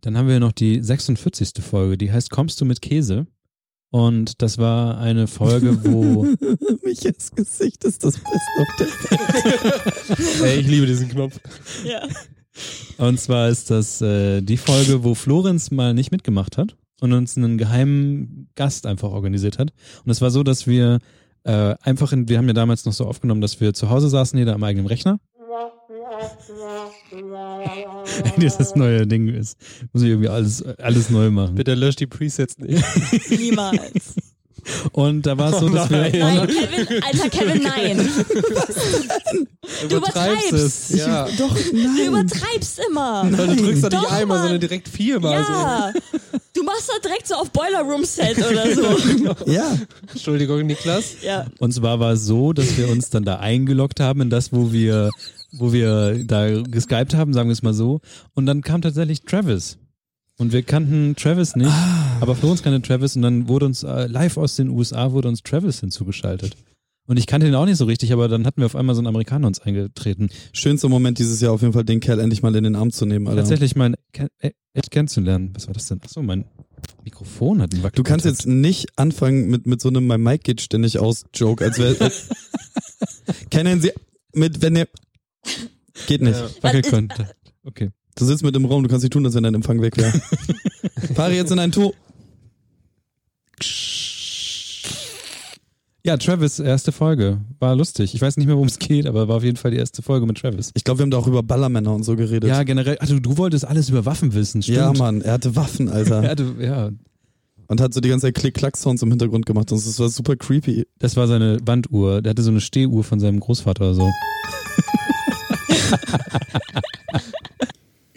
Dann haben wir noch die 46. Folge, die heißt Kommst du mit Käse? Und das war eine Folge, wo. Michas Gesicht ist das Beste auf der Welt. Ey, ich liebe diesen Knopf. Ja. Und zwar ist das äh, die Folge, wo Florenz mal nicht mitgemacht hat und uns einen geheimen Gast einfach organisiert hat. Und es war so, dass wir äh, einfach, in, wir haben ja damals noch so aufgenommen, dass wir zu Hause saßen, jeder am eigenen Rechner. Dieses neue Ding ist, muss ich irgendwie alles, alles neu machen. Bitte lösch die Presets nicht. Niemals. Und da war es so, dass wir. Nein, Kevin, alter Kevin, nein. Du übertreibst. es. Ja. Doch, Du nein. übertreibst immer. Weil du drückst doch nicht Doch, einmal, Mann. sondern direkt viermal. Ja. Du machst da direkt so auf Boiler Room Set oder so. Ja, So. Entschuldigung, Niklas. Ja. Und zwar war es so, dass wir uns dann da eingeloggt haben in das, wo wir, wo wir da geskypt haben, sagen wir es mal so. Und dann kam tatsächlich Travis. Und wir kannten Travis nicht, aber für uns kannte Travis und dann wurde uns äh, live aus den USA wurde uns Travis hinzugeschaltet. Und ich kannte ihn auch nicht so richtig, aber dann hatten wir auf einmal so einen Amerikaner uns eingetreten. schönster Moment dieses Jahr auf jeden Fall, den Kerl endlich mal in den Arm zu nehmen, Alter. Tatsächlich mein äh, echt kennenzulernen. Was war das denn? Achso, mein Mikrofon hat einen Wackel. Du kannst jetzt nicht anfangen mit, mit so einem mein Mic geht ständig aus Joke, als wäre kennen Sie mit wenn ihr geht nicht. Wackelkontakt. Okay. Du sitzt mit im Raum, du kannst nicht tun, als wenn dein Empfang weg wäre. Fahre jetzt in ein Tor. Ja, Travis, erste Folge. War lustig. Ich weiß nicht mehr, worum es geht, aber war auf jeden Fall die erste Folge mit Travis. Ich glaube, wir haben da auch über Ballermänner und so geredet. Ja, generell. Also du wolltest alles über Waffen wissen, stimmt. ja Mann, er hatte Waffen, Alter. Ja, du, ja, Und hat so die ganze Zeit Klick-Klack-Sounds im Hintergrund gemacht und das war super creepy. das war seine Wanduhr. Der hatte so eine Stehuhr von seinem Großvater oder so.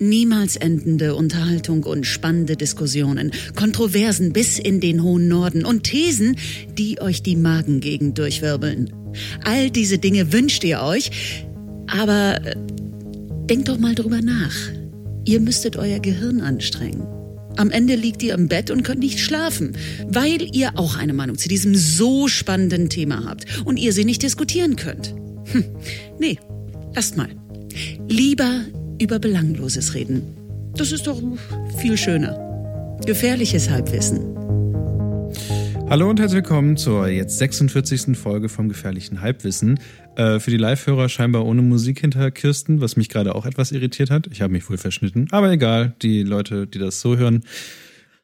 Niemals endende Unterhaltung und spannende Diskussionen, Kontroversen bis in den hohen Norden und Thesen, die euch die Magengegend durchwirbeln. All diese Dinge wünscht ihr euch, aber äh, denkt doch mal drüber nach. Ihr müsstet euer Gehirn anstrengen. Am Ende liegt ihr im Bett und könnt nicht schlafen, weil ihr auch eine Meinung zu diesem so spannenden Thema habt und ihr sie nicht diskutieren könnt. Hm, nee, lasst mal. Lieber über Belangloses reden. Das ist doch viel schöner. Gefährliches Halbwissen. Hallo und herzlich willkommen zur jetzt 46. Folge vom Gefährlichen Halbwissen. Äh, für die Live-Hörer scheinbar ohne Musik hinter Kirsten, was mich gerade auch etwas irritiert hat. Ich habe mich wohl verschnitten, aber egal. Die Leute, die das so hören,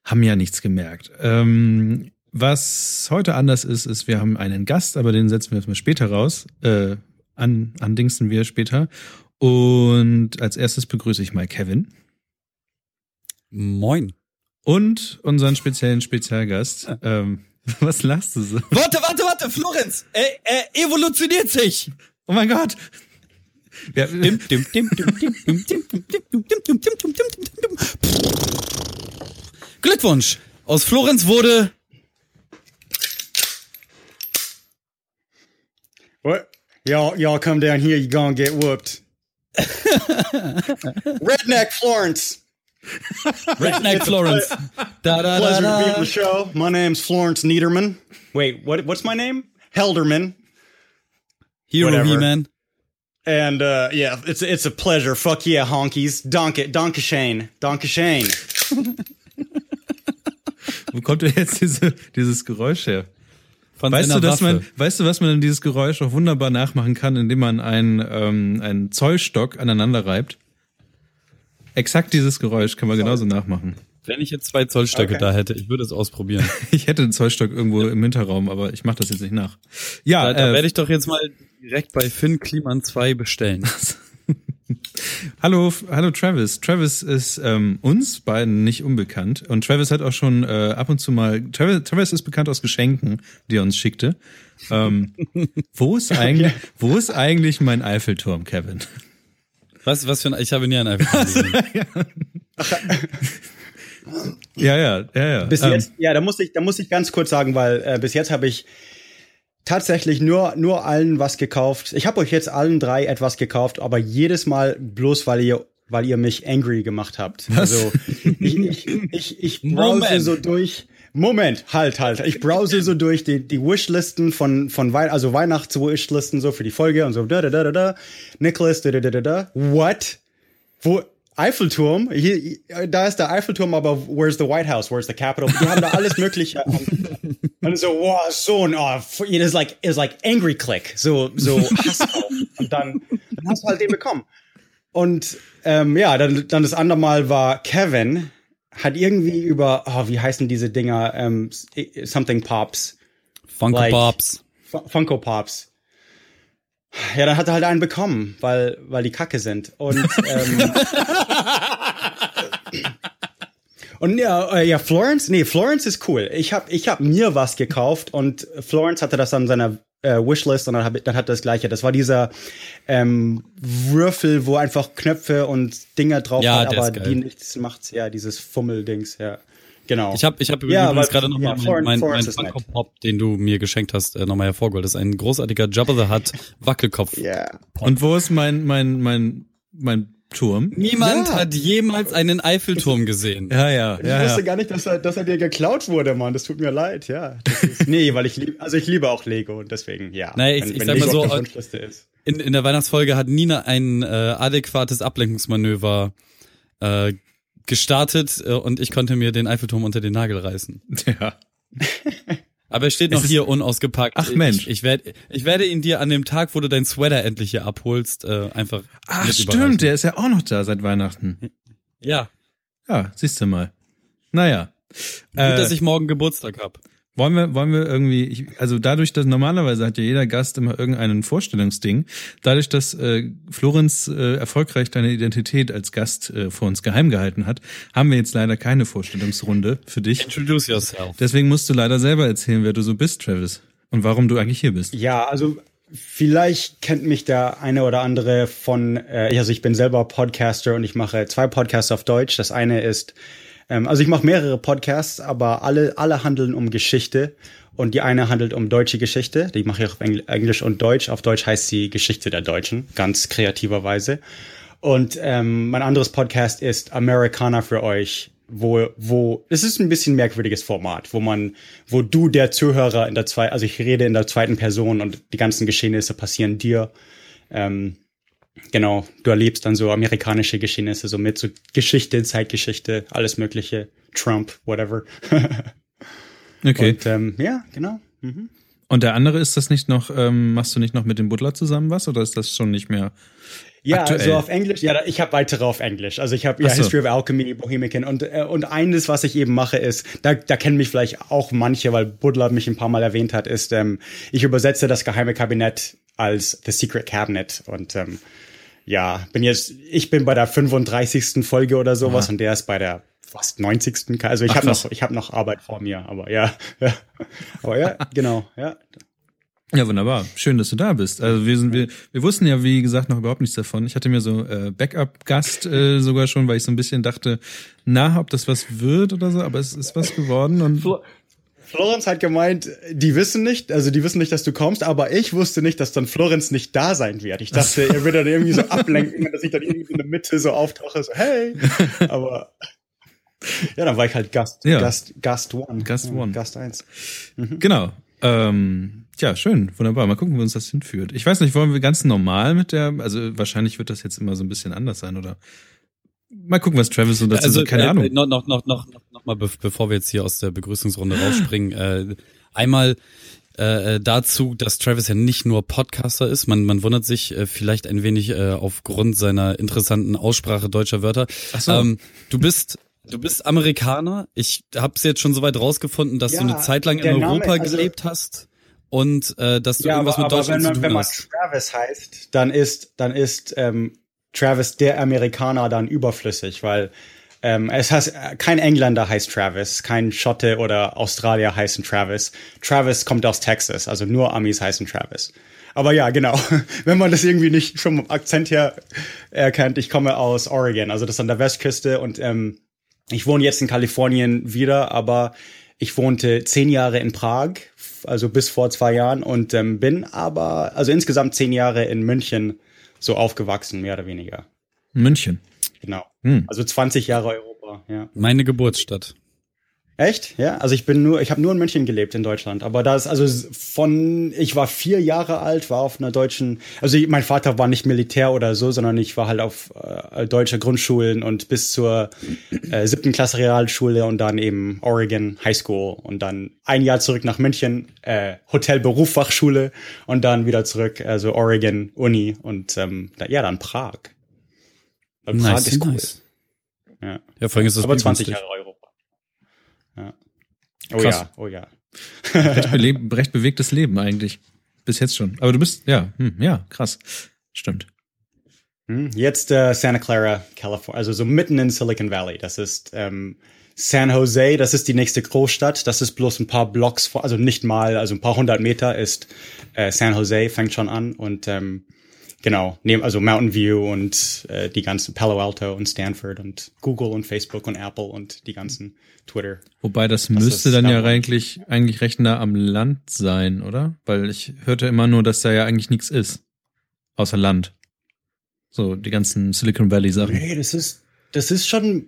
haben ja nichts gemerkt. Ähm, was heute anders ist, ist, wir haben einen Gast, aber den setzen wir jetzt mal später raus. Äh, an, andingsen wir später. Und als erstes begrüße ich mal Kevin Moin. und unseren speziellen Spezialgast. Ähm, was lachst du so? Warte, warte, warte, Florenz! Er, er evolutioniert sich! Oh mein Gott! Ja, Glückwunsch! Aus Florenz wurde What? Y'all, y'all come down here, you gonna get whooped. Redneck Florence. Redneck Florence. Da, da, da, Pleasure to be on the show. My name's Florence Niederman. Wait, what? What's my name? Helderman. Hero Whatever. He-Man. And uh, yeah, it's it's a pleasure. Fuck yeah, honkies. Donk it, Donka Shane, Donka Shane. wo kommt denn jetzt diese, dieses Geräusch her? Von Weißt du, dass man, Waffe. weißt du, was man denn dieses Geräusch auch wunderbar nachmachen kann, indem man einen, ähm, einen Zollstock aneinander reibt? Exakt dieses Geräusch kann man genauso nachmachen. Wenn ich jetzt zwei Zollstöcke Okay. da hätte, ich würde es ausprobieren. Ich hätte einen Zollstock irgendwo im Hinterraum, aber ich mache das jetzt nicht nach. Ja, Da, da äh, werde ich doch jetzt mal direkt bei Finn Kliman 2 bestellen. Hallo, hallo Travis. Travis ist ähm, uns beiden nicht unbekannt und Travis hat auch schon äh, ab und zu mal. Travis, Travis ist bekannt aus Geschenken, die er uns schickte. Ähm, wo ist eigentlich, wo ist eigentlich mein Eiffelturm, Kevin? Was, was für ein, ich habe nie einen iPhone gesehen. Ja, ja, ja, ja. Bis Ähm, jetzt, ja, da muss ich, da muss ich ganz kurz sagen, weil äh, bis jetzt habe ich tatsächlich nur nur allen was gekauft. Ich habe euch jetzt allen drei etwas gekauft, aber jedes Mal bloß weil ihr weil ihr mich angry gemacht habt. Also ich ich ich, ich browse Moment. so durch. Moment, halt, halt. Ich browse so durch die, die Wishlisten von, von Wei also Weihnachts-Wishlisten so für die Folge und so da da da da da. Nicholas, da da da da da. What? Wo? Eiffelturm, hier, da ist der Eiffelturm, aber where's the White House, where's the Capitol? Die haben da alles Mögliche. Und so, wow, so ein, oh, it is like, is like angry click, so, so Hass auf. Und dann, dann hast du halt den bekommen. Und ähm, ja, dann, dann das andere Mal war Kevin, hat irgendwie über, oh, wie heißen diese Dinger, ähm, something Pops, Funko Like- Pops. Fu- Funko Pops. Ja, dann hat er halt einen bekommen, weil, weil die Kacke sind. Und, ähm, und ja, äh, ja, Florence, nee, Florence ist cool. Ich hab, ich hab mir was gekauft und Florence hatte das an seiner äh, Wishlist und dann, hab, dann hat er das gleiche. Das war dieser ähm, Würfel, wo einfach Knöpfe und Dinger drauf Ja, hat, aber die nichts macht. Ja, dieses Fummeldings, ja. Genau. Ich habe ich hab Ja, übrigens gerade noch ja, mal Florence- mein, mein, mein Florence ist Funko nett. Pop, den du mir geschenkt hast, äh, nochmal hervorgeholt. Das ist ein großartiger Jabba the Hutt Wackelkopf. ja. Und wo ist mein, mein, mein, mein Turm? Niemand Ja. hat jemals einen Eiffelturm gesehen. Ja, ja, Ich ja. wusste ja. gar nicht, dass er, dass er dir geklaut wurde, Mann. Das tut mir leid, ja. Das ist, nee, weil ich liebe, also ich liebe auch Lego und deswegen, ja. Naja, ich- ich sag mal so, äh. In, in der Weihnachtsfolge hat Nina ein äh, adäquates Ablenkungsmanöver äh, gestartet äh, und ich konnte mir den Eiffelturm unter den Nagel reißen. ja. Aber er steht noch hier unausgepackt. Ach, Mensch. Ich, ich, werd, ich werde ihn dir an dem Tag, wo du dein Sweater endlich hier abholst, äh, einfach Ach, stimmt, der ist ja auch noch da seit Weihnachten. Ja, Ja, siehst du mal. Naja. gut, Äh, dass ich morgen Geburtstag hab. Wollen wir, wollen wir irgendwie, ich, also dadurch, dass normalerweise hat ja jeder Gast immer irgendeinen Vorstellungsding, dadurch, dass äh, Florenz äh, erfolgreich deine Identität als Gast äh, vor uns geheim gehalten hat, haben wir jetzt leider keine Vorstellungsrunde für dich. Introduce yourself. Deswegen musst du leider selber erzählen, wer du so bist, Travis. Und warum du eigentlich hier bist. Ja, also vielleicht kennt mich der eine oder andere von, äh, also ich bin selber Podcaster und ich mache zwei Podcasts auf Deutsch. Das eine ist, ähm, also ich mache mehrere Podcasts, aber alle, alle handeln um Geschichte. Und die eine handelt um deutsche Geschichte, die mache ich auf Engl Englisch und Deutsch. Auf Deutsch heißt sie Geschichte der Deutschen, ganz kreativerweise. Und ähm, mein anderes Podcast ist Americana für euch, wo, wo, es ist ein bisschen merkwürdiges Format, wo man, wo du der Zuhörer in der zwei, also ich rede in der zweiten Person und die ganzen Geschehnisse passieren dir. Ähm, genau, du erlebst dann so amerikanische Geschehnisse, so mit so Geschichte, Zeitgeschichte, alles Mögliche, Trump, whatever. Okay. Und ähm, ja, genau. Mhm. Und der andere ist das nicht noch, ähm, machst du nicht noch mit dem Butler zusammen was oder ist das schon nicht mehr? Ja, Aktuell. also auf Englisch, ja, ich habe weitere auf Englisch. Also ich habe ja so. History of Alchemy, Bohemican und äh, und eines, was ich eben mache, ist, da, da kennen mich vielleicht auch manche, weil Budler mich ein paar Mal erwähnt hat, ist, ähm, ich übersetze das geheime Kabinett als The Secret Cabinet und ähm, ja, bin jetzt, ich bin bei der 35. Folge oder sowas und der ist bei der fast 90. Also ich habe noch, ich habe noch Arbeit vor mir, aber ja, ja, aber ja, genau, ja. Ja, wunderbar. Schön, dass du da bist. Also wir sind, wir, wir wussten ja, wie gesagt, noch überhaupt nichts davon. Ich hatte mir so äh, Backup-Gast äh, sogar schon, weil ich so ein bisschen dachte, na, ob das was wird oder so, aber es ist was geworden und Florenz hat gemeint, die wissen nicht, also die wissen nicht, dass du kommst, aber ich wusste nicht, dass dann Florenz nicht da sein wird. Ich dachte, er wird dann irgendwie so ablenken, dass ich dann irgendwie in der Mitte so auftauche, so hey. Aber ja, dann war ich halt Gast, Ja. Gast, Gast One. Gast One. Gast eins. genau. Ähm, ja, schön, wunderbar. Mal gucken, wo uns das hinführt. Ich weiß nicht, wollen wir ganz normal mit der, also wahrscheinlich wird das jetzt immer so ein bisschen anders sein, oder? Mal gucken, was Travis so dazu also, sagt. Keine äh, Ahnung. Noch, noch, noch, noch, noch, mal, be bevor wir jetzt hier aus der Begrüßungsrunde rausspringen, äh, einmal äh, dazu, dass Travis ja nicht nur Podcaster ist. Man, man wundert sich äh, vielleicht ein wenig äh, aufgrund seiner interessanten Aussprache deutscher Wörter. Ach so. Ähm, du bist Du bist Amerikaner. Ich habe es jetzt schon soweit rausgefunden, dass Ja, du eine Zeit lang in der Name- Europa also- gelebt hast und äh, dass du Ja, irgendwas aber, mit aber Deutschland wenn zu man, tun wenn man hast. Travis heißt, dann ist, dann ist ähm, Travis der Amerikaner dann überflüssig, weil ähm, es heißt, kein Engländer heißt Travis, kein Schotte oder Australier heißen Travis. Travis kommt aus Texas, also nur Amis heißen Travis. Aber ja, genau. Wenn man das irgendwie nicht vom Akzent her erkennt, ich komme aus Oregon, also das an der Westküste und ähm, ich wohne jetzt in Kalifornien wieder, aber ich wohnte zehn Jahre in Prag, also bis vor zwei Jahren und ähm, bin aber, also insgesamt zehn Jahre in München so aufgewachsen, mehr oder weniger. München. Genau. Hm. Also 20 Jahre Europa, ja. Meine Geburtsstadt. Echt? Ja, also ich bin nur, ich habe nur in München gelebt in Deutschland, aber da ist also von, ich war vier Jahre alt, war auf einer deutschen, also ich, mein Vater war nicht Militär oder so, sondern ich war halt auf äh, deutsche Grundschulen und bis zur äh, siebten Klasse Realschule und dann eben Oregon High School und dann ein Jahr zurück nach München, äh, Hotel Berufsfachschule und dann wieder zurück, also Oregon Uni und ähm, da, ja dann Prag. Weil Prag ist cool. nice. Ja. Ja, vor allem ist das Aber Bier 20 günstig. Jahre Europa. Ja. Oh Krass. ja, oh ja. Recht, recht bewegtes Leben eigentlich. Bis jetzt schon. Aber du bist, ja, hm, ja, krass. Stimmt. Hm, Jetzt äh, Santa Clara, California, also so mitten in Silicon Valley. Das ist ähm, San Jose, das ist die nächste Großstadt. Das ist bloß ein paar Blocks, vor, also nicht mal, also ein paar hundert Meter ist äh, San Jose, fängt schon an. Und ähm, genau, also Mountain View und äh, die ganzen Palo Alto und Stanford und Google und Facebook und Apple und die ganzen Twitter. Wobei das, Das müsste dann ja eigentlich, eigentlich recht nah am Land sein, oder? Weil ich hörte immer nur, dass da ja eigentlich nichts ist. Außer Land. So, die ganzen Silicon Valley Sachen. Nee, das ist, das ist schon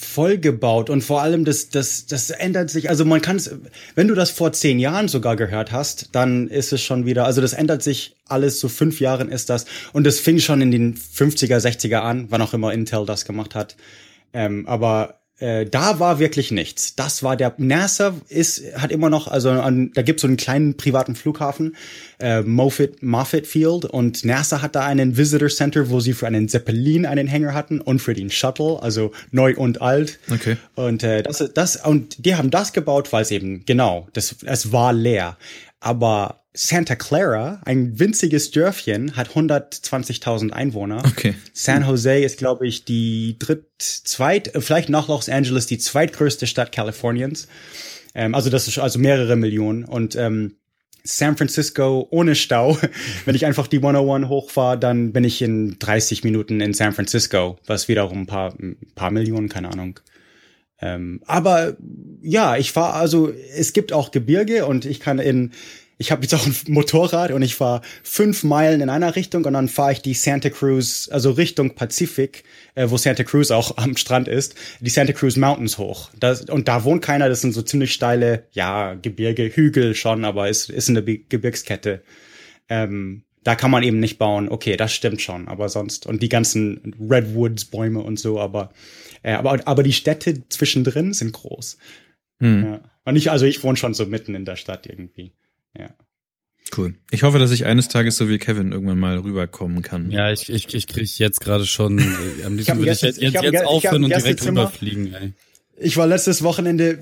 vollgebaut und vor allem das, das, das ändert sich. Also man kann es, wenn du das vor zehn Jahren sogar gehört hast, dann ist es schon wieder, also das ändert sich alles, so fünf Jahren ist das und das fing schon in den 50er, 60er an, wann auch immer Intel das gemacht hat. Ähm, aber äh, da war wirklich nichts. Das war der NASA ist hat immer noch also an, da gibt's so einen kleinen privaten Flughafen äh, Moffett Moffett Field und NASA hat da einen Visitor Center, wo sie für einen Zeppelin einen Hänger hatten und für den Shuttle, also neu und alt. Okay. Und äh, das das und die haben das gebaut, weil es eben genau, das es war leer. Aber Santa Clara, ein winziges Dörfchen, hat 120.000 Einwohner. Okay. San Jose ist, glaube ich, die dritt, zweit, äh, vielleicht nach Los Angeles die zweitgrößte Stadt Kaliforniens. Ähm, also das ist also mehrere Millionen. Und ähm, San Francisco ohne Stau. Wenn ich einfach die 101 hochfahre, dann bin ich in 30 Minuten in San Francisco, was wiederum ein paar, ein paar Millionen, keine Ahnung. Ähm, aber ja, ich fahre also, es gibt auch Gebirge und ich kann in, ich habe jetzt auch ein Motorrad und ich fahre fünf Meilen in einer Richtung und dann fahre ich die Santa Cruz, also Richtung Pazifik, äh, wo Santa Cruz auch am Strand ist, die Santa Cruz Mountains hoch. Das, und da wohnt keiner, das sind so ziemlich steile, ja, Gebirge, Hügel schon, aber es ist eine Be- Gebirgskette. Ähm, da kann man eben nicht bauen. Okay, das stimmt schon, aber sonst und die ganzen Redwoods Bäume und so, aber äh, aber aber die Städte zwischendrin sind groß. Hm, Ja. Und ich also ich wohne schon so mitten in der Stadt irgendwie. Ja. Cool. Ich hoffe, dass ich eines Tages so wie Kevin irgendwann mal rüberkommen kann. Ja, ich, ich, ich krieg jetzt gerade schon, äh, am liebsten würde ich jetzt, jetzt, jetzt aufhören und direkt rüberfliegen, ey. Ich war letztes Wochenende,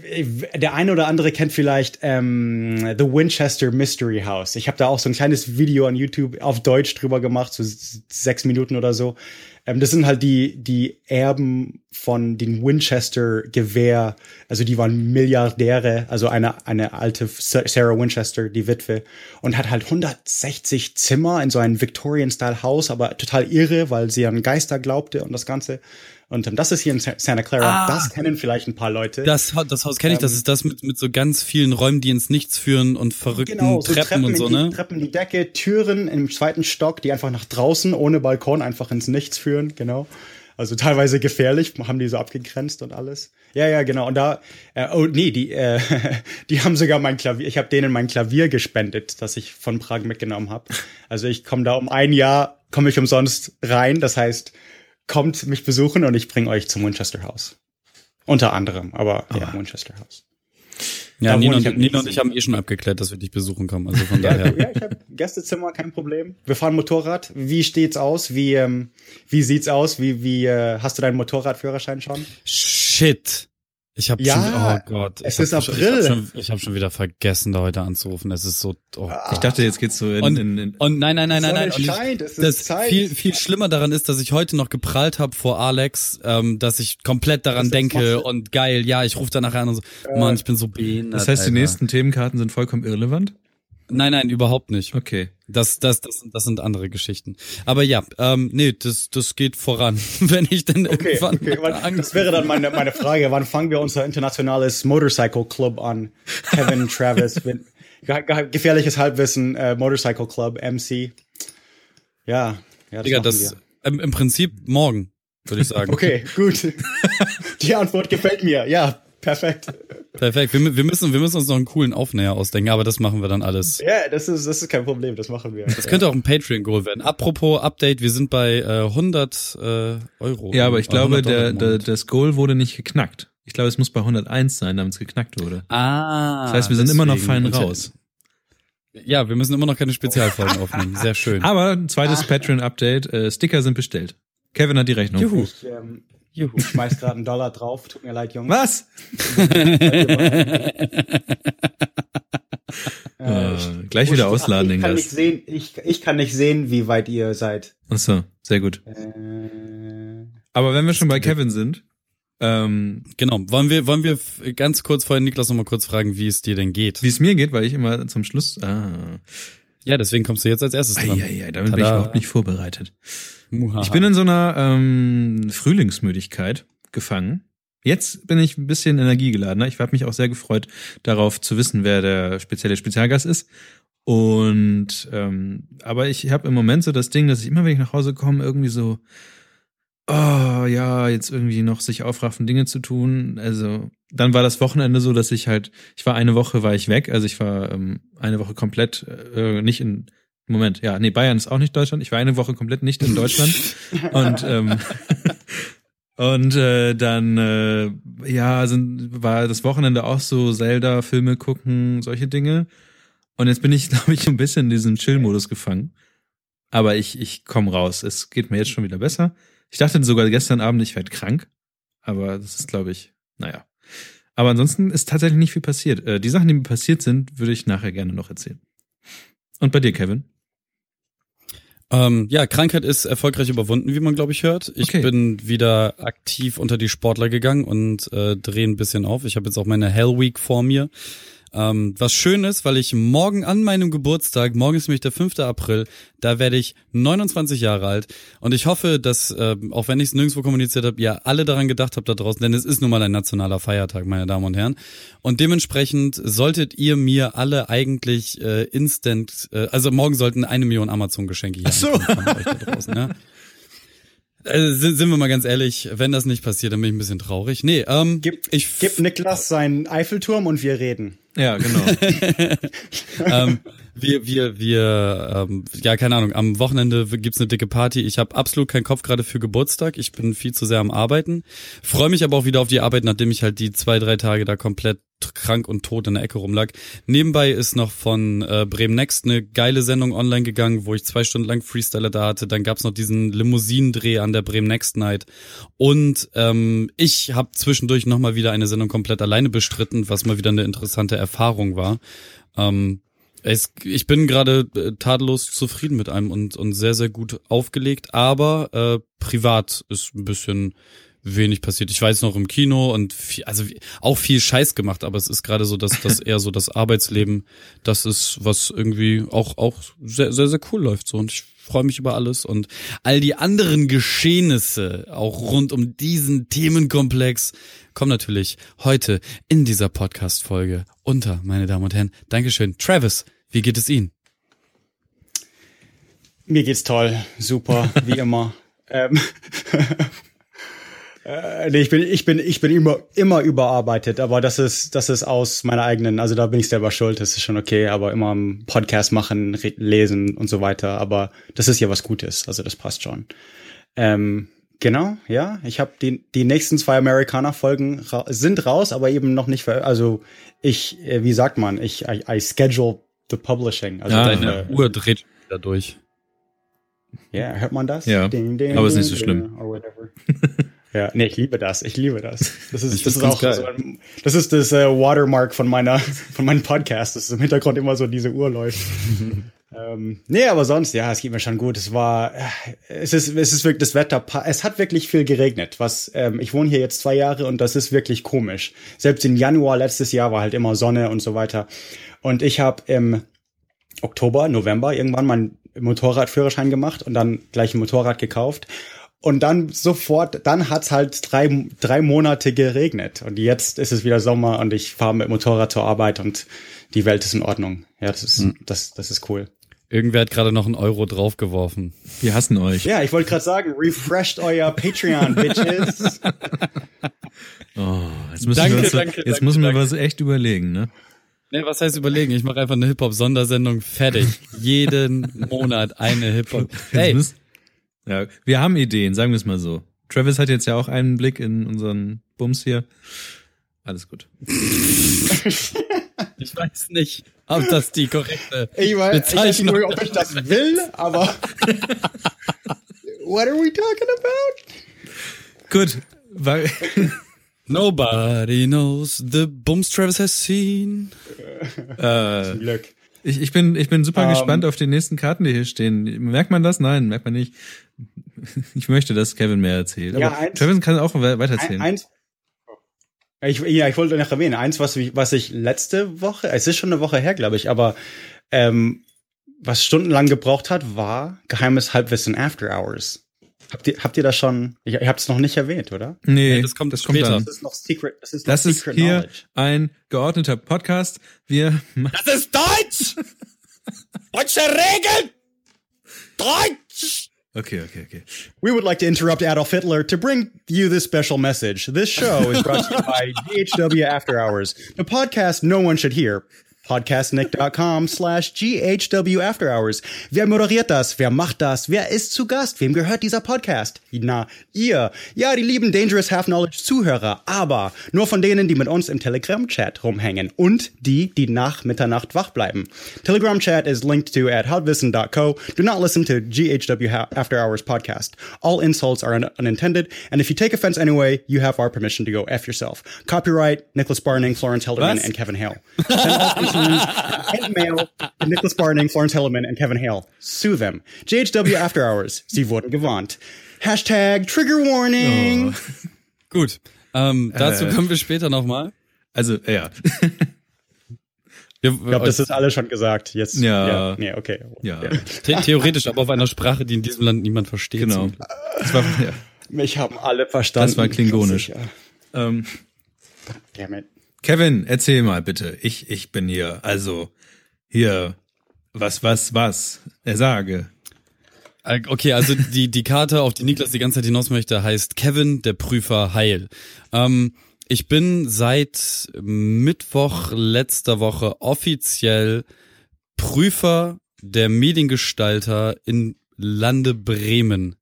der eine oder andere kennt vielleicht ähm, The Winchester Mystery House. Ich habe da auch so ein kleines Video an YouTube auf Deutsch drüber gemacht, so sechs Minuten oder so. Ähm, das sind halt die, die Erben von den Winchester Gewehr. Also die waren Milliardäre, also eine, eine alte Sarah Winchester, die Witwe. Und hat halt 160 Zimmer in so einem Victorian-Style-Haus, aber total irre, weil sie an Geister glaubte und das Ganze. Und ähm, das ist hier in Sa- Santa Clara. Ah. das kennen vielleicht ein paar Leute. Das, das Haus kenne ich, das ist das mit, mit so ganz vielen Räumen, die ins Nichts führen und verrückten Genau, so Treppen, und so, in die, ne? Treppen, die Decke, Türen im zweiten Stock, die einfach nach draußen ohne Balkon einfach ins Nichts führen, genau. Also teilweise gefährlich, haben die so abgegrenzt und alles. Ja, ja, genau. Und da, äh, oh nee, die, äh, die haben sogar mein Klavier, ich habe denen mein Klavier gespendet, das ich von Prag mitgenommen habe. Also ich komme da um ein Jahr, komme ich umsonst rein. Das heißt, kommt mich besuchen und ich bringe euch zum Winchester House. Unter anderem, aber ja, Winchester House. Ja, Da ich und, am Nino und ich haben eh schon abgeklärt, dass wir dich besuchen kommen. Also von daher. ja ich habe Gästezimmer, kein Problem. Wir fahren Motorrad. Wie steht's aus? Wie ähm, wie sieht's aus? Wie wie äh, hast du deinen Motorradführerschein schon? Shit. Ich habe Ja, schon, oh Gott. es ich ist hab schon- April. Ich habe schon, ich hab schon wieder vergessen, da heute anzurufen. Es ist so, oh Gott. Ich dachte, jetzt geht's so in, Und, in, in und nein, nein, nein, nein, nein. Und ich, scheint, es ist Zeit. viel, viel schlimmer daran ist, dass ich heute noch geprahlt habe vor Alex, ähm, dass ich komplett daran denke und geil, ja, ich rufe danach an und so, Mann, ich bin so behindert. Das heißt, die Alter. nächsten Themenkarten sind vollkommen irrelevant? Nein, nein, überhaupt nicht. Okay. Das, das, das, das sind andere Geschichten. Aber ja, ähm, nee, das, das geht voran, wenn ich dann Okay, irgendwann okay. wann- Das wäre dann meine, meine Frage. Wann fangen wir unser internationales Motorcycle Club an? Kevin, Travis, wenn, ge ge gefährliches Halbwissen, äh, Motorcycle Club, MC. Ja, ja, das Digga, das im, im Prinzip morgen, würde ich sagen. Okay, gut. Die Antwort gefällt mir. Ja, Perfekt. Perfekt. Wir, wir, müssen, wir müssen uns noch einen coolen Aufnäher ausdenken, aber das machen wir dann alles. Ja, das ist, das ist kein Problem, das machen wir. Das könnte auch ein Patreon-Goal werden. Apropos Update, wir sind bei äh, 100 äh, Euro. Ja, aber ich Äh, glaube, 100 Dollar der, der, das Goal wurde nicht geknackt. Ich glaube, es muss bei 101 sein, damit es geknackt wurde. Ah. Das heißt, wir sind immer noch fein raus. Ja, wir müssen immer noch keine Spezialfolgen aufnehmen. Sehr schön. Aber ein zweites Patreon-Update, äh, Sticker sind bestellt. Kevin hat die Rechnung. Juhu. Ich, ähm, ich schmeiß gerade einen Dollar drauf, tut mir leid, Jungs. Was? Äh, Äh, gleich wieder ausladen, den ich kann nicht Gast. sehen, ich, ich kann nicht sehen, wie weit ihr seid. Achso, sehr gut. Äh, Aber wenn wir schon bei Kevin sind, ähm, Genau. Wollen wir, wollen wir ganz kurz vorhin Niklas noch mal kurz fragen, wie es dir denn geht? wie es mir geht, weil ich immer zum Schluss. Ah, Ja, deswegen kommst du jetzt als erstes dran. Eieiei, damit bin ich Tada. überhaupt nicht vorbereitet. Muhaha. Ich bin in so einer ähm, Frühlingsmüdigkeit gefangen. Jetzt bin ich ein bisschen energiegeladener. Ich habe mich auch sehr gefreut, darauf zu wissen, wer der spezielle Spezialgast ist. Und ähm, aber ich habe im Moment so das Ding, dass ich immer, wenn ich nach Hause komme, irgendwie so, oh ja, jetzt irgendwie noch sich aufraffen, Dinge zu tun. Also dann war das Wochenende so, dass ich halt, ich war eine Woche war ich weg, also ich war ähm, eine Woche komplett äh, nicht in Moment, ja, nee, Bayern ist auch nicht Deutschland. Ich war eine Woche komplett nicht in Deutschland. und ähm, und äh, dann äh, ja sind war das Wochenende auch so Zelda Filme gucken solche Dinge und jetzt bin ich glaube ich ein bisschen in diesen Chill Modus gefangen aber ich ich komme raus es geht mir jetzt schon wieder besser ich dachte sogar gestern Abend ich werde krank aber das ist glaube ich naja aber ansonsten ist tatsächlich nicht viel passiert äh, die Sachen die mir passiert sind würde ich nachher gerne noch erzählen und bei dir Kevin Ähm, ja, Krankheit ist erfolgreich überwunden, wie man glaube ich hört. Ich Okay. bin wieder aktiv unter die Sportler gegangen und äh, drehe ein bisschen auf. Ich habe jetzt auch meine Hell Week vor mir. Ähm, was schön ist, weil ich morgen an meinem Geburtstag, morgen ist nämlich der 5. April, da werde ich 29 Jahre alt und ich hoffe, dass, äh, auch wenn ich es nirgendwo kommuniziert habe, ihr alle daran gedacht habt da draußen, denn es ist nun mal ein nationaler Feiertag, meine Damen und Herren. Und dementsprechend solltet ihr mir alle eigentlich äh, instant, äh, also morgen sollten eine Million Amazon-Geschenke hier Ach so. draußen, ja. Also, sind, sind wir mal ganz ehrlich, wenn das nicht passiert, dann bin ich ein bisschen traurig. Nee, ähm, Gib, ich gib Niklas seinen Eiffelturm und wir reden. ja genau ähm, wir, wir, wir, ähm, ja, keine Ahnung, am Wochenende gibt's eine dicke Party. Ich habe absolut keinen Kopf gerade für Geburtstag. Ich bin viel zu sehr am Arbeiten. Freue mich aber auch wieder auf die Arbeit, nachdem ich halt die zwei, drei Tage da komplett krank und tot in der Ecke rumlag. Nebenbei ist noch von äh, Bremen Next eine geile Sendung online gegangen, wo ich zwei Stunden lang Freestyler da hatte. Dann gab's noch diesen Limousinendreh an der Bremen Next Night. Und ähm, ich habe zwischendurch nochmal wieder eine Sendung komplett alleine bestritten, was mal wieder eine interessante Erfahrung war. Ähm, es, ich bin gerade äh, tadellos zufrieden mit einem und, und sehr, sehr gut aufgelegt, aber äh, privat ist ein bisschen wenig passiert. Ich jetzt noch im Kino und viel, also auch viel Scheiß gemacht, aber es ist gerade so, dass das eher so das Arbeitsleben, das ist, was irgendwie auch, auch sehr, sehr, sehr cool läuft so und ich freue mich über alles und all die anderen Geschehnisse auch rund um diesen Themenkomplex kommen natürlich heute in dieser Podcast-Folge unter, meine Damen und Herren. Dankeschön. Travis, wie geht es Ihnen? Mir geht's toll, super, wie immer. ähm, äh, nee, ich bin, ich bin, ich bin immer, immer überarbeitet, aber das ist, das ist aus meiner eigenen, also da bin ich selber schuld, das ist schon okay, aber immer am Podcast machen, lesen und so weiter, aber das ist ja was Gutes, also das passt schon. Ähm, genau, ja, ich habe die, die nächsten zwei Amerikaner-Folgen ra sind raus, aber eben noch nicht, also ich, äh, wie sagt man, ich, I, I schedule the publishing. Also Ah, deine, Deine Uhr dreht wieder durch. ja, hört man das? Ja, Ding, ding, aber ist nicht so schlimm. Ja, nee, ich liebe das. Ich liebe das. Das ist, das ist auch ganz so geil. ein, das ist das äh, Watermark von meiner, von meinem Podcast, dass im Hintergrund immer so diese Uhr läuft. ähm, nee, aber sonst, ja, es geht mir schon gut. Es war, äh, es ist, es ist wirklich das Wetter, es hat wirklich viel geregnet. Was, ähm, ich wohne hier jetzt zwei Jahre und das ist wirklich komisch. Selbst im Januar letztes Jahr war halt immer Sonne und so weiter. Und ich habe im Oktober, November irgendwann meinen Motorradführerschein gemacht und dann gleich ein Motorrad gekauft. Und dann sofort, dann hat's halt drei, drei Monate geregnet. Und jetzt ist es wieder Sommer und ich fahre mit dem Motorrad zur Arbeit und die Welt ist in Ordnung. Ja, das ist, das, das ist cool. Irgendwer hat gerade noch einen Euro draufgeworfen. Wir hassen euch. Ja, ich wollte gerade sagen, refreshed euer Patreon, Bitches. Oh, jetzt müssen Danke, wir uns, danke, jetzt danke, müssen wir danke. was echt überlegen, ne? Nee, was heißt überlegen? Ich mache einfach eine Hip-Hop-Sondersendung fertig. Jeden Monat eine Hip-Hop. Hey, ja, wir haben Ideen, sagen wir es mal so. Travis hat jetzt ja auch einen Blick in unseren Bums hier. Alles gut. ich weiß nicht, ob das die korrekte Ich weiß, ich weiß Bezeichnung nicht, ob ich das will, aber what are we talking about? Gut, weil, Nobody knows the bums Travis has seen. äh, Glück. Ich, ich bin, ich bin super Ähm. gespannt auf die nächsten Karten, die hier stehen. Merkt man das? Nein, merkt man nicht. Ich möchte, dass Kevin mehr erzählt. Ja, Aber eins- Travis kann auch we- weitererzählen. Ein, eins, ich, ja, ich wollte noch erwähnen, eins, was, ich- was ich letzte Woche, es ist schon eine Woche her, glaube ich, aber ähm, was stundenlang gebraucht hat, war geheimes Halbwissen After Hours. Habt ihr, habt ihr das schon? Ich, ihr habt es noch nicht erwähnt, oder? nee, Nee, das kommt später. dann. Das ist noch Secret. Das ist noch Das ist Secret hier Knowledge. ein geordneter Podcast. Wir Das ist Deutsch! Deutsche Regeln! Deutsch! Okay, okay, okay. We would like to interrupt Adolf Hitler to bring you this special message. This show is brought to you by GHW After Hours, the podcast no one should hear. Podcastnick.com slash GHW After Hours. Wer moderiert das? Wer macht das? Wer ist zu Gast? Wem gehört dieser Podcast? Na, ihr. Ja, die lieben Dangerous Half Knowledge Zuhörer, aber nur von denen, die mit uns im Telegram-Chat rumhängen und die, die nach Mitternacht wach bleiben. Telegram-Chat is linked to at howtwissen.co. Do not listen to GHW After Hours podcast. All insults are un- unintended, and if you take offense anyway, you have our permission to go F yourself. Copyright Nicholas Barning, Florence Helderman, Was? and Kevin Hale. And mail to Nicholas Barning, Florence Helderman, and Kevin Hale. Sue them. GHW After Hours. Sie wurden gewarnt. Hashtag Trigger Warning. Gut, ähm, dazu Äh. kommen wir später nochmal. Also, ja. Wir, Ich glaube, das ist alles schon gesagt. Jetzt. Ja. Nee, okay. Ja, The theoretisch, aber auf einer Sprache, die in diesem Land niemand versteht. genau. Das war, ja. Mich haben alle verstanden. Das war klingonisch. Ja. ähm, Damn it. Kevin, erzähl mal bitte. Ich, ich bin hier. Also, hier. Was, was, was? Er sage. Okay, also die, die Karte, auf die Niklas die ganze Zeit hinaus möchte, heißt Kevin, der Prüfer Heil. Ähm, ich bin seit Mittwoch letzter Woche offiziell Prüfer der Mediengestalter in Lande Bremen.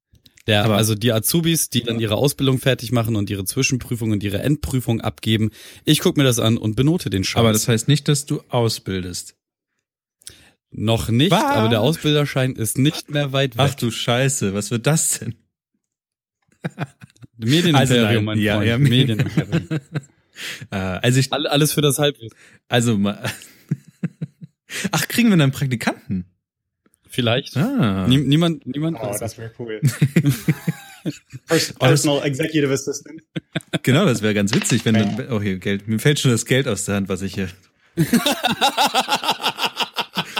Der, Aber- also die Azubis, die dann ihre Ausbildung fertig machen und ihre Zwischenprüfung und ihre Endprüfung abgeben. Ich gucke mir das an und benote den Scheiß. Aber das heißt nicht, dass du ausbildest. Noch nicht, Was? aber der Ausbilderschein ist nicht mehr weit weg. Ach du Scheiße, was wird das denn? Medienimperium, Also nein, mein ja, Freund. ja, Medienimperium. Äh, also ich, All- Alles für das Halbwissen. also mal. Ach, kriegen wir dann Praktikanten? Vielleicht. Ah. Nie, niemand, niemand Oh, weiß das wäre cool. Pers- Personal Executive Assistant. Genau, das wäre ganz witzig, wenn dann, oh hier Geld, mir fällt schon das Geld aus der Hand, was ich hier,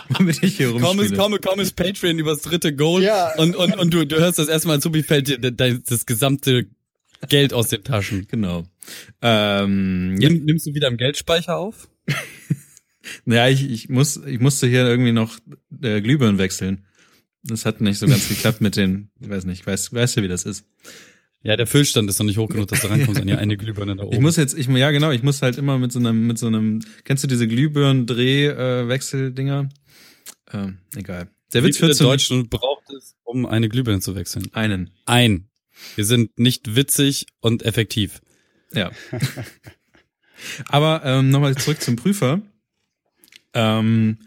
womit ich hier Komm es, rumspiele. komm, komm es Patreon übers dritte Goal Ja. und, und, und du, du hörst das erstmal zu, wie fällt dir de- das gesamte Geld aus den Taschen. Genau. Ähm, ja, Nimm, nimmst du wieder im Geldspeicher auf? ja ich, ich muss, ich musste hier irgendwie noch äh, Glühbirnen wechseln. Das hat nicht so ganz geklappt mit den, ich weiß nicht, weiß, weißt du, wie das ist. Ja, der Füllstand ist noch nicht hoch genug, dass du rankommst an die eine Glühbirne da oben. Ich muss jetzt, ich, ja genau, ich muss halt immer mit so einem, mit so einem, kennst du diese Glühbirnen-Dreh-Wechseldinger? ähm, egal. Der Witz zum Deutschen braucht es, um eine Glühbirne zu wechseln? einen. Ein. Wir sind nicht witzig und effektiv. Ja. Aber ähm, nochmal zurück zum Prüfer. Ähm,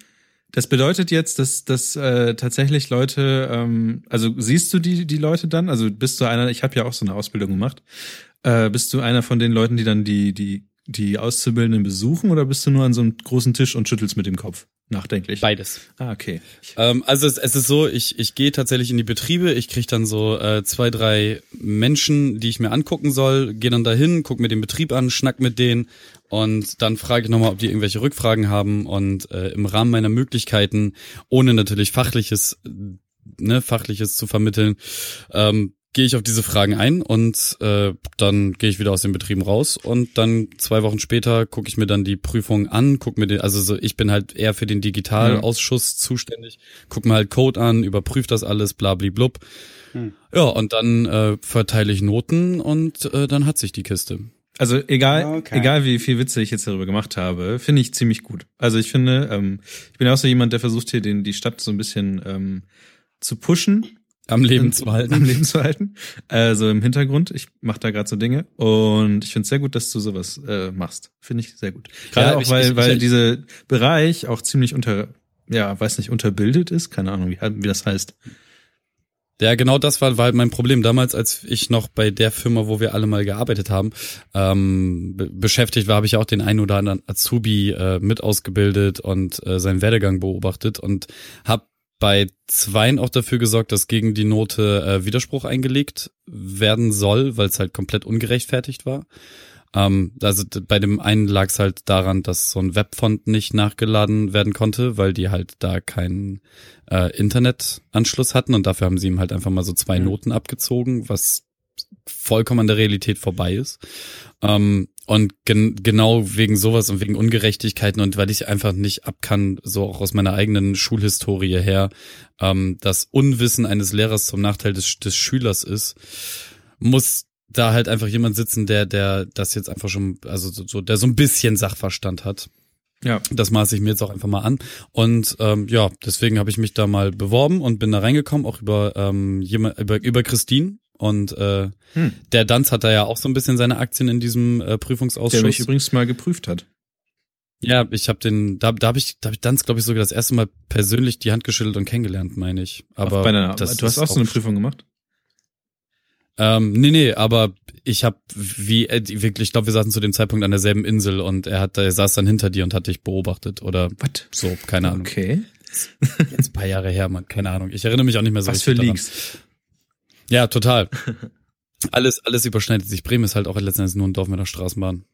das bedeutet jetzt, dass, dass äh, tatsächlich Leute, ähm, also siehst du die, die Leute dann? Also bist du einer, ich habe ja auch so eine Ausbildung gemacht, äh, bist du einer von den Leuten, die dann die, die, die Auszubildenden besuchen oder bist du nur an so einem großen Tisch und schüttelst mit dem Kopf? Nachdenklich. Beides. Ah, okay. Ähm, also es, es ist so, ich, ich gehe tatsächlich in die Betriebe, ich krieg dann so äh, zwei, drei Menschen, die ich mir angucken soll, gehe dann dahin, guck mir den Betrieb an, schnack mit denen und dann frage ich nochmal, ob die irgendwelche Rückfragen haben und äh, im Rahmen meiner Möglichkeiten, ohne natürlich fachliches, ne, fachliches zu vermitteln, ähm, gehe ich auf diese Fragen ein und äh, dann gehe ich wieder aus den Betrieben raus und dann zwei Wochen später gucke ich mir dann die Prüfung an, guck mir den, also so, ich bin halt eher für den Digitalausschuss zuständig, guck mir halt Code an, überprüfe das alles, bla bli blub. Hm. Ja, und dann äh, verteile ich Noten und äh, dann hat sich die Kiste. Also egal, Okay. egal wie viel Witze ich jetzt darüber gemacht habe, finde ich ziemlich gut. Also ich finde, ähm, ich bin auch so jemand, der versucht hier den, die Stadt so ein bisschen ähm, zu pushen, Am Leben zu halten. am Leben zu halten. Also im Hintergrund. Ich mache da gerade so Dinge und ich finde es sehr gut, dass du sowas äh, machst. Finde ich sehr gut. Gerade Ja, auch, ich- weil, ich- weil ich- dieser Bereich auch ziemlich unter, ja, weiß nicht, unterbildet ist. Keine Ahnung, wie, wie das heißt. Ja, genau das war, war halt mein Problem. Damals, als ich noch bei der Firma, wo wir alle mal gearbeitet haben, ähm, be beschäftigt war, habe ich auch den einen oder anderen Azubi äh, mit ausgebildet und äh, seinen Werdegang beobachtet und habe bei zweien auch dafür gesorgt, dass gegen die Note äh, Widerspruch eingelegt werden soll, weil es halt komplett ungerechtfertigt war. Ähm, also bei dem einen lag es halt daran, dass so ein Webfont nicht nachgeladen werden konnte, weil die halt da keinen äh, Internetanschluss hatten und dafür haben sie ihm halt einfach mal so zwei Mhm. Noten abgezogen, was vollkommen an der Realität vorbei ist. Ähm, und gen genau wegen sowas und wegen Ungerechtigkeiten und weil ich einfach nicht ab kann, so auch aus meiner eigenen Schulhistorie her, ähm, das Unwissen eines Lehrers zum Nachteil des, des Schülers ist, muss da halt einfach jemand sitzen, der, der das jetzt einfach schon, also so, so der so ein bisschen Sachverstand hat. Ja. Das maße ich mir jetzt auch einfach mal an. Und ähm, ja, deswegen habe ich mich da mal beworben und bin da reingekommen, auch über ähm, jemand, über, über Christine. Und äh, Hm. der Danz hat da ja auch so ein bisschen seine Aktien in diesem äh, Der Prüfungsausschuss. mich übrigens mal geprüft hat. ja, ich habe den, da, da habe ich, da habe ich Danz, glaube ich, sogar das erste Mal persönlich die Hand geschüttelt und kennengelernt, meine ich. Aber deiner, das du hast auch so eine Prüfung gemacht? Ähm, nee, nee, aber ich habe wie äh, wirklich, ich glaube, wir saßen zu dem Zeitpunkt an derselben Insel und er hat, er saß dann hinter dir und hat dich beobachtet oder Was? so, keine Ahnung. Okay. Jetzt ein paar Jahre her, man, keine Ahnung. Ich erinnere mich auch nicht mehr so Was für richtig daran. Leaks? Ja, total. alles, alles überschneidet sich. Bremen ist halt auch letztendlich nur ein Dorf mit einer Straßenbahn.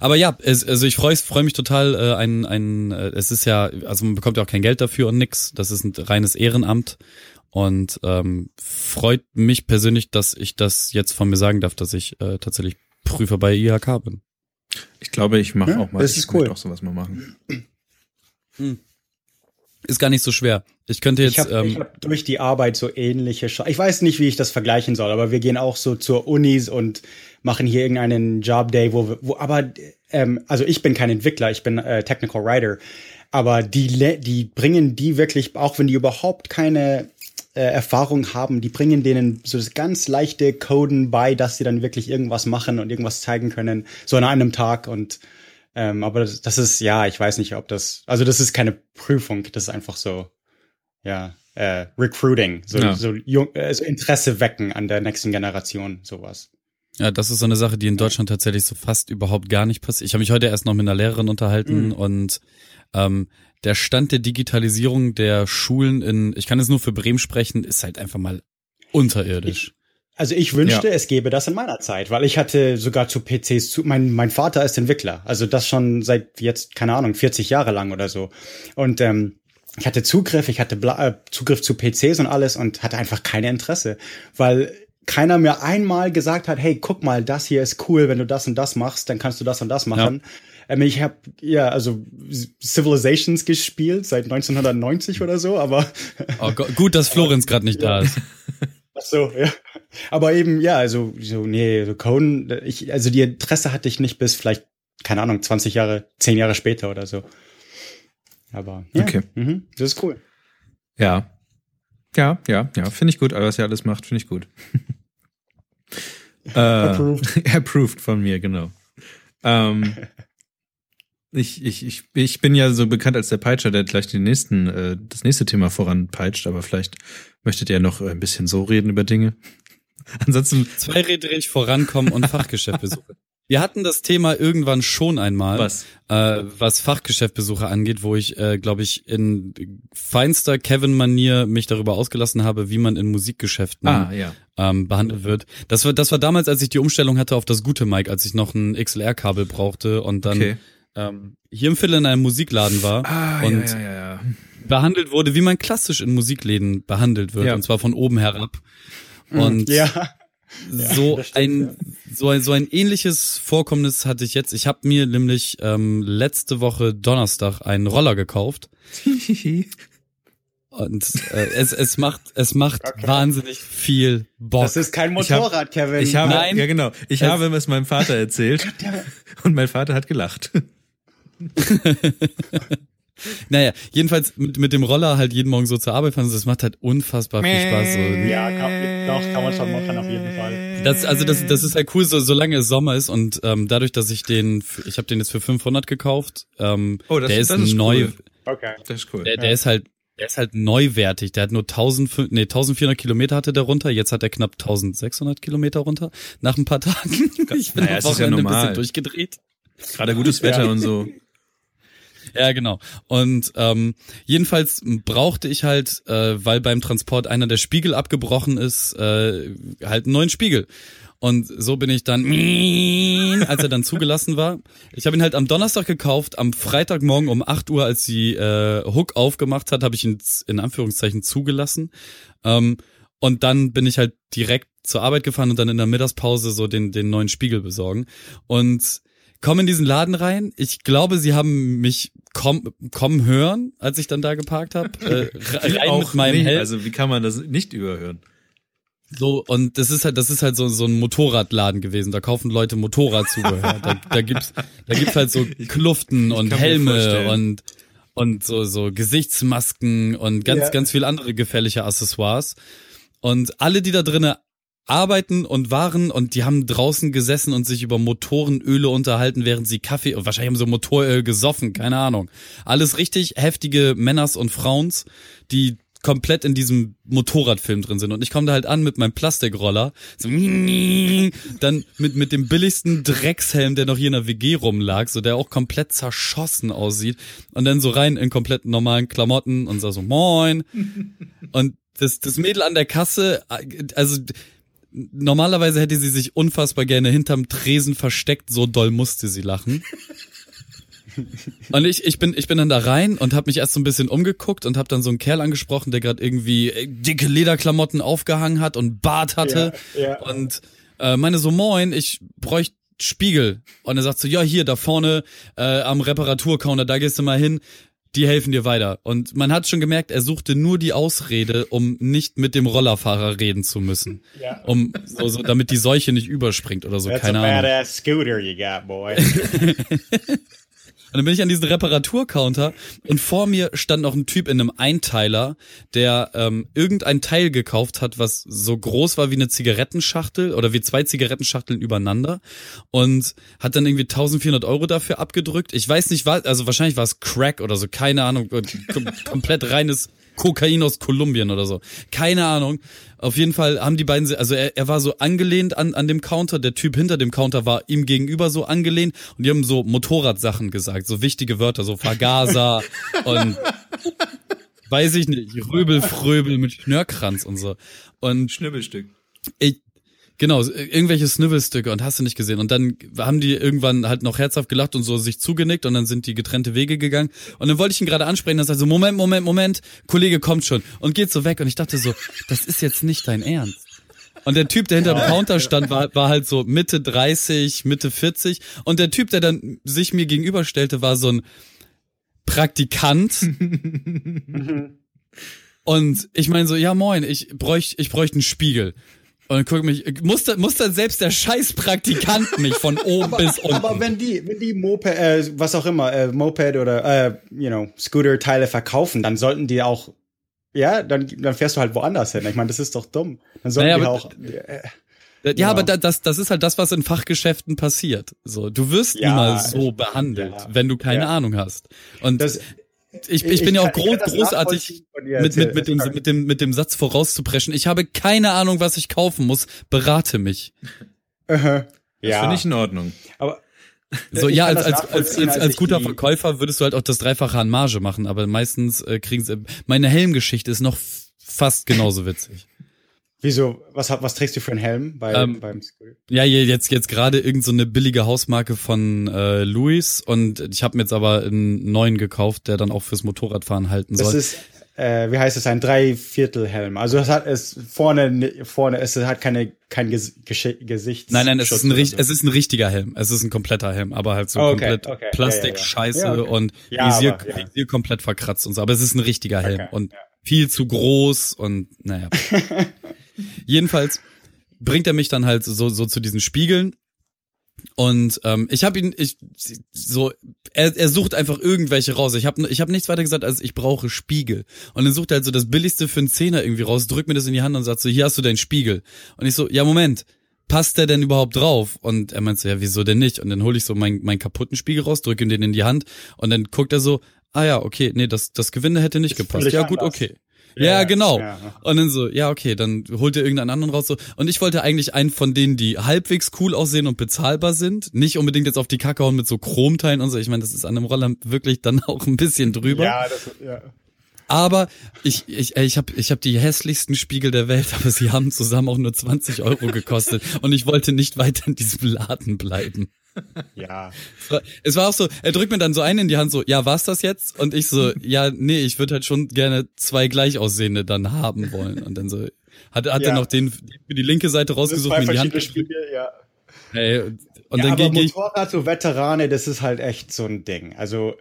Aber ja, es, also ich freue freu mich total. Äh, ein, ein, äh, es ist ja, also man bekommt ja auch kein Geld dafür und nix. Das ist ein reines Ehrenamt und ähm, freut mich persönlich, dass ich das jetzt von mir sagen darf, dass ich äh, tatsächlich Prüfer bei IHK bin. Ich glaube, ich mache Ja, auch mal. das ich ist cool. möchte auch sowas mal machen. Ist gar nicht so schwer. Ich könnte jetzt, Ich habe ähm, hab durch die Arbeit so ähnliche. Sch ich weiß nicht, wie ich das vergleichen soll, aber wir gehen auch so zur Unis und machen hier irgendeinen Job Day, wo, wir- wo aber ähm, also ich bin kein Entwickler, ich bin äh, Technical Writer, aber die die bringen die wirklich, auch wenn die überhaupt keine äh, Erfahrung haben, die bringen denen so das ganz leichte Coden bei, dass sie dann wirklich irgendwas machen und irgendwas zeigen können, so an einem Tag und ähm, aber das, das ist ja, ich weiß nicht, ob das, also das ist keine Prüfung, das ist einfach so ja, äh, Recruiting, so, Ja. so, jung, äh, so Interesse wecken an der nächsten Generation, sowas. Ja, das ist so eine Sache, die in Deutschland tatsächlich so fast überhaupt gar nicht passiert. Ich habe mich heute erst noch mit einer Lehrerin unterhalten Mhm. und ähm, der Stand der Digitalisierung der Schulen in, ich kann jetzt nur für Bremen sprechen, ist halt einfach mal unterirdisch. Also ich wünschte, es gäbe das in meiner Zeit, weil ich hatte sogar zu PCs zu, mein, mein Vater ist Entwickler, also das schon seit jetzt, keine Ahnung, 40 Jahre lang oder so. Und ähm, ich hatte Zugriff, ich hatte Bla äh, Zugriff zu PCs und alles und hatte einfach keine Interesse, weil keiner mir einmal gesagt hat, hey, guck mal, das hier ist cool, wenn du das und das machst, dann kannst du das und das machen. Ähm, ich habe ja also Civilizations gespielt seit 1990 oder so, aber Oh, Go- gut, dass Florenz gerade nicht da ist. Ach so, ja. Aber eben, ja, also, so, nee, so Coden, ich, also die Interesse hatte ich nicht bis vielleicht, keine Ahnung, 20 Jahre, 10 Jahre später oder so. Aber, ja, Okay. mhm, das ist cool. Ja. Ja, ja, ja, finde ich gut. Was er alles macht, finde ich gut. äh, Approved. approved von mir, genau. Ähm, ich, ich, ich, ich bin ja so bekannt als der Peitscher, der gleich die nächsten, äh, das nächste Thema voranpeitscht, aber vielleicht möchtet ihr noch ein bisschen so reden über Dinge. Ansonsten, Zweirädrig vorankommen und Fachgeschäftbesuche. Wir hatten das Thema irgendwann schon einmal, was? äh, was Fachgeschäftbesuche angeht, wo ich, äh, glaube ich, in feinster Kevin-Manier mich darüber ausgelassen habe, wie man in Musikgeschäften Ah, ja. ähm, behandelt wird. Das war, das war damals, als ich die Umstellung hatte auf das gute Mic, als ich noch ein XLR-Kabel brauchte und dann Okay. ähm, hier im Viertel in einem Musikladen war Ah, und ja, ja, ja, ja. behandelt wurde, wie man klassisch in Musikläden behandelt wird, Ja. und zwar von oben herab. Und Ja. So stimmt, ein so ein so ein ähnliches Vorkommnis hatte ich jetzt. Ich habe mir nämlich ähm, letzte Woche Donnerstag einen Roller gekauft und äh, es es macht es macht wahnsinnig viel Bock. Das ist kein Ich hab- Motorrad, Kevin. Ich habe, Nein. ja genau, ich Es- habe es meinem Vater erzählt und mein Vater hat gelacht. naja, jedenfalls mit, mit dem Roller halt jeden Morgen so zur Arbeit fahren, das macht halt unfassbar viel Spaß. So. ja, kann, doch, kann man schon machen, auf jeden Fall. Das, also das, das ist halt cool, so, solange es Sommer ist und ähm, dadurch, dass ich den, ich habe den jetzt für 500 gekauft, ähm, Oh, das- der ist, das ist neu, cool. Okay. Das ist cool. der, der ist halt, der ist halt neuwertig. Der hat nur 1000, nee, 1400 Kilometer hatte der runter. Jetzt hat er knapp 1600 Kilometer runter nach ein paar Tagen. Ich bin Naja, am ist ja Wochenende ein normal. bisschen durchgedreht. Gerade gutes Wetter und so. Ja, genau. Und ähm, jedenfalls brauchte ich halt, äh, weil beim Transport einer der Spiegel abgebrochen ist, äh, halt einen neuen Spiegel. Und so bin ich dann, als er dann zugelassen war. Ich habe ihn halt am Donnerstag gekauft, am Freitagmorgen um 8 Uhr, als die äh, Hook aufgemacht hat, habe ich ihn in Anführungszeichen zugelassen. Ähm, und dann bin ich halt direkt zur Arbeit gefahren und dann in der Mittagspause so den, den neuen Spiegel besorgen. Und komme in diesen Laden rein. Ich glaube, sie haben mich kommen kommen hören, als ich dann da geparkt habe. Äh, re- rein mit meinem nicht. Helm. Also wie kann man das nicht überhören? So, und das ist halt, das ist halt so, so ein Motorradladen gewesen. Da kaufen Leute Motorradzubehör. da, da gibt's, da gibt's halt so Kluften und Helme und, und so, so Gesichtsmasken und ganz, Ja. ganz viel andere gefährliche Accessoires. Und alle, die da drinnen arbeiten und waren und die haben draußen gesessen und sich über Motorenöle unterhalten, während sie Kaffee, wahrscheinlich haben sie Motoröl gesoffen, keine Ahnung. Alles richtig heftige Männers und Frauens, die komplett in diesem Motorradfilm drin sind. Und ich komme da halt an mit meinem Plastikroller, so dann mit, mit dem billigsten Dreckshelm, der noch hier in der WG rumlag, so der auch komplett zerschossen aussieht. Und dann so rein in komplett normalen Klamotten und sag so, moin. Und das, das Mädel an der Kasse, also normalerweise hätte sie sich unfassbar gerne hinterm Tresen versteckt, so doll musste sie lachen. Und ich, ich bin, ich bin dann da rein und habe mich erst so ein bisschen umgeguckt und habe dann so einen Kerl angesprochen, der gerade irgendwie äh, dicke Lederklamotten aufgehangen hat und Bart hatte Ja, ja. und äh, meine so moin, ich bräuchte Spiegel und er sagt so ja hier da vorne äh, am Reparaturcounter, da gehst du mal hin. Die helfen dir weiter. Und man hat schon gemerkt, er suchte nur die Ausrede, um nicht mit dem Rollerfahrer reden zu müssen. Ja. Um so, so, damit die Seuche nicht überspringt oder so, That's keine a Ahnung. badass scooter you got, boy. Und dann bin ich an diesen Reparaturcounter und vor mir stand noch ein Typ in einem Einteiler, der ähm, irgendein Teil gekauft hat, was so groß war wie eine Zigarettenschachtel oder wie zwei Zigarettenschachteln übereinander und hat dann irgendwie 1400 Euro dafür abgedrückt. Ich weiß nicht, was, also wahrscheinlich war es Crack oder so, keine Ahnung, kom komplett reines Kokain aus Kolumbien oder so. Keine Ahnung. Auf jeden Fall haben die beiden, also er, er war so angelehnt an, an dem Counter, der Typ hinter dem Counter war ihm gegenüber so angelehnt und die haben so Motorradsachen gesagt, so wichtige Wörter, so Vergaser und weiß ich nicht, Röbel, Fröbel mit Schnörkranz und so. Und Schnibbelstück. ich, genau, so irgendwelche Snivelstücke und hast du nicht gesehen. Und dann haben die irgendwann halt noch herzhaft gelacht und so sich zugenickt und dann sind die getrennte Wege gegangen. Und dann wollte ich ihn gerade ansprechen, sagt er so, Moment, Moment, Moment, Kollege kommt schon und geht so weg. Und ich dachte so, das ist jetzt nicht dein Ernst. Und der Typ, der hinter dem Counter stand, war, war halt so Mitte 30, Mitte 40. Und der Typ, der dann sich mir gegenüberstellte, war so ein Praktikant. Und ich meine so, ja moin, ich bräuchte ich bräuchte einen Spiegel. Und dann guck mich, musste, musste selbst der scheiß Praktikant mich von oben bis unten. Aber wenn die, wenn die Moped, äh, was auch immer, äh, Moped oder, äh, you know, Scooter-Teile verkaufen, dann sollten die auch, ja, dann, dann fährst du halt woanders hin. Ich meine, das ist doch dumm. Dann sollten Naja, die aber- auch, äh, ja, ja. aber da, das, das ist halt das, was in Fachgeschäften passiert. So, du wirst Ja, niemals so behandelt, ja, wenn du keine. Ahnung hast. Und das, ich, ich bin ja auch groß, großartig mit, mit, mit, dem, mit, dem, mit dem Satz vorauszupreschen. Ich habe keine Ahnung, was ich kaufen muss. Berate mich. Das Ja, finde ich in Ordnung. aber So, Ich ja, als, als, als, als, als ich guter Verkäufer würdest du halt auch das Dreifache an Marge machen, aber meistens äh, kriegen sie. Meine Helmgeschichte ist noch fast genauso witzig. Wieso, was, hat- was trägst du für einen Helm bei, Ähm, beim? Ja, je- jetzt jetzt gerade irgend so eine billige Hausmarke von äh, Louis und ich habe mir jetzt aber einen neuen gekauft, der dann auch fürs Motorradfahren halten Das soll. ist, äh, wie heißt es, ein Dreiviertelhelm. Also es hat es vorne, vorne, es hat keine, kein Ges Gesch Gesichts. Nein, nein, es ist, ein, oder es ist ein richtiger Helm. Es ist ein kompletter Helm, aber halt so Okay, komplett okay. Ja, Plastik, ja, ja. Scheiße Ja, und Visier, aber. Visier komplett verkratzt und so. Aber es ist ein richtiger Helm Okay, und viel zu groß und naja. Jedenfalls bringt er mich dann halt so, so zu diesen Spiegeln und ähm, ich habe ihn, ich so, er, er sucht einfach irgendwelche raus. Ich habe ich hab nichts weiter gesagt, als ich brauche Spiegel. Und dann sucht er halt so das Billigste für einen Zehner irgendwie raus, drückt mir das in die Hand und sagt so, hier hast du deinen Spiegel. Und ich so, ja Moment, passt der denn überhaupt drauf? Und er meint so, ja wieso denn nicht? Und dann hole ich so meinen meinen kaputten Spiegel raus, drücke ihm den in die Hand und dann guckt er so, ah ja, okay, nee, das das Gewinde hätte nicht gepasst. Ja gut, anders. okay. Ja, genau. ja. Und dann so, ja, okay, dann holt er irgendeinen anderen raus. So. Und ich wollte eigentlich einen von denen, die halbwegs cool aussehen und bezahlbar sind. Nicht unbedingt jetzt auf die Kacke hauen mit so Chromteilen und so. Ich meine, das ist an einem Roller wirklich dann auch ein bisschen drüber. Ja, das, ja. Aber ich, ich, ich habe ich hab die hässlichsten Spiegel der Welt, aber sie haben zusammen auch nur 20 Euro gekostet. Und ich wollte nicht weiter in diesem Laden bleiben. ja. Es war- auch so, er drückt mir dann so einen in die Hand, so, ja, war's das jetzt? Und ich so, ja, nee, ich würde halt schon gerne zwei gleich aussehende dann haben wollen. Und dann so, hat, hat Ja. er noch den für die linke Seite rausgesucht, mir in die Hand. Spiele, ja. Ey, und ja, dann aber Motorrad, so Veterane, das ist halt echt so ein Ding. Also,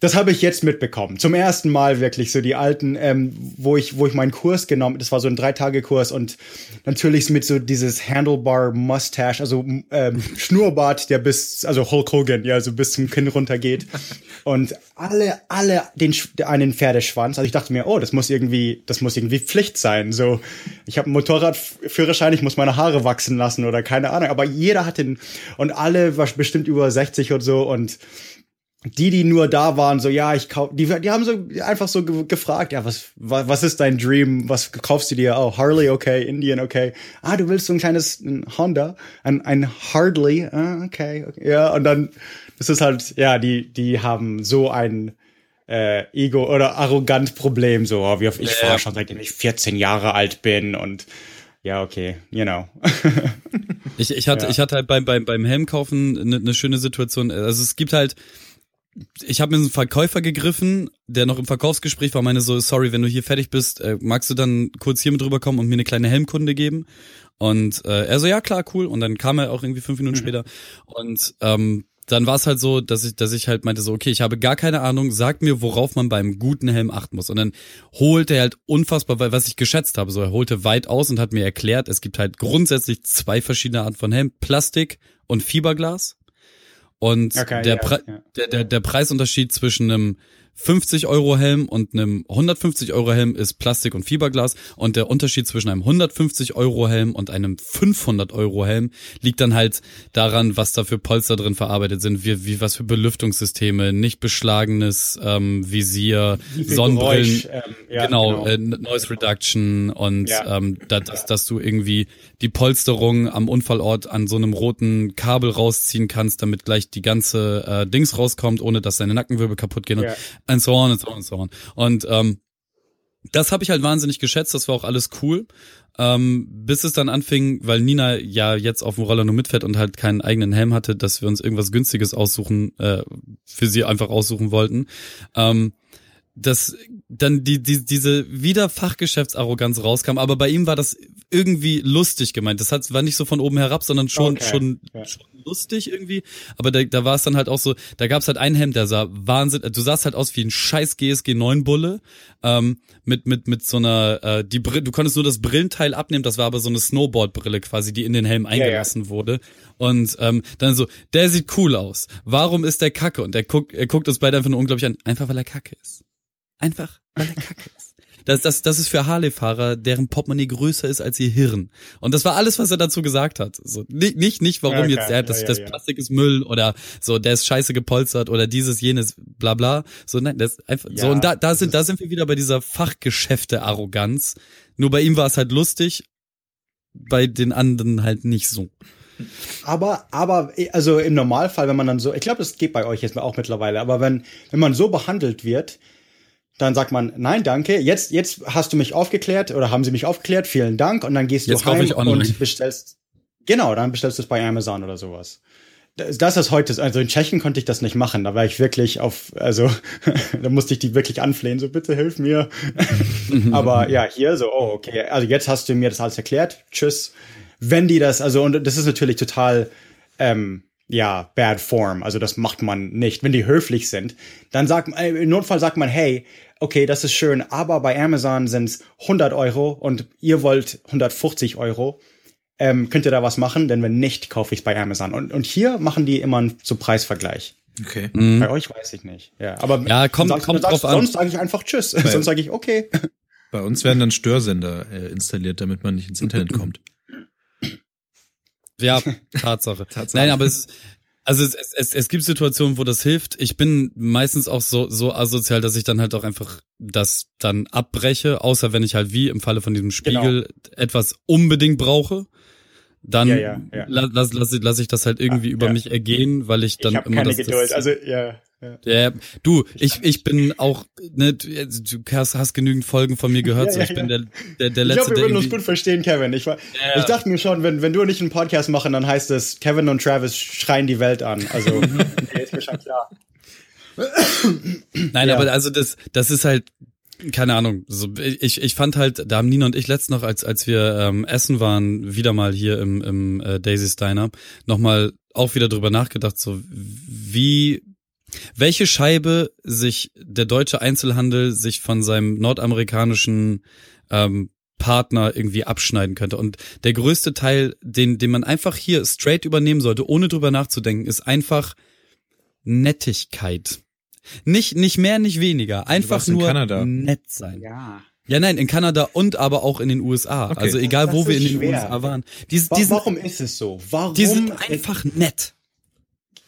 das habe ich jetzt mitbekommen. Zum ersten Mal wirklich so die alten, ähm, wo ich, wo ich meinen Kurs genommen, das war so ein Drei-Tage-Kurs und natürlich mit so dieses Handlebar Mustache, also ähm, Schnurrbart, der bis, also Hulk Hogan, ja, so bis zum Kinn runtergeht. Und alle, alle den einen Pferdeschwanz. Also ich dachte mir, oh, das muss irgendwie, das muss irgendwie Pflicht sein. So, ich habe einen Motorradführerschein, ich muss meine Haare wachsen lassen oder keine Ahnung. Aber jeder hat den und alle war bestimmt über 60 und so und die, die nur da waren, so, ja, ich kauf, die, die haben so einfach so ge gefragt, ja, was, was, was ist dein Dream? Was kaufst du dir? Oh, Harley, okay, Indian, okay. Ah, du willst so ein kleines ein Honda, ein, ein Hardley, ah, okay, okay. Ja, und dann, das ist halt, ja, die, die haben so ein, äh, Ego oder arrogant Problem, so, oh, wie oft ich Ja. fahre schon seitdem ich 14 Jahre alt bin und, ja, okay, you know. Ich, ich hatte, Ja. ich hatte halt beim, beim, beim Helmkaufen eine ne schöne Situation. Also es gibt halt, ich habe mir einen Verkäufer gegriffen, der noch im Verkaufsgespräch war, meine so, sorry, wenn du hier fertig bist, äh, magst du dann kurz hier mit rüberkommen und mir eine kleine Helmkunde geben? Und äh, er so, ja klar, cool. Und dann kam er auch irgendwie fünf Minuten später. Und ähm, dann war es halt so, dass ich, dass ich halt meinte so, okay, ich habe gar keine Ahnung, sag mir, worauf man beim guten Helm achten muss. Und dann holte er halt unfassbar, weil was ich geschätzt habe, so er holte weit aus und hat mir erklärt, es gibt halt grundsätzlich zwei verschiedene Arten von Helm, Plastik und Fiberglas. Und Okay, der, ja, Pre ja. Der, der, der Preisunterschied zwischen einem 50 Euro Helm und einem 150 Euro Helm ist Plastik und Fiberglas und der Unterschied zwischen einem 150 Euro Helm und einem 500 Euro Helm liegt dann halt daran, was da für Polster drin verarbeitet sind, wie, wie was für Belüftungssysteme, nicht beschlagenes ähm, Visier, Sonnenbrillen, Geräusch, ähm, ja, genau, genau. Äh, Noise Reduction und Ja. ähm, da, dass, dass du irgendwie die Polsterung am Unfallort an so einem roten Kabel rausziehen kannst, damit gleich die ganze äh, Dings rauskommt, ohne dass deine Nackenwirbel kaputt gehen und so on und so on und so on. Und ähm, das habe ich halt wahnsinnig geschätzt, das war auch alles cool. Ähm, bis es dann anfing, weil Nina ja jetzt auf dem Roller nur mitfährt und halt keinen eigenen Helm hatte, dass wir uns irgendwas Günstiges aussuchen, äh, für sie einfach aussuchen wollten. Ähm, dass dann die, die, diese wieder Fachgeschäftsarroganz rauskam, aber bei ihm war das irgendwie lustig gemeint. Das hat, war nicht so von oben herab, sondern schon, Okay, schon, ja. schon lustig irgendwie. Aber da, da war es dann halt auch so, da gab es halt einen Helm, der sah Wahnsinn, du sahst halt aus wie ein scheiß GSG 9 Bulle, ähm, mit, mit, mit so einer, äh, die Brille, du konntest nur das Brillenteil abnehmen, das war aber so eine Snowboard-Brille quasi, die in den Helm eingelassen wurde. Und ähm, dann so, der sieht cool aus. Warum ist der Kacke? Und er guckt, er guckt uns beide einfach nur unglaublich an, einfach weil er Kacke ist. Einfach, weil er kacke ist. Das, das, das ist für Harley-Fahrer, deren Portemonnaie größer ist als ihr Hirn. Und das war alles, was er dazu gesagt hat. So, nicht, nicht, nicht warum Ja, okay. jetzt, der, das, Ja, ja, das ja. Plastik ist Müll oder so, der ist scheiße gepolstert oder dieses, jenes, bla bla. So, nein, das ist einfach, so, Ja, und da, da sind, da sind wir wieder bei dieser Fachgeschäfte-Arroganz. Nur bei ihm war es halt lustig, bei den anderen halt nicht so. Aber, aber, also im Normalfall, wenn man dann so, ich glaube, das geht bei euch jetzt auch mittlerweile, aber wenn, wenn man so behandelt wird, dann sagt man, nein, danke, jetzt, jetzt hast du mich aufgeklärt oder haben sie mich aufgeklärt, vielen Dank, und dann gehst Jetzt du heim und bestellst, genau, dann bestellst du es bei Amazon oder sowas. das, das ist heute, also in Tschechien konnte ich das nicht machen. Da war ich wirklich auf, also da musste ich die wirklich anflehen, so bitte hilf mir. Aber ja, hier so, oh, okay, also jetzt hast du mir das alles erklärt. Tschüss. Wenn die das, also und das ist natürlich total, ähm, ja, bad form. Also das macht man nicht. Wenn die höflich sind, dann sagt man, im Notfall sagt man, hey, okay, das ist schön, aber bei Amazon sind's 100 Euro und ihr wollt 150 Euro ähm, könnt ihr da was machen? Denn wenn nicht, kaufe ich es bei Amazon. Und, und hier machen die immer einen so Preisvergleich. Okay. Mhm. Bei euch weiß ich nicht. Ja, aber Ja, kommt- sonst, kommt sonst, drauf an. sonst sage ich einfach Tschüss. sonst sage ich okay. Bei uns werden dann Störsender äh, installiert, damit man nicht ins Internet kommt. Ja, Tatsache. Tatsache. Nein, aber es, also es, es, es, gibt Situationen, wo das hilft. Ich bin meistens auch so, so asozial, dass ich dann halt auch einfach das dann abbreche, außer wenn ich halt wie im Falle von diesem Spiegel etwas unbedingt brauche. Dann Ja, ja, ja. la- lass, lass, lass ich das halt irgendwie Ah, über mich ergehen, weil ich dann ich immer keine das, Geduld. das also ja. Ja. ja, du, ich, ich bin auch, ne, du du hast, hast genügend Folgen von mir gehört, so ich bin der, der, der Ich Letzte, glaube, wir würden uns gut verstehen, Kevin. Ich, war, Ja. ich dachte mir schon, wenn, wenn du und ich einen Podcast machen, dann heißt es, Kevin und Travis schreien die Welt an. Also, nee, ist mir schon klar. Nein, Ja. aber also das, das ist halt, keine Ahnung. So, ich, ich fand halt, da haben Nina und ich letztens noch, als, als wir ähm, essen waren, wieder mal hier im, im äh, Daisy's Diner, nochmal auch wieder drüber nachgedacht, so wie, welche Scheibe sich der deutsche Einzelhandel sich von seinem nordamerikanischen ähm, Partner irgendwie abschneiden könnte. Und der größte Teil, den, den man einfach hier straight übernehmen sollte, ohne drüber nachzudenken, ist einfach Nettigkeit. Nicht, nicht mehr, nicht weniger. Einfach nur Kanada. nett sein. Ja. Ja, nein, in Kanada und aber auch in den USA. Okay. Also egal, Das wo wir in den schwer. USA waren. Die, die, sind, Warum ist es so? Warum? die sind einfach nett.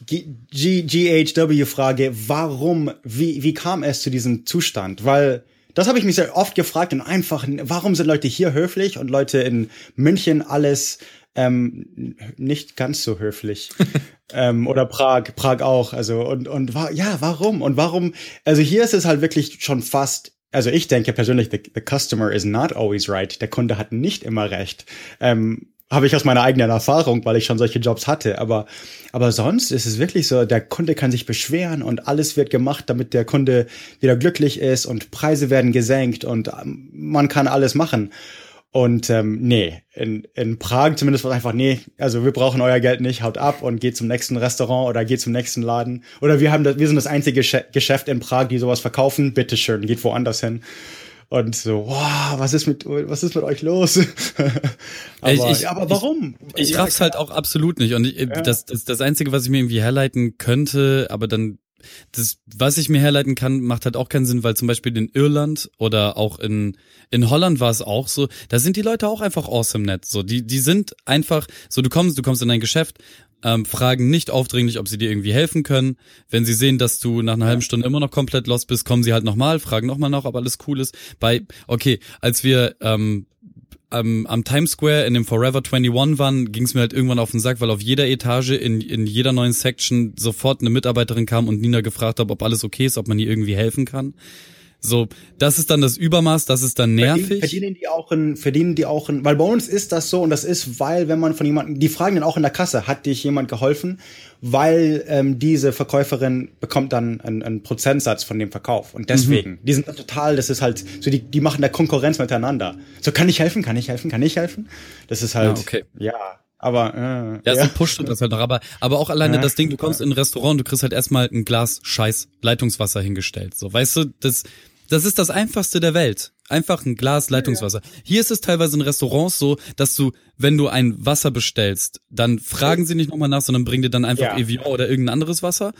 G G GHW-Frage, warum, wie, wie kam es zu diesem Zustand? Weil das habe ich mich sehr oft gefragt und einfach, warum sind Leute hier höflich und Leute in München alles ähm, nicht ganz so höflich? ähm, oder Prag, Prag auch. Also und und wa ja, warum und warum? Also hier ist es halt wirklich schon fast. Also ich denke persönlich, the, the customer is not always right. Der Kunde hat nicht immer recht. Ähm, habe ich aus meiner eigenen Erfahrung, weil ich schon solche Jobs hatte. Aber, aber sonst ist es wirklich so, der Kunde kann sich beschweren und alles wird gemacht, damit der Kunde wieder glücklich ist und Preise werden gesenkt und ähm, man kann alles machen. Und ähm, nee, in, in Prag zumindest war einfach, nee, also wir brauchen euer Geld nicht, haut ab und geht zum nächsten Restaurant oder geht zum nächsten Laden. Oder wir haben das, wir sind das einzige Geschäft in Prag, die sowas verkaufen, bitteschön, geht woanders hin. Und so, wow, was ist mit, was ist mit euch los? aber, Ich- ich- aber warum? Ich Ja, raff's halt auch absolut nicht. Und ich, das, das, das Einzige, was ich mir irgendwie herleiten könnte, aber dann, das, was ich mir herleiten kann, macht halt auch keinen Sinn, weil zum Beispiel in Irland oder auch in, in Holland war es auch so, da sind die Leute auch einfach awesome nett. So, die, die sind einfach, so du kommst, du kommst in dein Geschäft, ähm, fragen nicht aufdringlich, ob sie dir irgendwie helfen können. Wenn sie sehen, dass du nach einer halben Stunde immer noch komplett lost bist, kommen sie halt nochmal, fragen nochmal nach, ob alles cool ist. Bei, okay, als wir ähm, am, am Times Square in dem Forever 21 waren, ging es mir halt irgendwann auf den Sack, weil auf jeder Etage, in, in jeder neuen Section sofort eine Mitarbeiterin kam und Nina gefragt hat, ob alles okay ist, ob man ihr irgendwie helfen kann. So, das ist dann das Übermaß, das ist dann nervig. Verdienen, verdienen die auch in, verdienen die auch in, weil bei uns ist das so und das ist, weil wenn man von jemandem, die fragen dann auch in der Kasse, hat dich jemand geholfen? Weil ähm, diese Verkäuferin bekommt dann einen, einen Prozentsatz von dem Verkauf und deswegen, Mhm. die sind total, das ist halt, so die, die machen da Konkurrenz miteinander. So kann ich helfen, kann ich helfen, kann ich helfen? Das ist halt, Ja, okay. ja, aber äh, Ja, so pusht das halt noch, aber, aber auch alleine Ja. das Ding, du kommst in ein Restaurant, du kriegst halt erstmal ein Glas Scheiß Leitungswasser hingestellt. So, weißt du, das, das ist das einfachste der Welt. Einfach ein Glas Leitungswasser. Hier ist es teilweise in Restaurants so, dass du, wenn du ein Wasser bestellst, dann fragen sie nicht nochmal nach, sondern bringen dir dann einfach Ja. Evian oder irgendein anderes Wasser.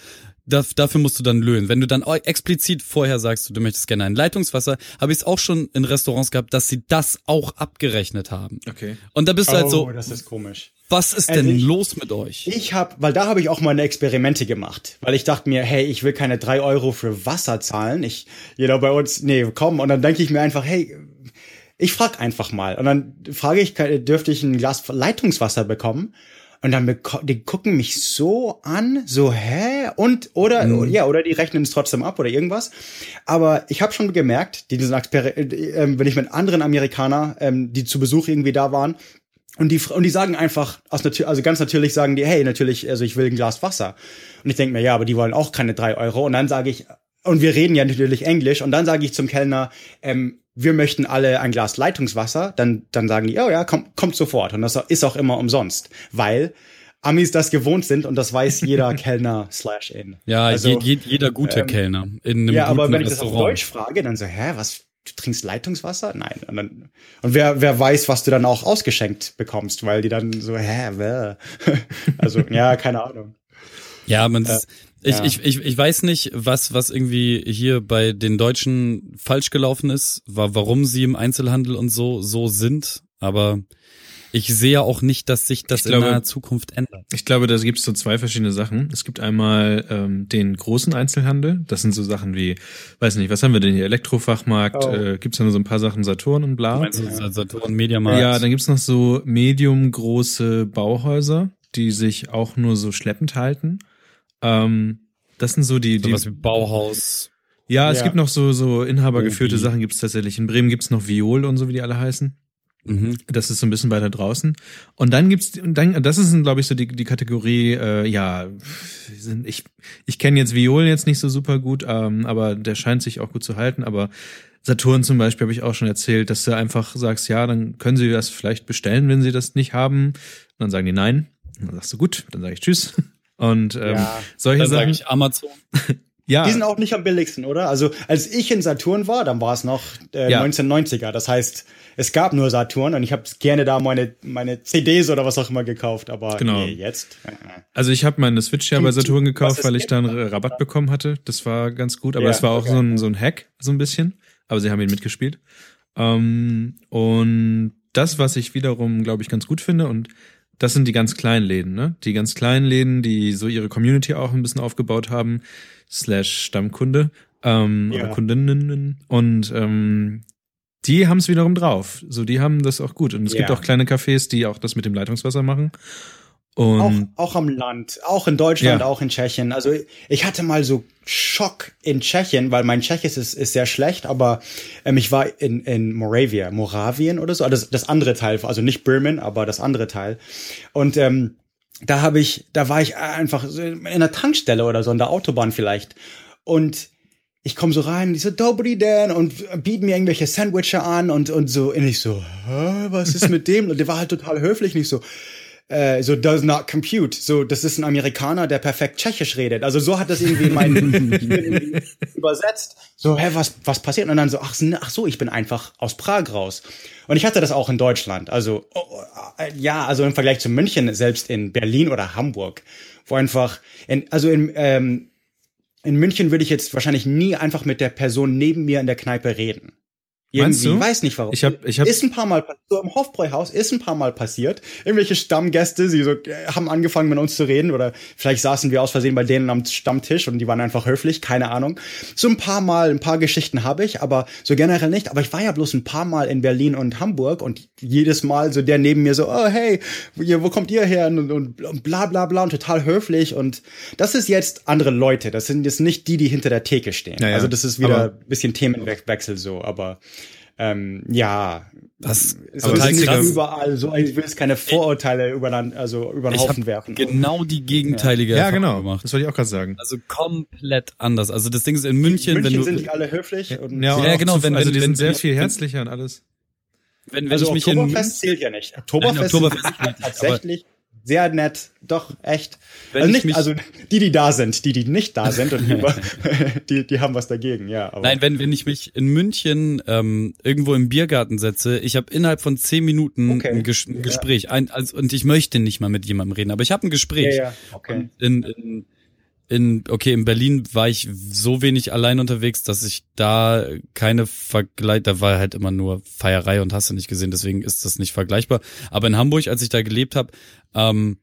Da, dafür musst du dann löhnen. Wenn du dann explizit vorher sagst, du möchtest gerne ein Leitungswasser, habe ich es auch schon in Restaurants gehabt, dass sie das auch abgerechnet haben. Okay. Und da bist du halt oh, so, das ist komisch. was ist Also denn ich- los mit euch? Ich habe, weil da habe ich auch meine Experimente gemacht, weil ich dachte mir, hey, ich will keine drei Euro für Wasser zahlen. Ich, jeder bei uns, nee, komm. Und dann denke ich mir einfach, hey, ich frag einfach mal. Und dann frage ich, dürfte ich ein Glas Leitungswasser bekommen? Und dann die gucken mich so an, so hä und oder ja oder die rechnen es trotzdem ab oder irgendwas. Aber ich habe schon gemerkt, die diesen Exper äh, äh, wenn ich mit anderen Amerikaner, ähm, die zu Besuch irgendwie da waren, Und die, und die sagen einfach, also ganz natürlich sagen die, hey, natürlich, also ich will ein Glas Wasser. Und ich denke mir, ja, aber die wollen auch keine drei Euro. Und dann sage ich, und wir reden ja natürlich Englisch, und dann sage ich zum Kellner, ähm, wir möchten alle ein Glas Leitungswasser. Dann, dann sagen die, oh ja, komm, kommt sofort. Und das ist auch immer umsonst, weil Amis das gewohnt sind und das weiß jeder Kellner slash in. Ja, Also, je, je, jeder gute ähm, Kellner in einem ja, aber wenn ich das auf Restaurant. Deutsch frage, dann so, hä, was, du trinkst Leitungswasser? Nein. Und, dann, und wer, wer weiß, was du dann auch ausgeschenkt bekommst, weil die dann so, hä, wer? also, ja, keine Ahnung. Ja, man ist, ich, ja. ich, ich, ich weiß nicht, was, was irgendwie hier bei den Deutschen falsch gelaufen ist, war, warum sie im Einzelhandel und so, so sind, aber ich sehe auch nicht, dass sich das glaube- in naher Zukunft ändert. Ich glaube, da gibt es so zwei verschiedene Sachen. Es gibt einmal ähm, den großen Einzelhandel. Das sind so Sachen wie, weiß nicht, was haben wir denn hier? Elektrofachmarkt, Oh. äh, gibt's da nur so ein paar Sachen, Saturn und bla. Meinst du Saturn Mediamarkt? Ja, dann gibt's noch so medium große Bauhäuser, die sich auch nur so schleppend halten. Ähm, das sind so die, die sowas wie Bauhaus. ja, es Ja. gibt noch so so inhabergeführte Obi. Sachen gibt's tatsächlich. In Bremen gibt's noch Viol und so wie die alle heißen. Mhm. Das ist so ein bisschen weiter draußen. Und dann gibt's und dann das ist glaube ich so die die Kategorie äh, ja sind ich ich kenne jetzt Violen jetzt nicht so super gut, ähm, aber der scheint sich auch gut zu halten, aber Saturn zum Beispiel habe ich auch schon erzählt, dass du einfach sagst, ja, dann können sie das vielleicht bestellen, wenn sie das nicht haben. Und dann sagen die nein. Und dann sagst du gut, dann sage ich tschüss. Und ähm, Ja. solche Dann Sachen. ich Amazon. ja, Die sind auch nicht am billigsten, oder? Also, als ich in Saturn war, dann war es noch äh, Ja. 1990er. Das heißt, es gab nur Saturn und ich habe gerne da meine, meine CDs oder was auch immer gekauft, aber Genau. nee, jetzt. äh, äh. Also ich habe meine Switch ja bei Saturn gekauft, weil ich gibt, da einen Rabatt bekommen hatte. Das war ganz gut, aber Ja, es war auch okay. so ein, so ein Hack, so ein bisschen. Aber sie haben ihn mitgespielt. Ähm, und das, was ich wiederum, glaube ich, ganz gut finde, und das sind die ganz kleinen Läden, ne? Die ganz kleinen Läden, die so ihre Community auch ein bisschen aufgebaut haben, slash Stammkunde ähm, Ja. oder Kundinnen. Und ähm, die haben es wiederum drauf. So, die haben das auch gut. Und es gibt Ja. auch kleine Cafés, die auch das mit dem Leitungswasser machen. Auch, Und auch am Land, auch in Deutschland, Ja. auch in Tschechien. Also ich hatte mal so Schock in Tschechien, weil mein Tschechisch ist, ist sehr schlecht, aber ähm, ich war in, in Moravia, Moravien oder so, also das, das andere Teil, also nicht Birmen, aber das andere Teil. Und ähm, da habe ich, da war ich einfach in einer Tankstelle oder so, an der Autobahn vielleicht. Und ich komme so rein, die so, Dobry Dan und bieten mir irgendwelche Sandwiches an und, und so, und ich so, Hä, was ist mit dem? Und der war halt total höflich, nicht so, äh, so does not compute. So, das ist ein Amerikaner, der perfekt Tschechisch redet. Also so hat das irgendwie mein übersetzt. So, hä, was, was passiert? Und dann so, ach, s- ach so, ich bin einfach aus Prag raus. Und ich hatte das auch in Deutschland. Also, oh, oh, äh, ja, also im Vergleich zu München, selbst in Berlin oder Hamburg, wo einfach, in, also in, ähm, in München würde ich jetzt wahrscheinlich nie einfach mit der Person neben mir in der Kneipe reden. Irgendwie, du? weiß nicht warum. Ich hab- ich hab- ist ein paar Mal so im Hofbräuhaus ist ein paar Mal passiert. Irgendwelche Stammgäste, sie so äh, haben angefangen mit uns zu reden oder vielleicht saßen wir aus Versehen bei denen am Stammtisch und die waren einfach höflich, keine Ahnung. So ein paar Mal, ein paar Geschichten habe ich, aber so generell nicht. Aber ich war ja bloß ein paar Mal in Berlin und Hamburg und jedes Mal so der neben mir so, oh hey, wo, kommt ihr her und, und, und bla bla bla und total höflich und das ist jetzt andere Leute. Das sind jetzt nicht die, die hinter der Theke stehen. Ja, ja. Also das ist wieder Aber- ein bisschen Themenwechsel so, aber ähm, ja, Das es Aber ist total nicht krass. überall so, ich will jetzt keine Vorurteile über, also über den ich Haufen werfen. genau die gegenteilige ja, Erfahrung genau. gemacht. Das wollte ich auch gerade sagen. Also komplett anders. Also das Ding ist in München, München wenn du sind die alle höflich. und Ja, Ja, genau, zu- wenn- also wenn- die wenn- sind sehr viel herzlicher und alles. wenn, wenn also ich mich in Oktoberfest zählt ja nicht. Oktoberfest, Oktoberfest ist nicht, tatsächlich sehr nett, doch echt. Wenn also ich nicht, also die, die da sind, die, die nicht da sind und lieber, die, die haben was dagegen, ja. Aber Nein, wenn, wenn ich mich in München ähm, irgendwo im Biergarten setze, ich habe innerhalb von zehn Minuten Okay. ein, Ges ein Ja. Gespräch. Ein, also, und ich möchte nicht mal mit jemandem reden, aber ich habe ein Gespräch. ja, ja, okay. In, in, in, okay, in Berlin war ich so wenig allein unterwegs, dass ich da keine Vergleich, da war halt immer nur Feierei und hast du nicht gesehen, deswegen ist das nicht vergleichbar. Aber in Hamburg, als ich da gelebt habe, ähm,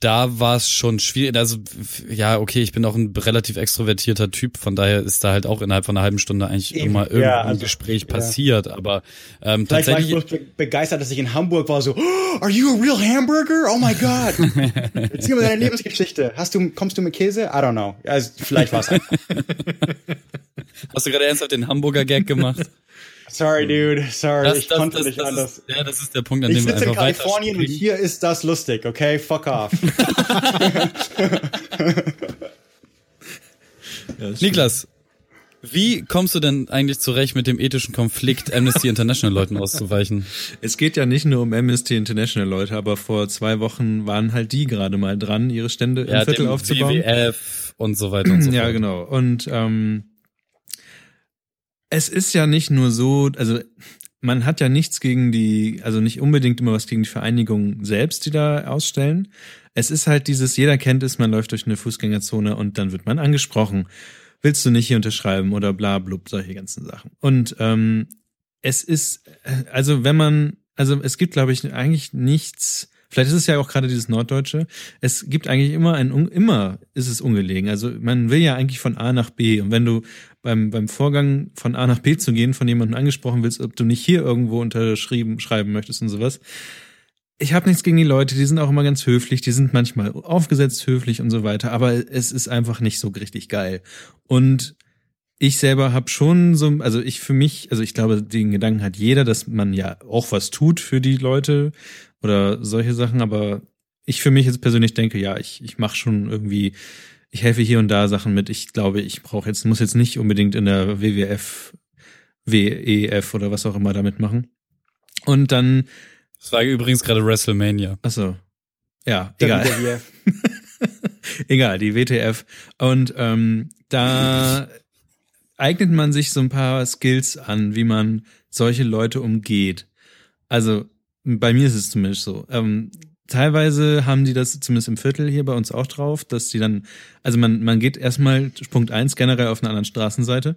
da war es schon schwierig. Also ja, okay, ich bin auch ein relativ extrovertierter Typ, von daher ist da halt auch innerhalb von einer halben Stunde eigentlich Eben, immer ja, irgendein also, Gespräch ja. passiert. Aber ähm, Vielleicht war ich tatsächlich, bloß be begeistert, dass ich in Hamburg war, so, oh, are you a real hamburger? Oh my God. Erzähl mir deine Lebensgeschichte. Hast du, kommst du mit Käse? I don't know. Also, vielleicht war es hast du gerade ernsthaft den Hamburger Gag gemacht? sorry, dude, sorry, Das, ich das, konnte das, nicht das, anders. ist, ja, das ist der Punkt, an Ich dem wir sitze in einfach Kalifornien und hier ist das lustig, okay? Fuck off. Ja, Niklas, wie kommst du denn eigentlich zurecht mit dem ethischen Konflikt, Amnesty International Leuten auszuweichen? Es geht ja nicht nur um Amnesty International Leute, aber vor zwei Wochen waren halt die gerade mal dran, ihre Stände im Viertel dem aufzubauen. WWF und so weiter und so fort. Ja, genau. Und ähm, es ist ja nicht nur so, also man hat ja nichts gegen die, also nicht unbedingt immer was gegen die Vereinigung selbst, die da ausstellen. Es ist halt dieses, jeder kennt es, man läuft durch eine Fußgängerzone und dann wird man angesprochen. Willst du nicht hier unterschreiben oder bla blub, solche ganzen Sachen. Und ähm, es ist, also wenn man, also es gibt, glaube ich, eigentlich nichts, vielleicht ist es ja auch gerade dieses Norddeutsche, es gibt eigentlich immer ein, immer ist es ungelegen. Also man will ja eigentlich von A nach B und wenn du beim, beim Vorgang von A nach B zu gehen, von jemandem angesprochen willst, ob du nicht hier irgendwo unterschrieben schreiben möchtest und sowas. Ich habe nichts gegen die Leute, die sind auch immer ganz höflich, die sind manchmal aufgesetzt höflich und so weiter, aber es ist einfach nicht so richtig geil. Und ich selber habe schon so, also ich für mich, also ich glaube, den Gedanken hat jeder, dass man ja auch was tut für die Leute oder solche Sachen, aber ich für mich jetzt persönlich denke, ja, ich, ich mache schon irgendwie, ich helfe hier und da Sachen mit. Ich glaube, ich brauche jetzt, muss jetzt nicht unbedingt in der WWF, WEF oder was auch immer damit machen. Und dann, Das war übrigens gerade WrestleMania. achso, ja, egal. WWF. Egal, die WTF. Und ähm, da eignet man sich so ein paar Skills an, wie man solche Leute umgeht. Also bei mir ist es zumindest so. Ähm, teilweise haben die das zumindest im Viertel hier bei uns auch drauf, dass die dann, also man, man geht erstmal Punkt eins generell auf einer anderen Straßenseite.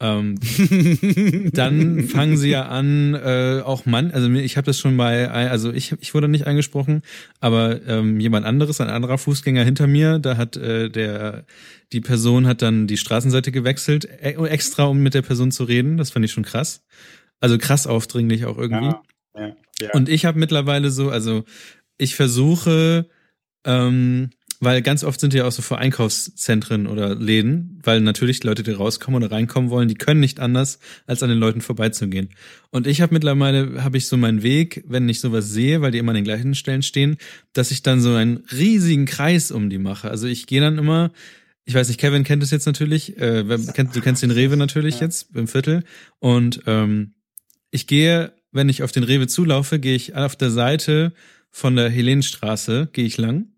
Ähm, dann fangen sie ja an, äh, auch Mann, also ich habe das schon bei, also ich, ich wurde nicht angesprochen, aber ähm, jemand anderes, ein anderer Fußgänger hinter mir, da hat äh, der, die Person hat dann die Straßenseite gewechselt, e extra um mit der Person zu reden. Das fand ich schon krass. Also krass aufdringlich auch irgendwie. Ja, ja, ja. Und ich habe mittlerweile so, also ich versuche, ähm, weil ganz oft sind ja auch so vor Einkaufszentren oder Läden, weil natürlich die Leute, die rauskommen oder reinkommen wollen, die können nicht anders, als an den Leuten vorbeizugehen. Und ich habe mittlerweile, habe ich so meinen Weg, wenn ich sowas sehe, weil die immer an den gleichen Stellen stehen, dass ich dann so einen riesigen Kreis um die mache. Also ich gehe dann immer, ich weiß nicht, Kevin kennt es jetzt natürlich, äh, du kennst den Rewe natürlich Ja. jetzt im Viertel. Und ähm, ich gehe, wenn ich auf den Rewe zulaufe, gehe ich auf der Seite von der Helenstraße, gehe ich lang.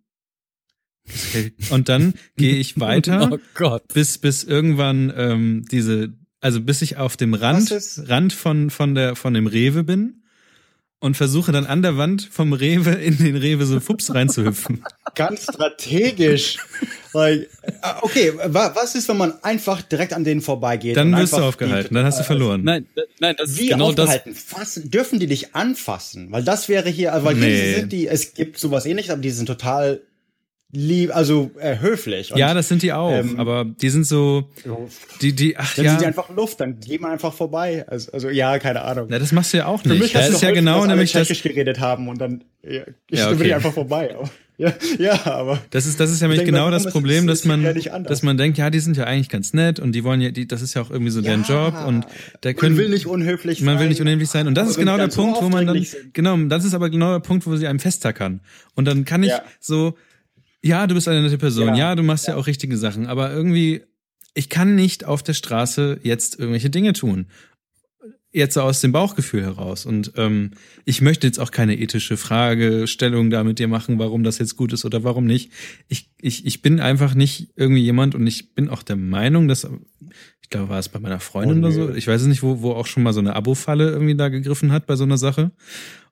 Und dann gehe ich weiter Oh bis bis irgendwann ähm, diese also bis ich auf dem Rand Rand von von der von dem Rewe bin und versuche dann an der Wand vom Rewe in den Rewe so fups reinzuhüpfen. Ganz strategisch. like, ah, okay, wa- was ist, wenn man einfach direkt an denen vorbeigeht? Dann und wirst du aufgehalten, die- dann hast du äh, verloren. Nein, nein, das ist Wie genau das. aufgehalten? Fassen, dürfen die dich anfassen? Weil das wäre hier, also weil Nee. hier sind die, es gibt sowas ähnliches, aber die sind total lieb, also äh, höflich. Und, ja, das sind die auch, ähm, aber die sind so die die ach Dann ja. sind die einfach Luft, dann geht man einfach vorbei. Also, also ja, keine Ahnung. Na, das machst du ja auch Für nicht. mich Das hat's ist ja geholfen, genau dass nämlich das Tschechisch geredet haben und dann ja, ich Ja, bin okay. ich einfach vorbei. Aber, ja, ja, aber Das ist, das ist ja nämlich genau das Problem, dass man, ja dass man denkt, ja, die sind ja eigentlich ganz nett und die wollen ja, die, das ist ja auch irgendwie so deren Ja. Job und der man können, will nicht unhöflich sein. man will nicht unendlich sein und das ist genau der dann Punkt, wo man dann, sind- genau, das ist aber genau der Punkt, wo sie einem festtackern und dann kann ich Ja. so, ja, du bist eine nette Person, ja, Ja. du machst ja. Ja. auch richtige Sachen, aber irgendwie, ich kann nicht auf der Straße jetzt irgendwelche Dinge tun. Jetzt so aus dem Bauchgefühl heraus. Und ähm, ich möchte jetzt auch keine ethische Fragestellung da mit dir machen, warum das jetzt gut ist oder warum nicht. Ich, ich, ich bin einfach nicht irgendwie jemand und ich bin auch der Meinung, dass, ich glaube, war es bei meiner Freundin Oh, oder so, ich weiß es nicht, wo, wo auch schon mal so eine Abo-Falle irgendwie da gegriffen hat bei so einer Sache.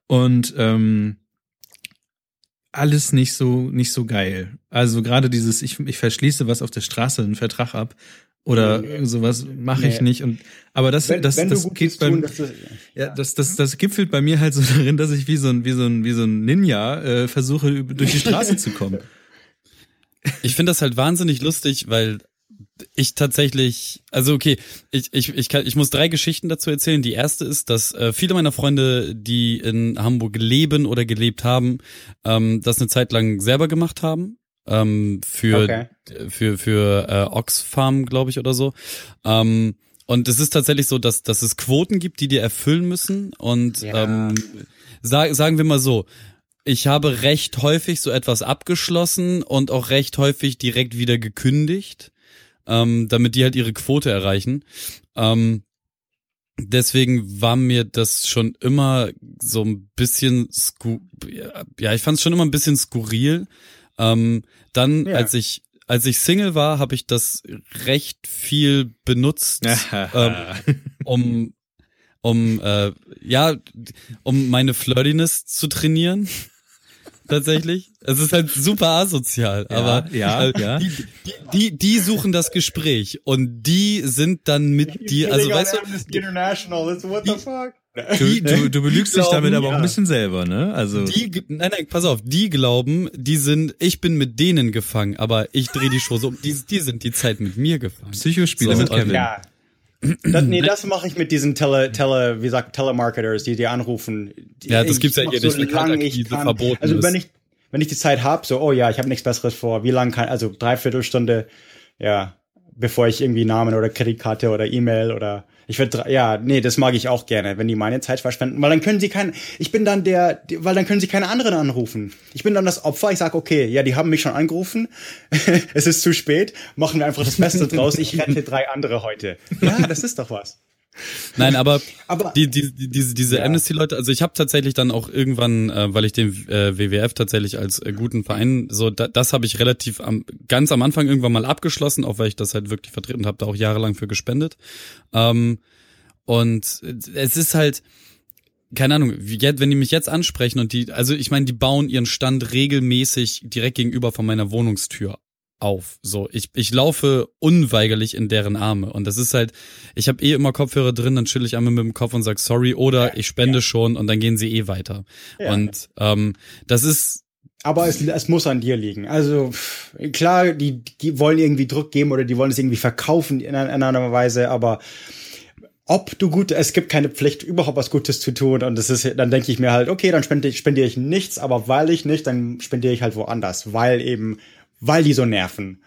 Und ähm, alles nicht so nicht so geil. Also gerade dieses ich ich verschließe was auf der Straße einen Vertrag ab oder Nee, sowas mache ich Nee. nicht und aber das wenn, das wenn das geht beim tun, du, ja, das, das, das gipfelt bei mir halt so darin, dass ich wie so ein, wie so ein, wie so ein Ninja äh, versuche, durch die Straße zu kommen. Ich finde das halt wahnsinnig lustig, weil ich tatsächlich, also okay, ich, ich, ich, kann, ich muss drei Geschichten dazu erzählen. Die erste ist, dass äh, viele meiner Freunde, die in Hamburg leben oder gelebt haben, ähm, das eine Zeit lang selber gemacht haben. Ähm, für, Okay. für, für äh, Oxfam, glaube ich, oder so. Ähm, und es ist tatsächlich so, dass, dass es Quoten gibt, die dir erfüllen müssen. Und Ja. ähm, sag, sagen wir mal so, ich habe recht häufig so etwas abgeschlossen und auch recht häufig direkt wieder gekündigt, ähm, damit die halt ihre Quote erreichen. Ähm, deswegen war mir das schon immer so ein bisschen sku ja, ich fand es schon immer ein bisschen skurril. Ähm, dann, Ja. als ich als ich Single war, habe ich das recht viel benutzt, ähm, um um äh, ja um meine Flirtiness zu trainieren. Tatsächlich. Es ist halt super asozial, aber ja, äh, ja. Die, die, die, die suchen das Gespräch und die sind dann mit dir, also weißt du, International, that's what the fuck? Du, du, du belügst dich damit aber auch ja. ein bisschen selber, ne? Also die, nein, nein, pass auf, die glauben, die sind, ich bin mit denen gefangen, aber ich drehe die Show so um, die, die sind die Zeit mit mir gefangen. Psychospiele So, mit Kevin. Ja. Das, nee, das mache ich mit diesen Tele, Tele, wie sagt, Telemarketers, die dir anrufen. Die- Ja, das gibt's ja hier nicht, eine lange ich kann. verboten Also wenn ich, wenn ich die Zeit hab, so, oh ja, ich habe nichts Besseres vor, wie lang kann, also dreiviertel Stunde, ja, bevor ich irgendwie Namen oder Kreditkarte oder E-Mail oder ich würde ja, nee, das mag ich auch gerne, wenn die meine Zeit verschwenden, weil dann können sie kein ich bin dann der weil dann können sie keine anderen anrufen. Ich bin dann das Opfer, ich sag okay, ja, die haben mich schon angerufen. es ist zu spät, machen wir einfach das Beste draus, ich rette drei andere heute. Ja, das ist doch was. Nein, aber, Aber- die, die, die, diese, diese Ja. Amnesty-Leute, also ich habe tatsächlich dann auch irgendwann, äh, weil ich den äh, WWF tatsächlich als äh, guten Verein, so da, das habe ich relativ am, ganz am Anfang irgendwann mal abgeschlossen, auch weil ich das halt wirklich vertreten habe, da auch jahrelang für gespendet. Ähm, und es ist halt, keine Ahnung, wie jetzt, wenn die mich jetzt ansprechen und die, also ich meine, die bauen ihren Stand regelmäßig direkt gegenüber von meiner Wohnungstür auf. So, ich, ich laufe unweigerlich in deren Arme. Und das ist halt, ich habe eh immer Kopfhörer drin, dann chill ich einmal mit dem Kopf und sag sorry oder ich spende schon und dann gehen sie eh weiter. Ja. Und ähm, das ist Aber es, es muss an dir liegen. Also klar, die, die wollen irgendwie Druck geben oder die wollen es irgendwie verkaufen in einer, in einer Weise, aber ob du gut, es gibt keine Pflicht, überhaupt was Gutes zu tun und das ist, dann denke ich mir halt, okay, dann spende ich, spendiere ich nichts, aber weil ich nicht, dann spendiere ich halt woanders, weil eben, weil die so nerven.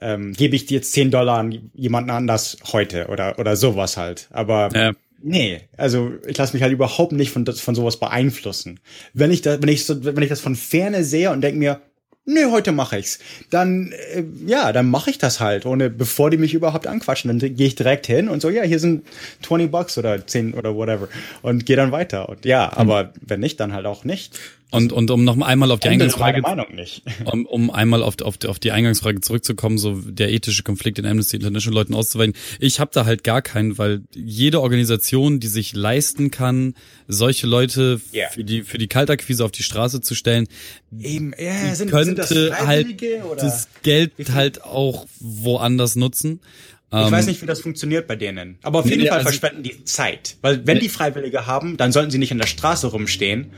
Ähm, gebe ich dir jetzt 10 Dollar an jemanden anders heute oder, oder sowas halt. Aber Ja. Nee, also ich lasse mich halt überhaupt nicht von, das- von sowas beeinflussen. Wenn ich, da, wenn, ich so, wenn ich das von ferne sehe und denke mir, nö, heute mache ich's, dann äh, ja, dann mache ich das halt, ohne bevor die mich überhaupt anquatschen. Dann gehe ich direkt hin und so, ja, hier sind 20 Bucks oder 10 oder whatever und gehe dann weiter. Und ja, aber wenn nicht, dann halt auch nicht. Und und um noch einmal auf die Eingangsfrage Meinung nicht. um, um einmal auf, auf, auf die Eingangsfrage zurückzukommen, so der ethische Konflikt in Amnesty International Leuten auszuweichen. Ich habe da halt gar keinen, weil jede Organisation, die sich leisten kann, solche Leute Ja. für die für die Kaltakquise auf die Straße zu stellen, Eben, ja, sind, könnte sind das halt Freiwillige oder? das Geld halt auch woanders nutzen. Ich Ähm, weiß nicht, wie das funktioniert bei denen. Aber auf jeden Nee, Fall also- verschwenden die Zeit. Weil wenn die Freiwillige haben, dann sollten sie nicht in der Straße rumstehen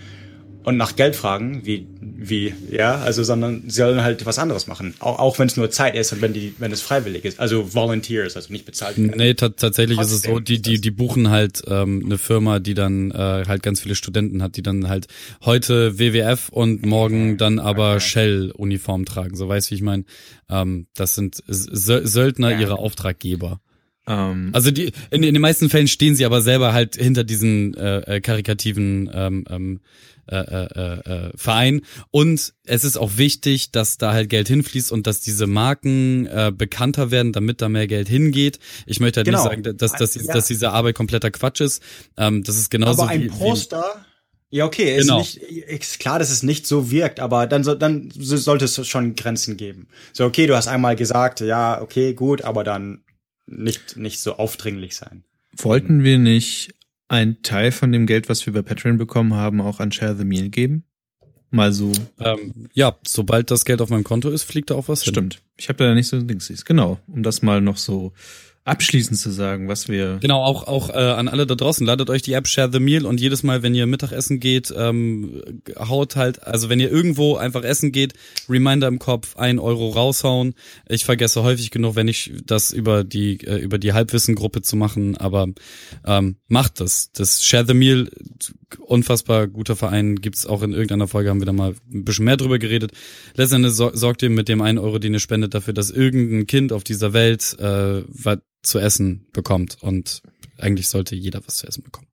und nach Geld fragen, wie, wie, ja, also, sondern sie sollen halt was anderes machen. Auch, auch wenn es nur Zeit ist und wenn die, wenn es freiwillig ist. Also Volunteers, also nicht bezahlt. Nee, ta tatsächlich ist es so, Trotzdem die, die, die buchen halt ähm, eine Firma, die dann äh, halt ganz viele Studenten hat, die dann halt heute WWF und morgen dann aber Shell-Uniform tragen. So weißt wie ich meine. Ähm, das sind Sö Söldner Ja. ihrer Auftraggeber. Ähm, Also die in, in den meisten Fällen stehen sie aber selber halt hinter diesen äh, äh, karikativen ähm, ähm, äh, äh, äh, Verein und es ist auch wichtig, dass da halt Geld hinfließt und dass diese Marken äh, bekannter werden, damit da mehr Geld hingeht. Ich möchte halt Genau. nicht sagen, dass, dass, Ja. dass diese Arbeit kompletter Quatsch ist. Ähm, das ist genauso aber ein wie, wie Poster, ja, okay, ist Genau. nicht, ist klar, dass es nicht so wirkt, aber dann, so, dann so- sollte es schon Grenzen geben. So, okay, du hast einmal gesagt, ja, okay, gut, aber dann nicht, nicht so aufdringlich sein. wollten wir nicht einen Teil von dem Geld, was wir bei Patreon bekommen haben, auch an Share the Meal geben? Mal so. ähm, ja, sobald das Geld auf meinem Konto ist, fliegt da auch was hin. Stimmt. Ich habe da nicht so Dings. Genau, um das mal noch so abschließend zu sagen, was wir. Genau, auch auch äh, an alle da draußen, ladet euch die App Share the Meal und jedes Mal, wenn ihr Mittagessen geht, ähm, haut halt, also wenn ihr irgendwo einfach essen geht, Reminder im Kopf, ein Euro raushauen. Ich vergesse häufig genug, wenn ich das über die äh, über die Halbwissengruppe zu machen, aber ähm, macht das. Das Share the Meal, unfassbar guter Verein, gibt's auch in irgendeiner Folge, haben wir da mal ein bisschen mehr drüber geredet. Letztendlich sor- sorgt ihr mit dem einen Euro, den ihr spendet, dafür, dass irgendein Kind auf dieser Welt, äh, zu essen bekommt. Und eigentlich sollte jeder was zu essen bekommen.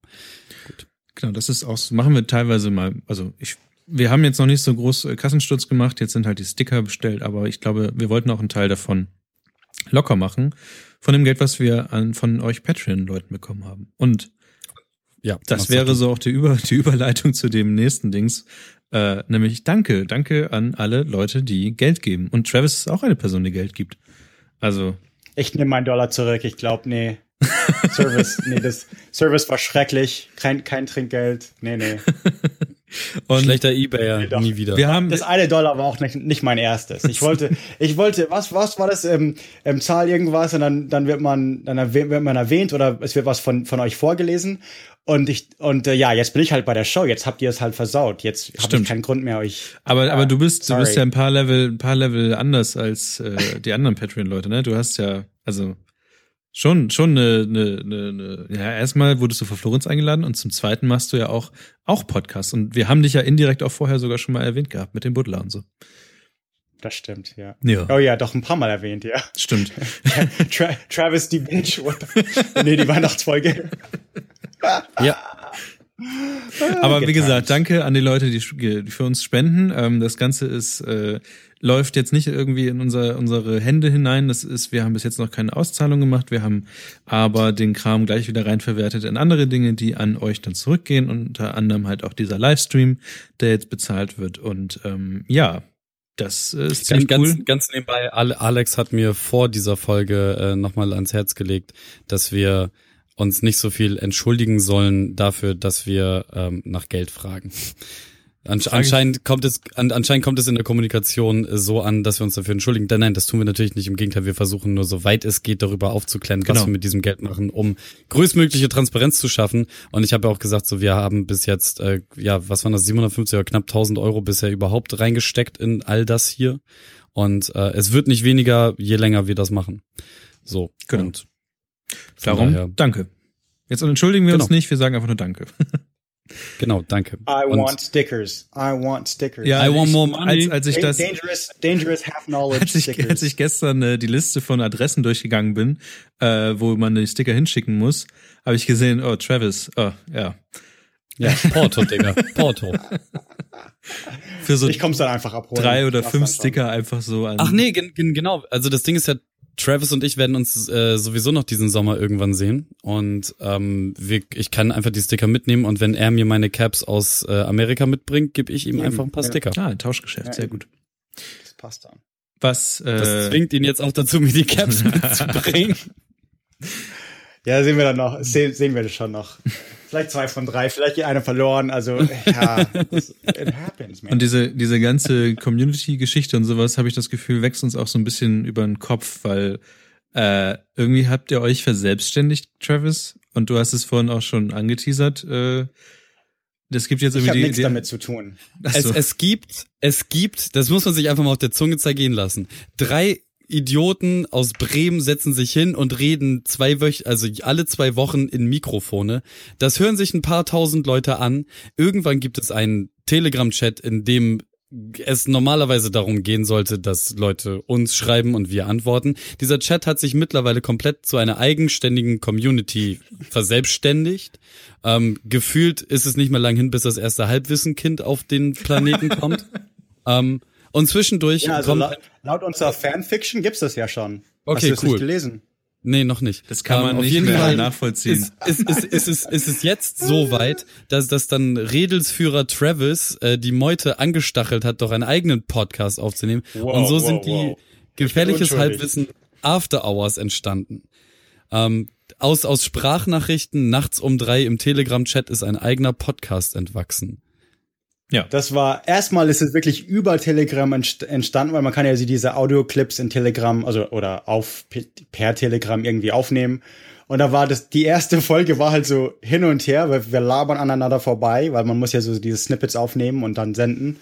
Genau, das ist auch, so- machen wir teilweise mal, also ich, wir haben jetzt noch nicht so groß äh, Kassensturz gemacht, jetzt sind halt die Sticker bestellt, aber ich glaube, wir wollten auch einen Teil davon locker machen, von dem Geld, was wir an, von euch Patreon-Leuten bekommen haben. Und Ja, das wäre so auch die, Über die Überleitung zu dem nächsten Dings, äh, nämlich Danke, danke an alle Leute, die Geld geben. Und Travis ist auch eine Person, die Geld gibt. Also, Ich nehme meinen Dollar zurück. Ich glaube, nee. Service, nee, das Service war schrecklich. Kein, kein Trinkgeld. Nee, nee. und Schlechter Ebayer, doch. nie wieder. wir haben, Das eine Dollar war auch nicht, nicht mein erstes. Ich wollte, ich wollte, was, was war das? Ähm, ähm, Zahl irgendwas und dann, dann wird man, dann wird man erwähnt oder es wird was von, von euch vorgelesen. Und ich, und äh, ja, jetzt bin ich halt bei der Show. Jetzt habt ihr es halt versaut. Jetzt habe Stimmt. ich keinen Grund mehr, euch. Aber, aber du bist, du bist sorry. ja ein paar Level, ein paar Level anders als äh, die anderen Patreon-Leute, ne? Du hast ja, also schon, schon eine, eine, eine, eine ja, erstmal wurdest du von Florenz eingeladen und zum zweiten machst du ja auch, auch Podcasts. Und wir haben dich ja indirekt auch vorher sogar schon mal erwähnt gehabt mit dem Butler und so. Das stimmt, ja. Ja. Oh ja, doch ein paar Mal erwähnt, ja. Stimmt. Tra Travis die the nee, die Weihnachtsfolge. Ja, Aber wie gesagt, danke an die Leute, die, für uns spenden. Ähm, das Ganze ist äh, läuft jetzt nicht irgendwie in unser, unsere Hände hinein. Das ist, wir haben bis jetzt noch keine Auszahlung gemacht. Wir haben aber den Kram gleich wieder reinverwertet in andere Dinge, die an euch dann zurückgehen. Unter anderem halt auch dieser Livestream, der jetzt bezahlt wird. Und ähm, ja, das ist Ganz, ziemlich ganz, cool. ganz nebenbei, Ale- Alex hat mir vor dieser Folge äh, nochmal ans Herz gelegt, dass wir uns nicht so viel entschuldigen sollen dafür, dass wir ähm, nach Geld fragen. Ansch anscheinend kommt es an, anscheinend kommt es in der Kommunikation äh, so an, dass wir uns dafür entschuldigen. Nein, nein, das tun wir natürlich nicht. Im Gegenteil, wir versuchen nur so weit es geht darüber aufzuklären, Genau. was wir mit diesem Geld machen, um größtmögliche Transparenz zu schaffen. Und ich habe ja auch gesagt, so wir haben bis jetzt äh, ja was waren das 750 oder knapp 1000 Euro bisher überhaupt reingesteckt in all das hier. Und äh, es wird nicht weniger, je länger wir das machen. So Genau. und Darum, daher- danke. Jetzt entschuldigen wir uns Genau. nicht, wir sagen einfach nur Danke. genau, danke. I Und- want stickers. I want stickers. Ja, I want ich- more money. Als, als ich Da- das, dangerous, dangerous half knowledge als ich, stickers. als ich gestern äh, die Liste von Adressen durchgegangen bin, äh, wo man die Sticker hinschicken muss, habe ich gesehen, oh, Travis, oh, ja. Ja, Porto, Digga, Porto. Für so ich komm's dann einfach abholen. drei oder fünf. Sticker einfach so an. Ach nee, gen gen genau. Also das Ding ist ja, Travis und ich werden uns äh, sowieso noch diesen Sommer irgendwann sehen. Und ähm, wir, ich kann einfach die Sticker mitnehmen und wenn er mir meine Caps aus äh, Amerika mitbringt, gebe ich ihm Eben, einfach ein paar ja. Sticker. Ah, ein Tauschgeschäft, Ja, sehr gut. Das passt dann. Was, äh, Das zwingt ihn jetzt auch dazu, mir die Caps mitzubringen. Ja, sehen wir dann noch. Sehen, sehen wir das schon noch. Vielleicht zwei von drei, vielleicht geht einer verloren. Also, ja, das, it happens, man. und diese, diese ganze Community-Geschichte und sowas, habe ich das Gefühl, wächst uns auch so ein bisschen über den Kopf, weil äh, irgendwie habt ihr euch verselbstständigt, Travis, und du hast es vorhin auch schon angeteasert. Äh, das gibt jetzt ich irgendwie habe die, nichts damit zu tun. Ach Es, so. es gibt, es gibt, das muss man sich einfach mal auf der Zunge zergehen lassen. Drei Idioten aus Bremen setzen sich hin und reden zwei Wöch also alle zwei Wochen in Mikrofone. Das hören sich ein paar tausend Leute an. Irgendwann gibt es einen Telegram-Chat, in dem es normalerweise darum gehen sollte, dass Leute uns schreiben und wir antworten. Dieser Chat hat sich mittlerweile komplett zu einer eigenständigen Community verselbstständigt. Ähm, gefühlt ist es nicht mehr lang hin, bis das erste Halbwissenkind auf den Planeten kommt. ähm, und zwischendurch Ja, also kommt. laut, laut unserer Fanfiction gibt's das ja schon. Okay, Hast du das cool. nicht gelesen? Nee, noch nicht. Das kann man Ähm, auf nicht jeden mehr Fall nachvollziehen. Ist, ist, ist, ist, ist, ist es jetzt so weit, dass, dass dann Redelsführer Travis äh, die Meute angestachelt hat, doch einen eigenen Podcast aufzunehmen. Wow, Und so wow, sind die wow. gefährliches. Halbwissen After Hours entstanden. Ähm, aus, aus Sprachnachrichten nachts um drei im Telegram-Chat ist ein eigener Podcast entwachsen. Das war, erstmal ist es wirklich über Telegram entst- entstanden, weil man kann ja diese Audioclips in Telegram, also, oder auf, per Telegram irgendwie aufnehmen. Und da war das, die erste Folge war halt so hin und her, weil wir labern aneinander vorbei, weil man muss ja so diese Snippets aufnehmen und dann senden.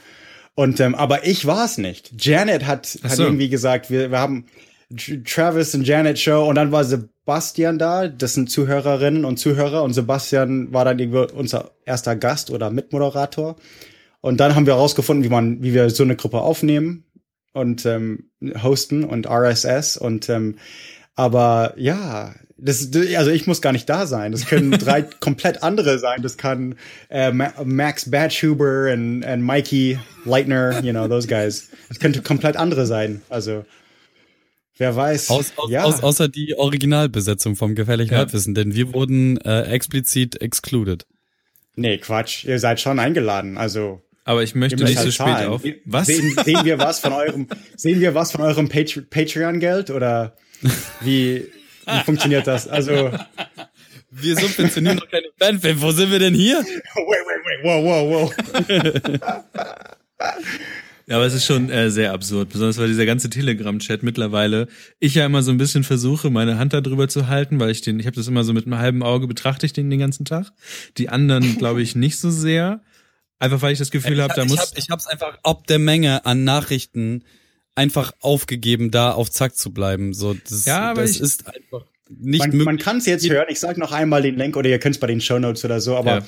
Und, ähm, aber ich war es nicht. Janet hat, Ach hat so. irgendwie gesagt, wir, wir haben Tr- Travis und Janet Show und dann war Sebastian da, das sind Zuhörerinnen und Zuhörer und Sebastian war dann irgendwie unser erster Gast oder Mitmoderator. Und dann haben wir herausgefunden, wie man, wie wir so eine Gruppe aufnehmen und ähm, hosten und RSS und ähm, Aber ja, das, also ich muss gar nicht da sein. Das können drei komplett andere sein. Das kann äh, Ma Max Batchhuber und, und Mikey Leitner, you know, those guys. Das könnte komplett andere sein. Also wer weiß. Aus, aus, ja. aus, außer die Originalbesetzung vom gefährlichen Ja. Halbwissen, denn wir wurden äh, explizit excluded. nee, Quatsch. Ihr seid schon eingeladen. Also Aber ich möchte nicht so halt spät zahlen. auf. Was? Sehen, sehen wir was von eurem, sehen wir was von eurem Patre Patreon-Geld oder wie, wie funktioniert das? Also, wait, Wir subventionieren doch keine Fanfilme. Wo sind wir denn hier? wait, wait, wow, wow, wow. Ja, aber es ist schon äh, sehr absurd, besonders weil dieser ganze Telegram-Chat mittlerweile ich ja immer so ein bisschen versuche, meine Hand da drüber zu halten, weil ich den, ich habe das immer so mit einem halben Auge betrachte ich den den ganzen Tag. Die anderen, glaube ich, nicht so sehr. Einfach weil ich das Gefühl habe, da ich muss. hab, ich hab's einfach ob der Menge an Nachrichten einfach aufgegeben, da auf Zack zu bleiben. So, das, Ja, aber das ich- ist einfach nicht Man, möglich. man kann es jetzt hören. Ich sage noch einmal den Link oder ihr könnt es bei den Show Notes oder so, aber Ja.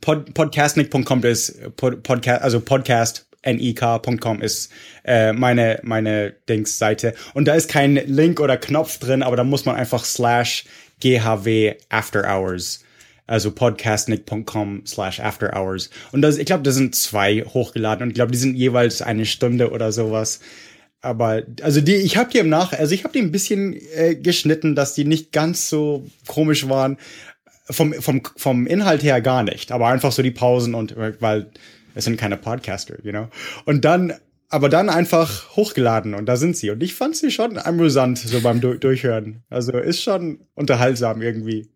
pod, podcastnik.com ist pod, podcast, also podcast nik.com ist äh, meine meine Dings-Seite und da ist kein Link oder Knopf drin, aber da muss man einfach slash GHW After Hours also podcastnik.com slash after hours. Und das, ich glaube, da sind zwei hochgeladen und ich glaube, die sind jeweils eine Stunde oder sowas. Aber also die, ich habe die im Nach, also ich habe die ein bisschen äh, geschnitten, dass die nicht ganz so komisch waren. Vom, vom, vom Inhalt her gar nicht, aber einfach so die Pausen und weil es sind keine Podcaster, you know. Und dann, aber dann einfach hochgeladen und da sind sie. Und ich fand sie schon amüsant, so beim du Durchhören. Also ist schon unterhaltsam irgendwie.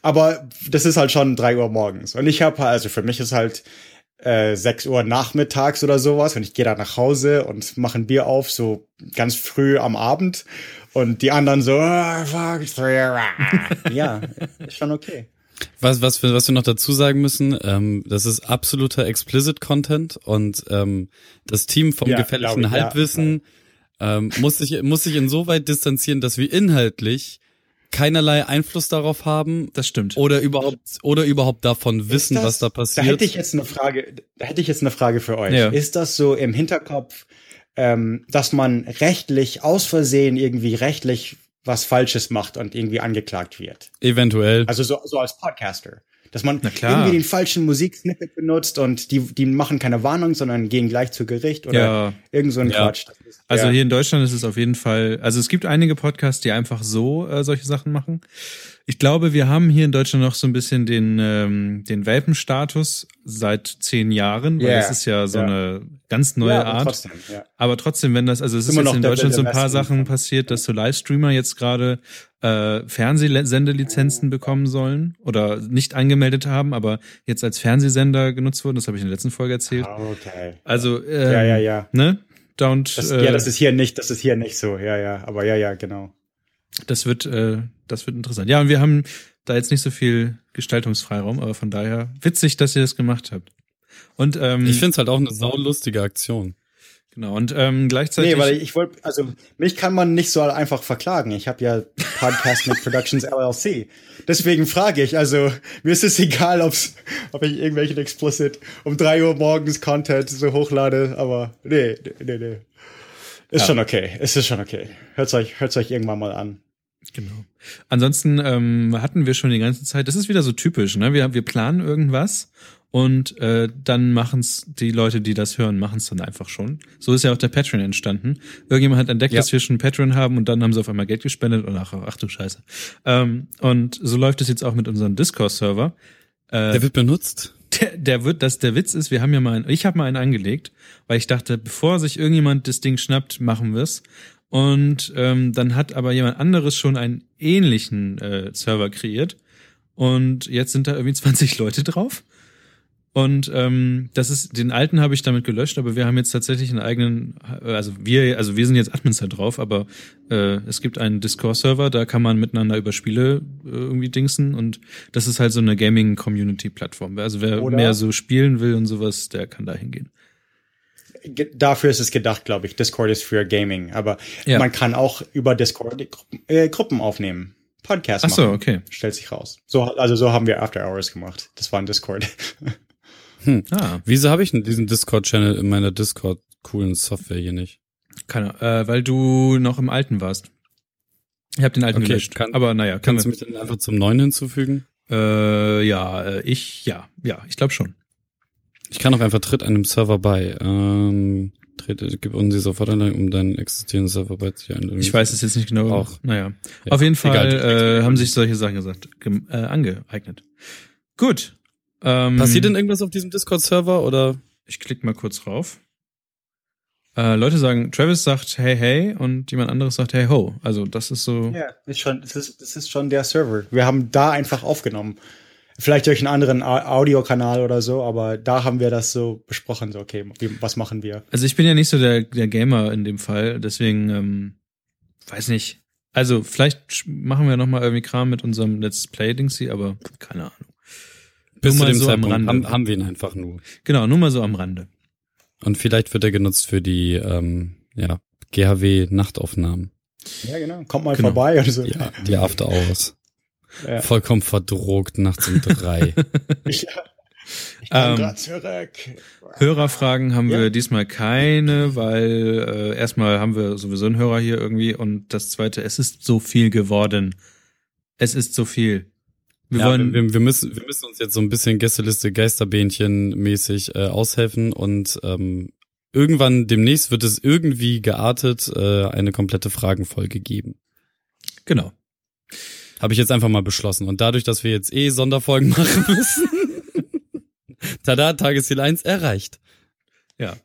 Aber das ist halt schon drei Uhr morgens. Und ich habe also für mich ist halt äh, 6 Uhr nachmittags oder sowas und ich gehe da nach Hause und mache ein Bier auf, so ganz früh am Abend. Und die anderen so, ah, fuck, three, ah. ja, ist schon okay. Was, was, wir, was wir noch dazu sagen müssen, ähm, das ist absoluter explicit Content und ähm, das Team vom Ja, gefährlichen ich, ja. Halbwissen ähm, muss sich muss sich insoweit distanzieren, dass wir inhaltlich keinerlei Einfluss darauf haben das stimmt. oder überhaupt oder überhaupt davon wissen, das- was da passiert. Da hätte ich jetzt eine Frage, da hätte ich jetzt eine Frage für euch. Ja. Ist das so im Hinterkopf, ähm, dass man rechtlich aus Versehen irgendwie rechtlich was Falsches macht und irgendwie angeklagt wird? Eventuell. Also so, so als Podcaster. Dass man irgendwie den falschen Musiksnippet benutzt und die, die machen keine Warnung, sondern gehen gleich zu Gericht oder Ja. irgend so ein Ja. Quatsch. Ist- Also ja. hier in Deutschland ist es auf jeden Fall, also es gibt einige Podcasts, die einfach so äh, solche Sachen machen. Ich glaube, wir haben hier in Deutschland noch so ein bisschen den, ähm, den Welpenstatus seit zehn Jahren, weil Ja, das ist ja so ja. eine ganz neue ja, Art. Trotzdem, ja. Aber trotzdem, wenn das, also es ist Immer jetzt noch in Deutschland so ein paar. Sachen passiert, dass so Livestreamer jetzt gerade äh, Fernsehsendelizenzen bekommen sollen oder nicht angemeldet haben, aber jetzt als Fernsehsender genutzt wurden. Das habe ich in der letzten Folge erzählt. Okay. Also, ähm, Ja, ja, ja. ne? Don't, Das, äh, ja, das ist hier nicht, das ist hier nicht so. Ja, ja. Aber ja, ja, genau. Das wird, äh, das wird interessant. Ja, und wir haben da jetzt nicht so viel Gestaltungsfreiraum, aber von daher witzig, dass ihr das gemacht habt. Und ähm, ich finde es halt auch eine saulustige Aktion. Genau und ähm, gleichzeitig Nee, weil ich wollte, also mich kann man nicht so einfach verklagen. Ich habe ja Podcast mit Productions LLC. Deswegen frage ich, also mir ist es egal, ob's, ob ich irgendwelchen explicit um drei Uhr morgens Content so hochlade, aber nee, nee, nee, nee. Ist schon okay. Es ist schon okay. Hört's euch, hört's euch irgendwann mal an. Genau. Ansonsten ähm, hatten wir schon die ganze Zeit, das ist wieder so typisch, ne? Wir, wir planen irgendwas und äh, dann machen's die Leute, die das hören, machen's dann einfach schon. So ist ja auch der Patreon entstanden. Irgendjemand hat entdeckt, Ja. dass wir schon einen Patreon haben und dann haben sie auf einmal Geld gespendet und ach, ach du Scheiße. Ähm, und so läuft es jetzt auch mit unserem Discord-Server. Äh, Der wird benutzt. der, der wird, das der Witz ist, wir haben ja mal einen, ich habe mal einen angelegt, weil ich dachte, bevor sich irgendjemand das Ding schnappt, machen wir's. Und ähm, dann hat aber jemand anderes schon einen ähnlichen äh, Server kreiert. Und jetzt sind da irgendwie 20 Leute drauf. Und ähm, das ist, den alten habe ich damit gelöscht, aber wir haben jetzt tatsächlich einen eigenen, also wir, also wir sind jetzt Admins da drauf, aber äh, es gibt einen Discord-Server, da kann man miteinander über Spiele äh, irgendwie dingsen und das ist halt so eine Gaming-Community-Plattform. Also wer Oder- mehr so spielen will und sowas, der kann da hingehen. Ge- Dafür ist es gedacht, glaube ich. Discord ist für Gaming, aber Ja. man kann auch über Discord Gruppen, äh, Gruppen aufnehmen. Podcast Ach so, machen. okay. Stellt sich raus. So, also so haben wir After Hours gemacht. Das war ein Discord. Ah, Wieso habe ich denn diesen Discord-Channel in meiner Discord-coolen Software hier nicht? keine, äh, weil du noch im alten warst. Ich habe den alten Okay, gelöscht. kann- aber naja, kann Kannst du mich dann einfach zum neuen hinzufügen? äh, ja, äh, ich, ja, ja, ich glaube schon. Ich kann auch einfach tritt einem Server bei. Ähm, tritt, gib uns die Sofortanleitung, um deinen existierenden Server beizufügen. Ich weiß es jetzt nicht genau. Auch. Naja. Ja, Auf jeden Fall egal. äh, haben sich solche Sachen gesagt, äh, angeeignet. Gut. Ähm, Passiert denn irgendwas auf diesem Discord-Server oder? Ich klicke mal kurz rauf. Äh, Leute sagen, Travis sagt hey hey und jemand anderes sagt hey ho. Also das ist so. Ja, ist schon, das ist, das ist schon der Server. Wir haben da einfach aufgenommen. Vielleicht durch einen anderen Au- Audiokanal oder so, aber da haben wir das so besprochen, so, okay, wie, was machen wir? Also ich bin ja nicht so der, der Gamer in dem Fall, deswegen ähm, weiß nicht. Also vielleicht machen wir noch mal irgendwie Kram mit unserem Let's Play Dingsy, aber keine Ahnung. Bis Nur zu mal dem so am Zeitpunkt Rande. haben, haben wir ihn einfach nur. Genau, nur mal so am Rande. Und vielleicht wird er genutzt für die ähm, ja, GHW-Nachtaufnahmen. Ja, genau. Kommt mal Genau. vorbei oder so. Ja, die After Hours. Ja. Vollkommen verdrogt nachts um drei. Ich, ich komm Ähm. Hörerfragen haben Ja. wir diesmal keine, weil äh, erstmal haben wir sowieso einen Hörer hier irgendwie und das zweite, es ist so viel geworden. Es ist so viel. Wir ja, wollen, wir, wir, müssen, wir müssen uns jetzt so ein bisschen Gästeliste Geisterbähnchen mäßig äh, aushelfen und ähm, irgendwann demnächst wird es irgendwie geartet äh, eine komplette Fragenfolge geben. genau. Habe ich jetzt einfach mal beschlossen. Und dadurch, dass wir jetzt eh Sonderfolgen machen müssen, tada, Tagesziel 1 erreicht. Ja.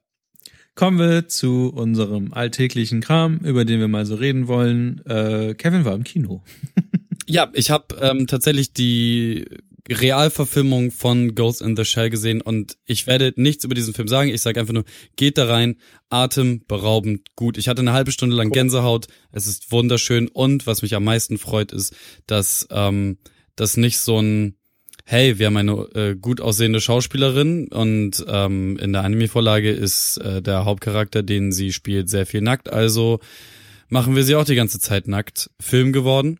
Kommen wir zu unserem alltäglichen Kram, über den wir mal so reden wollen. Äh, Kevin war im Kino. Ja, ich habe ähm, tatsächlich die Realverfilmung von Ghost in the Shell gesehen und ich werde nichts über diesen Film sagen. Ich sage einfach nur, geht da rein, atemberaubend gut. Ich hatte eine halbe Stunde lang Gänsehaut. Es ist wunderschön und was mich am meisten freut, ist, dass ähm, das nicht so ein Hey, wir haben eine äh, gut aussehende Schauspielerin und ähm, in der Anime-Vorlage ist äh, der Hauptcharakter, den sie spielt, sehr viel nackt. Also machen wir sie auch die ganze Zeit nackt. Film geworden.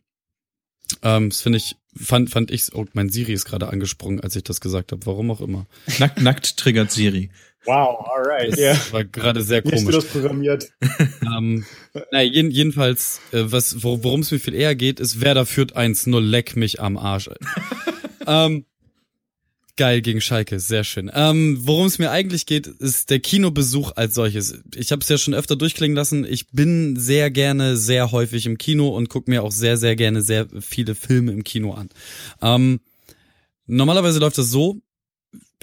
Ähm, das finde ich, fand, fand ich, oh, mein Siri ist gerade angesprungen, als ich das gesagt habe, warum auch immer. Nackt, nackt triggert Siri. Wow, alright. Das Ja. war gerade sehr Wie hast du komisch. das programmiert? ähm, naja, jeden, jedenfalls, äh, was, wor- worum es mir viel eher geht, ist, wer da führt 1-0, leck mich am Arsch. ähm, geil gegen Schalke, sehr schön. Ähm, worum es mir eigentlich geht, ist der Kinobesuch als solches. Ich habe es ja schon öfter durchklingen lassen. Ich bin sehr gerne, sehr häufig im Kino und gucke mir auch sehr, sehr gerne sehr viele Filme im Kino an. Ähm, normalerweise läuft das so,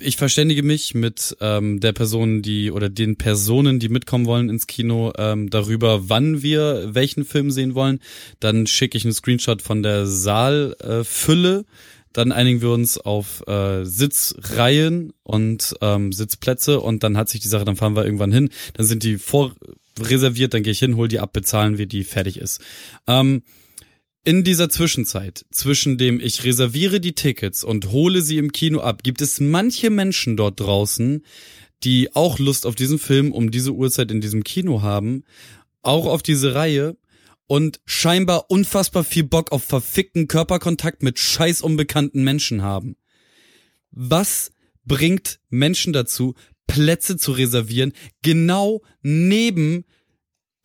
ich verständige mich mit ähm, der Person, die oder den Personen, die mitkommen wollen ins Kino, ähm, darüber, wann wir welchen Film sehen wollen. Dann schicke ich einen Screenshot von der Saalfülle. Äh. Dann einigen wir uns auf äh, Sitzreihen und ähm, Sitzplätze und dann hat sich die Sache, dann fahren wir irgendwann hin. Dann sind die vorreserviert, dann gehe ich hin, hol die ab, bezahlen wir die, fertig ist. Ähm, in dieser Zwischenzeit, zwischen dem ich reserviere die Tickets und hole sie im Kino ab, gibt es manche Menschen dort draußen, die auch Lust auf diesen Film um diese Uhrzeit in diesem Kino haben, auch auf diese Reihe und scheinbar unfassbar viel Bock auf verfickten Körperkontakt mit scheiß unbekannten Menschen haben. Was bringt Menschen dazu, Plätze zu reservieren, genau neben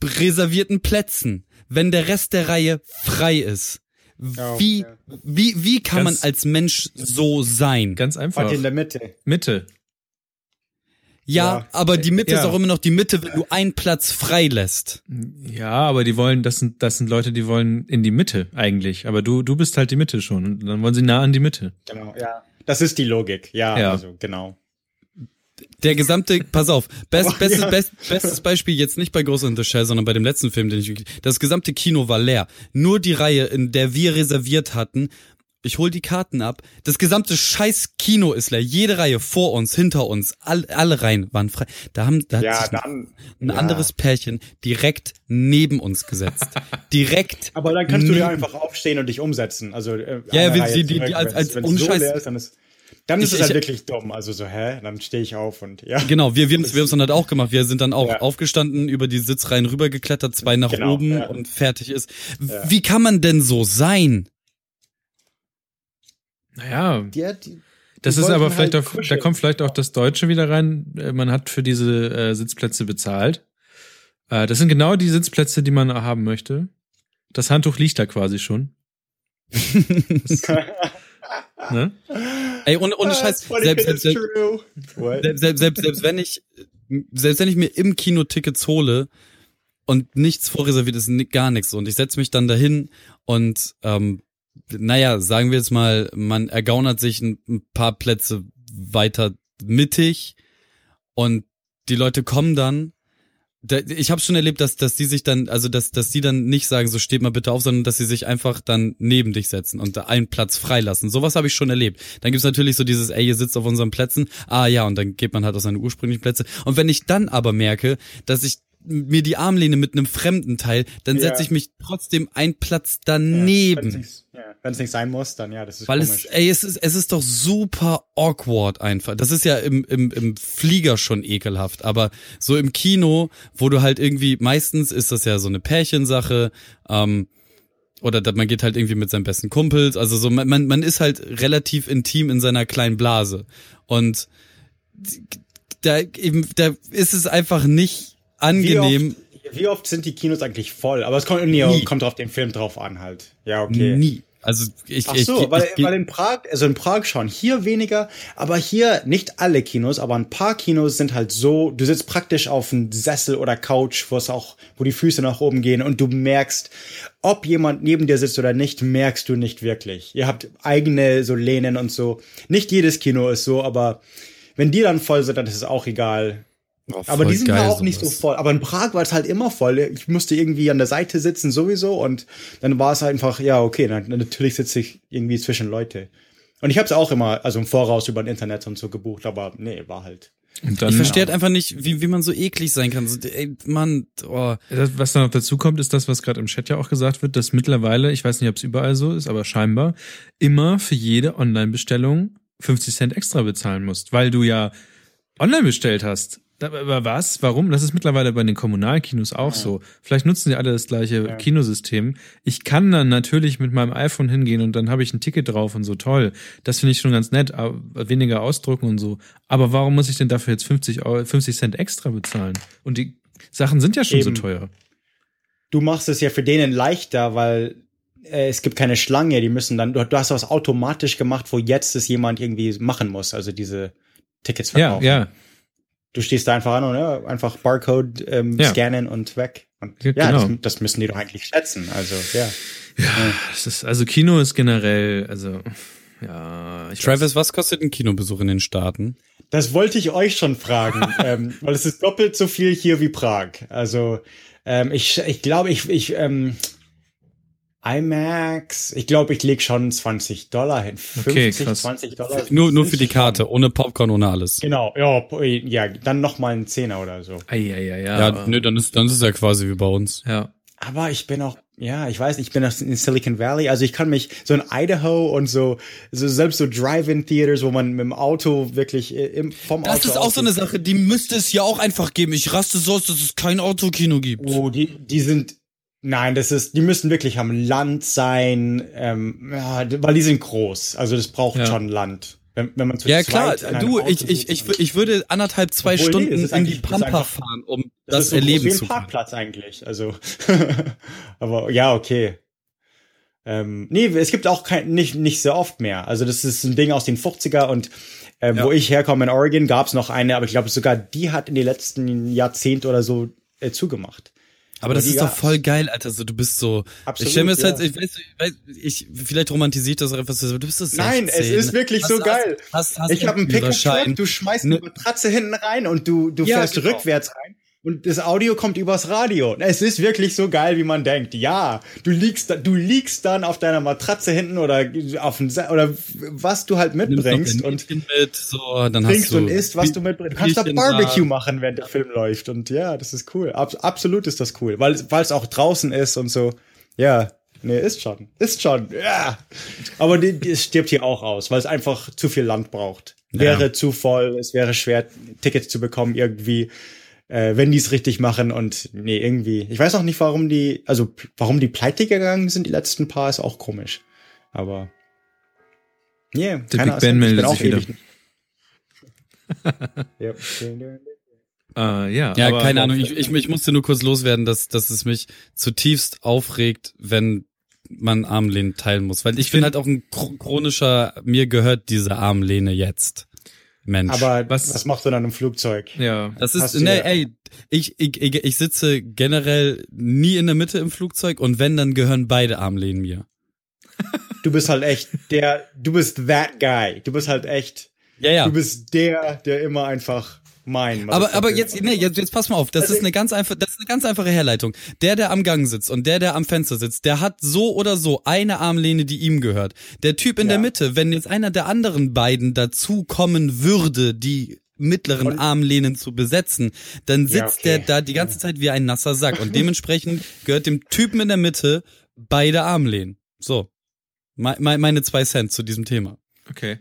reservierten Plätzen, wenn der Rest der Reihe frei ist? Wie, wie, wie kann Ganz- man als Mensch so sein? Ganz einfach. In der Mitte. Mitte. Ja, Ja. aber die Mitte Ja. ist auch immer noch die Mitte, wenn du einen Platz frei lässt. Ja, aber die wollen, das sind, das sind Leute, die wollen in die Mitte eigentlich. Aber du, du bist halt die Mitte schon. Und dann wollen sie nah an die Mitte. Genau, ja. Das ist die Logik. Ja, Ja. also genau. Der gesamte, pass auf, best, ja. best, bestes Beispiel jetzt nicht bei Ghost in the Shell, sondern bei dem letzten Film, den ich, das gesamte Kino war leer. Nur die Reihe, in der wir reserviert hatten, ich hol die Karten ab, das gesamte scheiß Kino ist leer. Jede Reihe vor uns, hinter uns, all, alle Reihen waren frei. Da haben, da hat Ja, sich ein, dann. ein ja. anderes Pärchen direkt neben uns gesetzt. direkt. Aber dann kannst du dir neben- einfach aufstehen und dich umsetzen. Also äh, Ja, wenn Reihe sie die- die als- als ohne so ist, dann ist, dann ist Ich- es halt ich- wirklich dumm. Also so, hä? Dann stehe ich auf und ja. Genau, wir, wir haben es wir dann halt auch gemacht. Wir sind dann auch Ja. aufgestanden, über die Sitzreihen rübergeklettert, zwei nach Genau, oben ja. und fertig ist. Ja. Wie kann man denn so sein? Naja, Ja, die, das die ist aber wollten vielleicht halt auch, da kuscheln. kommt vielleicht auch das Deutsche wieder rein. Äh, Man hat für diese äh, Sitzplätze bezahlt. Äh, das sind genau die Sitzplätze, die man haben möchte. Das Handtuch liegt da quasi schon. Das, ne? Ey, ohne, ohne Scheiß, selbst, selbst, selbst, selbst, selbst, selbst, selbst wenn ich, selbst wenn ich mir im Kino Tickets hole und nichts vorreserviert ist, gar nichts und ich setze mich dann dahin und ähm, naja, sagen wir jetzt mal, man ergaunert sich ein, ein paar Plätze weiter mittig und die Leute kommen dann. Da, ich habe schon erlebt, dass dass die sich dann, also dass dass die dann nicht sagen, so steht mal bitte auf, sondern dass sie sich einfach dann neben dich setzen und da einen Platz freilassen. Sowas habe ich schon erlebt. Dann gibt's natürlich so dieses, ey, ihr sitzt auf unseren Plätzen. Ah ja, und dann geht man halt auf seine ursprünglichen Plätze. Und wenn ich dann aber merke, dass ich mir die Armlehne mit einem fremden Teil, dann Ja. setze ich mich trotzdem einen Platz Wenn daneben. es nicht, ja, wenn's nicht sein muss, dann ja, das ist Weil komisch. es, ey, es ist, es ist doch super awkward einfach. Das ist ja im, im, im Flieger schon ekelhaft, aber so im Kino, wo du halt irgendwie, meistens ist das ja so eine Pärchensache, ähm, oder man geht halt irgendwie mit seinen besten Kumpels, also so, man, man, man ist halt relativ intim in seiner kleinen Blase. Und da eben, da ist es einfach nicht wie, angenehm, oft, wie oft sind die Kinos eigentlich voll? Aber es kommt, nee, Nie. kommt auf den Film drauf an halt. Ja, okay. nie. Also ich, Ach ich, so, ich, weil, ich, weil in Prag, also in Prag schon, hier weniger, aber hier nicht alle Kinos, aber ein paar Kinos sind halt so, du sitzt praktisch auf einem Sessel oder Couch, wo es auch, wo die Füße nach oben gehen und du merkst, ob jemand neben dir sitzt oder nicht, merkst du nicht wirklich. Ihr habt eigene so Lehnen und so. Nicht jedes Kino ist so, aber wenn die dann voll sind, dann ist es auch egal. Oh, Aber die sind ja auch nicht so voll. Aber in Prag war es halt immer voll. Ich musste irgendwie an der Seite sitzen sowieso und dann war es halt einfach, ja, okay, dann, natürlich sitze ich irgendwie zwischen Leute. Und ich habe es auch immer, also im Voraus über das Internet und so gebucht, aber nee, war halt. Und dann, Ich verstehe halt einfach nicht, wie, wie man so eklig sein kann. So, ey, Mann, oh. Das, was dann noch dazu kommt, ist das, was gerade im Chat ja auch gesagt wird, dass mittlerweile, ich weiß nicht, ob es überall so ist, aber scheinbar immer für jede Online-Bestellung 50 Cent extra bezahlen musst, weil du ja online bestellt hast. Aber was? Warum? Das ist mittlerweile bei den Kommunalkinos auch so. Vielleicht nutzen die alle das gleiche Ja. Kinosystem. Ich kann dann natürlich mit meinem iPhone hingehen und dann habe ich ein Ticket drauf und so toll. Das finde ich schon ganz nett, aber weniger ausdrucken und so. Aber warum muss ich denn dafür jetzt 50, Euro, 50 Cent extra bezahlen? Und die Sachen sind ja schon Eben. so teuer. Du machst es ja für denen leichter, weil äh, es gibt keine Schlange, die müssen dann, du, hast was automatisch gemacht, wo jetzt es jemand irgendwie machen muss, also diese Tickets Ja, verkaufen. ja. Du stehst da einfach an und ja, einfach Barcode ähm, Ja. scannen und weg. Und Ja, ja, genau. das, das müssen die doch eigentlich schätzen. Also, ja. Das ist, also Kino ist generell, also ja. Ich Travis, was kostet ein Kinobesuch in den Staaten? Das wollte ich euch schon fragen, ähm, weil es ist doppelt so viel hier wie Prag. Also ähm, ich, ich glaube, ich, ich ähm, IMAX, ich glaube, ich leg schon 20 Dollar hin. 50, Okay, krass. 20 Dollar. Nur, nur für die Karte, schon- ohne Popcorn, ohne alles. Genau, ja, ja, dann noch mal ein Zehner oder so. Ei, ei, ei, ja. Ja, nö, dann ist, dann ist es ja quasi wie bei uns. ja. Aber ich bin auch, ja, ich weiß, nicht, ich bin auch in Silicon Valley, also ich kann mich so in Idaho und so, so selbst so Drive-in-Theaters, wo man mit dem Auto wirklich äh, im, vom Auto Das ist auch so eine Sache, die müsste es ja auch einfach geben. Ich raste so aus, dass es kein Autokino gibt. Oh, die, die sind, nein, das ist, die müssen wirklich am Land sein, ähm, ja, weil die sind groß. Also das braucht Ja. schon Land. Wenn, wenn man zu Ja klar, du, Auto ich, ich, ich, ich würde anderthalb, zwei Obwohl, nee, Stunden ist in die Pampa einfach- fahren, um das das, ist so groß erleben wie ein zu können. Parkplatz eigentlich. Also, aber ja, okay. Ähm, nee, es gibt auch kein, nicht, nicht sehr oft mehr. Also das ist ein Ding aus den 50er und äh, Ja. wo ich herkomme in Oregon gab es noch eine, aber ich glaube sogar die hat in den letzten Jahrzehnt oder so äh, zugemacht. Aber das ist doch voll geil, Alter. So, du bist so. Absolut, ich stell mir das ja. halt, ich weiß, ich weiß, ich, vielleicht romantisiert das auch etwas, aber du bist so 16. Nein, es ist wirklich so Hast- geil. Hast, hast, Ich habe einen Pickup Führerschein. Truck, du schmeißt Ne- eine Matratze hinten rein und du, du Ja, fährst genau. rückwärts rein und das Audio kommt übers Radio. Es ist wirklich so geil, wie man denkt. Ja, du liegst, du liegst dann auf deiner Matratze hinten oder auf dem, Se- oder was du halt mitbringst und mit, so, dann trinkst hast du und isst, was du mitbringst. Du kannst da Barbecue da. machen, während der Film läuft und ja, das ist cool. Abs absolut ist das cool, weil es auch draußen ist und so. Ja, nee, ist schon, ist schon. Ja, aber die, die, es stirbt hier auch aus, weil es einfach zu viel Land braucht. Wäre zu voll, es wäre schwer Tickets zu bekommen irgendwie. Äh, wenn die es richtig machen und nee, irgendwie. Ich weiß auch nicht, warum die, also warum die pleite gegangen sind, die letzten paar, ist auch komisch. Aber. Yeah, Der keine Big Ben meldet auch sich wieder. Yep. Äh, ja, Ja, aber, keine Ahnung. Ich, ich, ich musste nur kurz loswerden, dass, dass es mich zutiefst aufregt, wenn man Armlehnen teilen muss. Weil ich, Ich bin halt auch ein chro- chronischer, mir gehört diese Armlehne jetzt. Mensch. Aber Was- was, machst du dann im Flugzeug? Ja. das ist, ne, ja- ey, ich, ich, ich, ich sitze generell nie in der Mitte im Flugzeug und wenn, dann gehören beide Armlehnen mir. Du bist halt echt der, du bist that guy. Du bist halt echt, Ja, ja. du bist der, der immer einfach mein. Aber, aber jetzt, nee, jetzt, jetzt pass mal auf, das Also ist eine ganz einfache, das ist eine ganz einfache Herleitung. Der, der am Gang sitzt und der, der am Fenster sitzt, der hat so oder so eine Armlehne, die ihm gehört. Der Typ in Ja. der Mitte, wenn jetzt einer der anderen beiden dazu kommen würde, die mittleren Und- Armlehnen zu besetzen, dann Ja, sitzt okay. der da die ganze Zeit wie ein nasser Sack und dementsprechend gehört dem Typen in der Mitte beide Armlehnen. So. Me- me- Meine zwei Cent zu diesem Thema. Okay.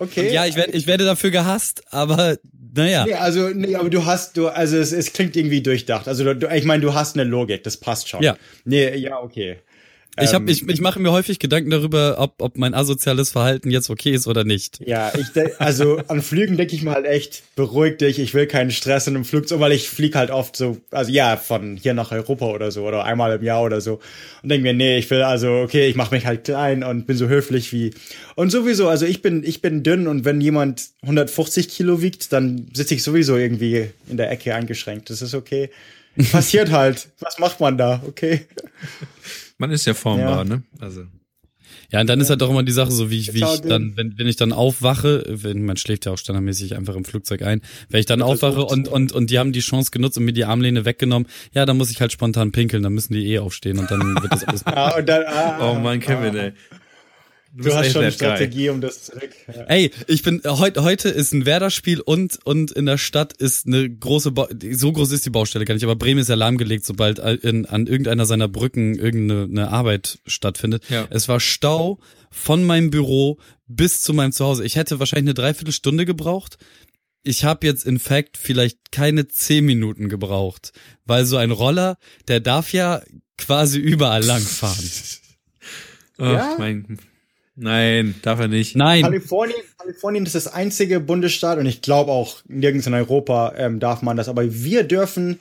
Okay. Und ja, ich werde, ich werde dafür gehasst, aber naja. Nee, also, nee, aber du hast, du, also es, es klingt irgendwie durchdacht. Also du, ich meine, du hast eine Logik, das passt schon. Ja. Nee, ja, okay. Ich, hab, Ähm, ich, ich mache mir häufig Gedanken darüber, ob, ob mein asoziales Verhalten jetzt okay ist oder nicht. Ja, ich also an Flügen denke ich mal halt echt, beruhig dich, ich will keinen Stress in einem Flugzeug, weil ich flieg halt oft so, also ja, von hier nach Europa oder so oder einmal im Jahr oder so und denke mir, nee, ich will also, okay, ich mache mich halt klein und bin so höflich wie und sowieso, also ich bin ich bin dünn und wenn jemand 150 Kilo wiegt, dann sitze ich sowieso irgendwie in der Ecke eingeschränkt, das ist okay. Passiert halt, was macht man da, okay? Man ist ja formbar, Ja. ne? Also. Ja, und dann ist halt doch immer die Sache so, wie ich, wie ich dann, wenn, wenn ich dann aufwache, wenn, man schläft ja auch standardmäßig einfach im Flugzeug ein, wenn ich dann aufwache und, und, und die haben die Chance genutzt und mir die Armlehne weggenommen, ja, dann muss ich halt spontan pinkeln, dann müssen die eh aufstehen und dann wird das alles. Ah, und dann, ah, Oh Mann, Kevin, ah, ey. Du, hast schon eine. Strategie, um das zurück. Ja. Ey, ich bin heute heute ist ein Werder-Spiel und und in der Stadt ist eine große ba so groß ist die Baustelle gar nicht, aber Bremen ist ja lahmgelegt, sobald in, an irgendeiner seiner Brücken irgendeine eine Arbeit stattfindet. Ja. Es war Stau von meinem Büro bis zu meinem Zuhause. Ich hätte wahrscheinlich eine Dreiviertelstunde gebraucht. Ich habe jetzt in fact vielleicht keine zehn Minuten gebraucht, weil so ein Roller, der darf ja quasi überall langfahren. Ach, Ja? mein. Nein, darf er nicht. Nein, Kalifornien, Kalifornien ist das einzige Bundesstaat und ich glaube auch nirgends in Europa ähm, darf man das, aber wir dürfen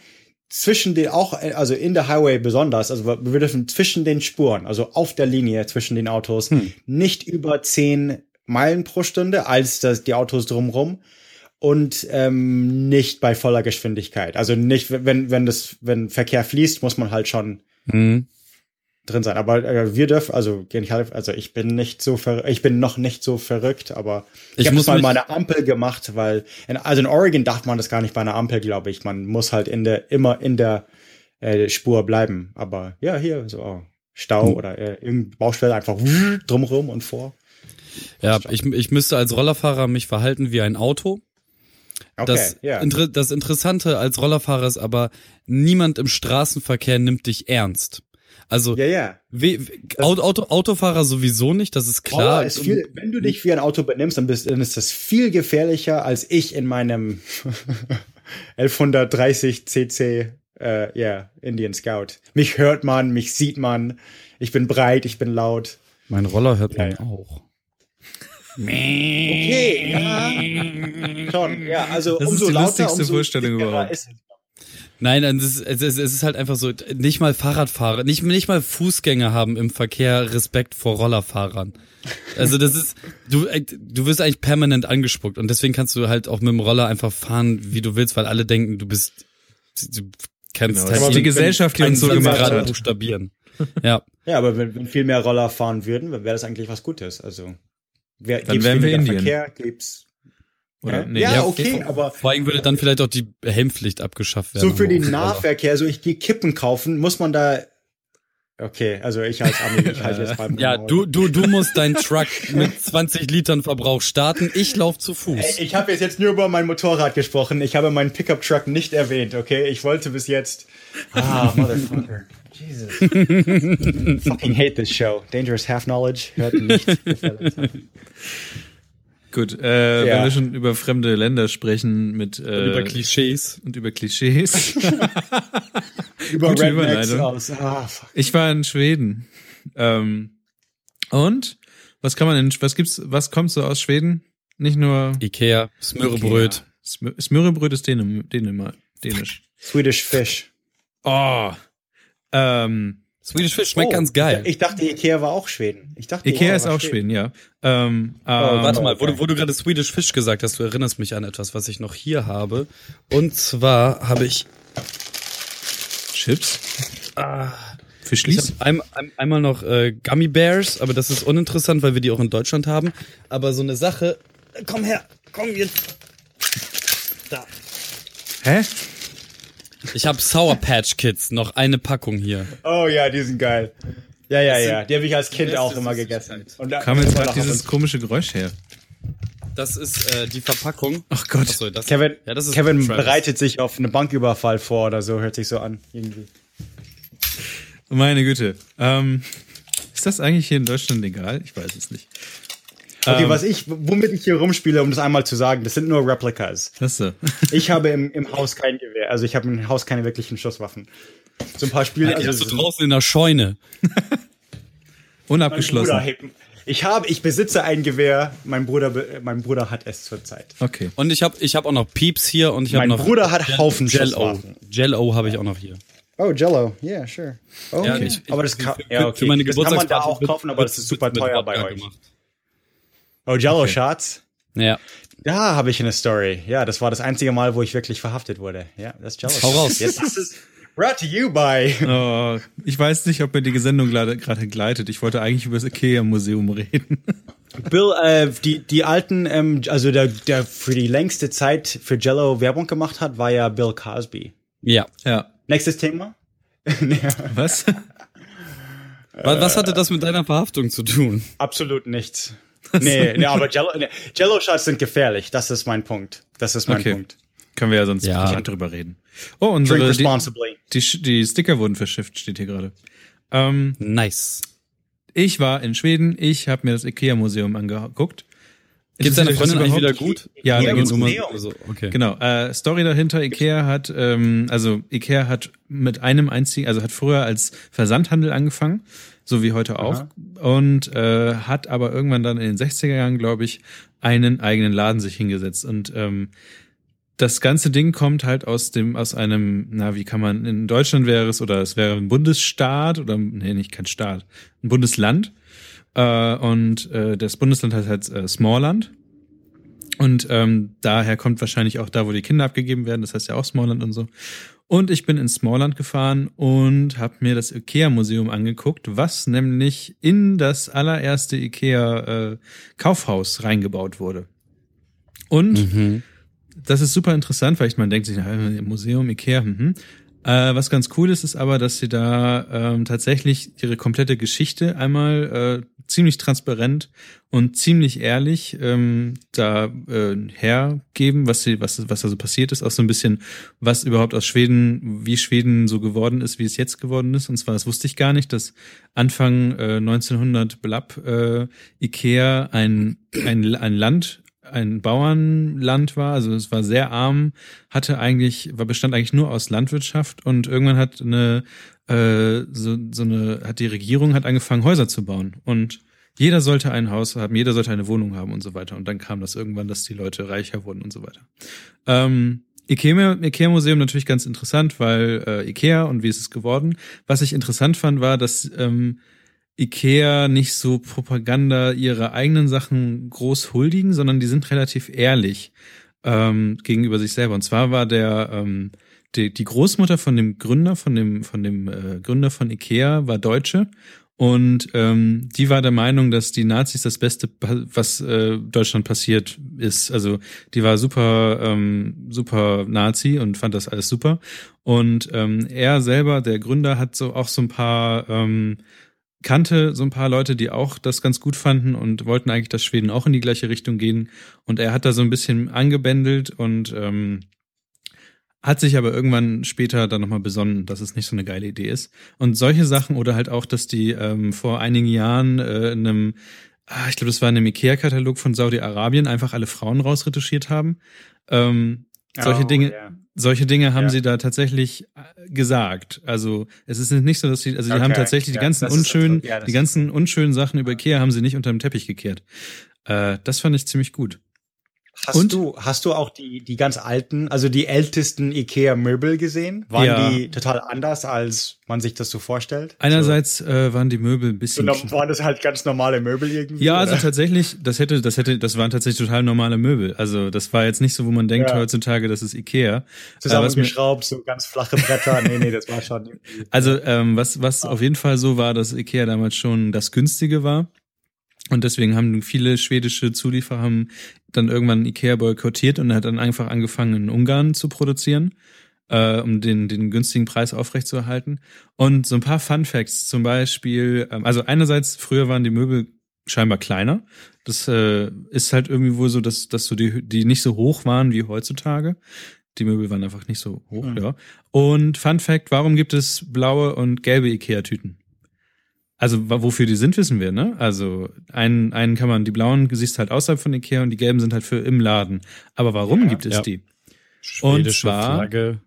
zwischen den auch äh, also in der Highway besonders, also wir dürfen zwischen den Spuren, also auf der Linie zwischen den Autos nicht über 10 Meilen pro Stunde als das die Autos drumrum und ähm, nicht bei voller Geschwindigkeit. Also nicht wenn wenn das wenn Verkehr fließt, muss man halt schon hm. Drin sein. Aber äh, wir dürfen, also also ich bin nicht so ich bin noch nicht so verrückt, aber ich, Ich habe mal einer Ampel gemacht, weil in, also in Oregon darf man das gar nicht bei einer Ampel, glaube ich. Man muss halt in der immer in der äh, Spur bleiben. Aber ja, hier so oh, Stau Hm. oder äh, irgendeine Baustelle einfach drumherum und vor. ja, ich, ich müsste als Rollerfahrer mich verhalten wie ein Auto. Okay, Das, ja. Inter das Interessante als Rollerfahrer ist aber, niemand im Straßenverkehr nimmt dich ernst. Also Ja, ja. we- Auto, Auto, Autofahrer sowieso nicht, das ist klar. Roller ist viel, wenn du dich wie ein Auto benimmst, dann, bist, dann ist das viel gefährlicher als ich in meinem 1130 cc äh, ja, Indian Scout. Mich hört man, mich sieht man. Ich bin breit, ich bin laut. mein Roller hört man Ja, auch. Okay, ja. Schon, ja, also Das ist umso die lauter, lustigste umso Vorstellung überhaupt. Ist es. Nein, es ist, es, ist, halt einfach so, nicht mal Fahrradfahrer, nicht, nicht mal Fußgänger haben im Verkehr Respekt vor Rollerfahrern. Also das ist, du, äh, du wirst eigentlich permanent angespuckt und deswegen kannst du halt auch mit dem Roller einfach fahren, wie du willst, weil alle denken, du bist, du kannst Genau, halt die Gesellschaft, uns so gemacht gerade hat. buchstabieren. Ja. Ja, aber wenn, wenn viel mehr Roller fahren würden, wäre das eigentlich was Gutes. Also wär, Dann gibt's wären wir Indien. Verkehr, gibt's Oder? ja, Nee. ja, Ja, okay, aber Vor allem würde dann vielleicht auch die Helmpflicht abgeschafft werden. so für den Aber- Nahverkehr, so ich gehe Kippen kaufen, muss man da Okay, also ich als Ami, ich halte jetzt beim Ja, du, du, du musst deinen Truck mit 20 Litern Verbrauch starten. Ich lauf zu Fuß. Ich habe jetzt nur über mein Motorrad gesprochen. Ich habe meinen Pickup Truck nicht erwähnt, okay? Ich wollte bis jetzt. Ah, motherfucker. Jesus. Fucking hate this show. Dangerous Half Knowledge. Hört nicht. Gut, äh, Ja. wenn wir schon über fremde Länder sprechen mit äh, Über Klischees. und über Klischees. über Gute Rednecks Überleitung. aus. Ah, fuck. ich war in Schweden. Ähm, und was kann man denn, was gibt's, was kommt so aus Schweden? Nicht nur Ikea, Smörrebröt. Smö ist Dänem, Dänemark, dänisch. Swedish Fish. Oh. Ähm, Swedish Fish schmeckt Oh, ganz geil. Ich dachte, Ikea war auch Schweden. Ich dachte, Ikea ist war auch Schweden, ja. Ähm, Oh, warte ähm, mal, wo, okay. du- wo du gerade Swedish Fish gesagt hast, du erinnerst mich an etwas, was ich noch hier habe. Und zwar habe ich, Chips? ah, ich Fischlis? hab ein, ein, einmal noch äh, Gummy Bears, aber das ist uninteressant, weil wir die auch in Deutschland haben. Aber so eine Sache, komm her, komm jetzt. Da. Hä? Ich habe Sour Patch Kids, noch eine Packung hier. Oh ja, die sind geil. Ja, ja, ja. Die habe ich als Kind auch immer gegessen. Und da Kam jetzt gerade dieses komische Geräusch her. Das ist äh, die Verpackung. Ach Gott. Achso, das, Kevin, ja, das ist Kevin bereitet sich auf einen Banküberfall vor oder so, hört sich so an. Irgendwie. Meine Güte. Ähm, ist das eigentlich hier in Deutschland legal? Ich weiß es nicht. Okay, Ähm. was ich, womit ich hier rumspiele, um das einmal zu sagen, das sind nur Replicas. Das so. Ich habe im, im Haus kein Gewehr, also ich habe im Haus keine wirklichen Schusswaffen. So ein paar Spiele, Die also hast du draußen in der Scheune. mein Unabgeschlossen. Bruder, ich habe, ich besitze ein Gewehr, mein Bruder, mein Bruder hat es zurzeit. Okay. Und ich habe ich hab auch noch Pieps hier und ich habe Mein noch Bruder hat Haufen Jello. Schusswaffen. Jello habe ich auch noch hier. Oh, Jello, yeah, sure. Oh, Ja, okay. ich- ich- aber das kann, für- ja, okay. für meine das kann man da auch kaufen, aber das ist super teuer bei euch. gemacht. Oh, Jello Shots? Ja. Da habe ich eine Story. Ja, das war das einzige Mal, wo ich wirklich verhaftet wurde. Ja, das ist Jello Hau raus. Jetzt ist es brought to you by. Oh, ich weiß nicht, ob mir die Sendung gerade gleitet. Ich wollte eigentlich über das Ikea-Museum reden. Bill, äh, die, die alten, ähm, also der, der für die längste Zeit für Jello Werbung gemacht hat, war ja Bill Cosby. Ja. Ja. Nächstes Thema? Was, was hatte das mit deiner Verhaftung zu tun? Absolut nichts. Nee, nee, aber Jello, nee, Jello Shots sind gefährlich. Das ist mein Punkt. Das ist mein Okay. Punkt. Können wir ja sonst Ja. nicht drüber reden. Oh, Drink unsere, die, responsibly. die, die Sticker wurden verschifft, steht hier gerade. Ähm, Nice. ich war in Schweden, ich habe mir das Ikea-Museum angeguckt. Interessiert euch Freundin das eigentlich wieder gut? Ja, Ja, da geht's um. Museum. Also, okay. Genau. Äh, Story dahinter, Ikea hat, ähm, also Ikea hat mit einem einzigen, also hat früher als Versandhandel angefangen, so wie heute auch, und äh, hat aber irgendwann dann in den 60er Jahren, glaube ich, einen eigenen Laden sich hingesetzt. Und ähm, das ganze Ding kommt halt aus dem, aus einem, na, wie kann man, in Deutschland wäre es, oder es wäre ein Bundesstaat, oder, nee, nicht kein Staat, ein Bundesland. Äh, und äh, das Bundesland heißt halt äh, Smallland. Und ähm, daher kommt wahrscheinlich auch da, wo die Kinder abgegeben werden, das heißt ja auch Smallland und so. Und ich bin in Smallland gefahren und habe mir das IKEA-Museum angeguckt, was nämlich in das allererste IKEA-Kaufhaus reingebaut wurde. Und Mhm. das ist super interessant, weil ich, man denkt sich, na, Museum, Ikea, mhm. Äh, was ganz cool ist, ist aber, dass sie da ähm, tatsächlich ihre komplette Geschichte einmal äh, ziemlich transparent und ziemlich ehrlich ähm, da äh, hergeben, was sie, was, was da so passiert ist, auch so ein bisschen, was überhaupt aus Schweden, wie Schweden so geworden ist, wie es jetzt geworden ist. Und zwar, das wusste ich gar nicht, dass Anfang äh, 1900 Blapp äh, Ikea ein, ein, ein Land ein Bauernland war, also es war sehr arm, hatte eigentlich, war bestand eigentlich nur aus Landwirtschaft. Und irgendwann hat eine äh, so, so eine, hat die Regierung hat angefangen, Häuser zu bauen und jeder sollte ein Haus haben, jeder sollte eine Wohnung haben und so weiter. Und dann kam das irgendwann, dass die Leute reicher wurden und so weiter. Ähm, Ikea, Ikea Museum natürlich ganz interessant, weil äh, Ikea und wie ist es geworden. Was ich interessant fand, war, dass ähm, Ikea nicht so Propaganda ihrer eigenen Sachen groß huldigen, sondern die sind relativ ehrlich ähm, gegenüber sich selber. Und zwar war der ähm, die, die Großmutter von dem Gründer, von dem von dem äh, Gründer von Ikea, war Deutsche und ähm, die war der Meinung, dass die Nazis das Beste, was äh, Deutschland passiert ist. Also die war super, ähm, super Nazi und fand das alles super. Und ähm, er selber, der Gründer, hat so auch so ein paar ähm, kannte so ein paar Leute, die auch das ganz gut fanden und wollten eigentlich, dass Schweden auch in die gleiche Richtung gehen. Und er hat da so ein bisschen angebändelt und ähm, hat sich aber irgendwann später dann nochmal besonnen, dass es nicht so eine geile Idee ist. Und solche Sachen oder halt auch, dass die ähm, vor einigen Jahren äh, in einem, ah, ich glaube, das war in einem Ikea-Katalog von Saudi-Arabien, einfach alle Frauen rausretuschiert haben. Ähm, solche Oh, Dinge, ja. solche Dinge haben Ja. sie da tatsächlich äh, gesagt. Also es ist nicht so, dass sie, also sie Okay, haben tatsächlich ja, die ganzen unschönen. Ja, die ganzen unschönen Sachen über Ikea haben sie nicht unter den Teppich gekehrt. Äh, das fand ich ziemlich gut. Hast Und? du, hast du auch die, die ganz alten, also die ältesten Ikea-Möbel gesehen? Waren Ja. die total anders, als man sich das so vorstellt? Einerseits äh, waren die Möbel ein So, bisschen. so, waren das halt ganz normale Möbel irgendwie? ja, also oder? tatsächlich, das hätte, das hätte, das waren tatsächlich total normale Möbel. Also das war jetzt nicht so, wo man denkt Ja. heutzutage, das ist Ikea. Zusammengeschraubt, so ganz flache Bretter. nee, nee, das war schon. Also ähm, was, was auf jeden Fall so war, dass Ikea damals schon das günstige war. Und deswegen haben viele schwedische Zulieferer haben dann irgendwann Ikea boykottiert und hat dann einfach angefangen in Ungarn zu produzieren, äh, um den, den günstigen Preis aufrechtzuerhalten. Und so ein paar Fun Facts, zum Beispiel, ähm, also einerseits, früher waren die Möbel scheinbar kleiner. Das äh, ist halt irgendwie wohl so, dass, dass so die, die nicht so hoch waren wie heutzutage. Die Möbel waren einfach nicht so hoch, Mhm. ja. Und Fun Fact, warum gibt es blaue und gelbe Ikea-Tüten? Also wofür die sind, wissen wir, ne? Also einen, einen kann man, die blauen siehst halt außerhalb von Ikea und die gelben sind halt für im Laden. Aber warum Ja. gibt es Ja. die? Schwedische zwar- Flagge.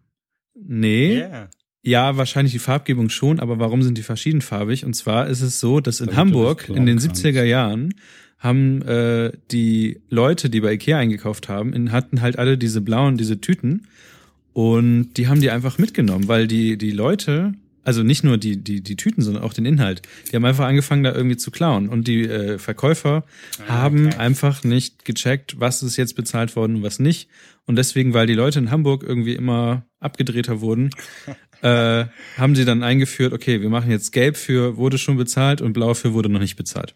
Nee, Yeah. ja, wahrscheinlich die Farbgebung schon, aber warum sind die verschiedenfarbig? Und zwar ist es so, dass in Damit Hamburg in den glauben kannst. 70er Jahren haben äh, die Leute, die bei Ikea eingekauft haben, in, hatten halt alle diese blauen, diese Tüten und die haben die einfach mitgenommen, weil die die Leute, also nicht nur die die die Tüten, sondern auch den Inhalt, die haben einfach angefangen da irgendwie zu klauen und die äh, Verkäufer haben okay. einfach nicht gecheckt, was ist jetzt bezahlt worden und was nicht und deswegen, weil die Leute in Hamburg irgendwie immer abgedrehter wurden, äh, haben sie dann eingeführt, okay, wir machen jetzt gelb für wurde schon bezahlt und blau für wurde noch nicht bezahlt.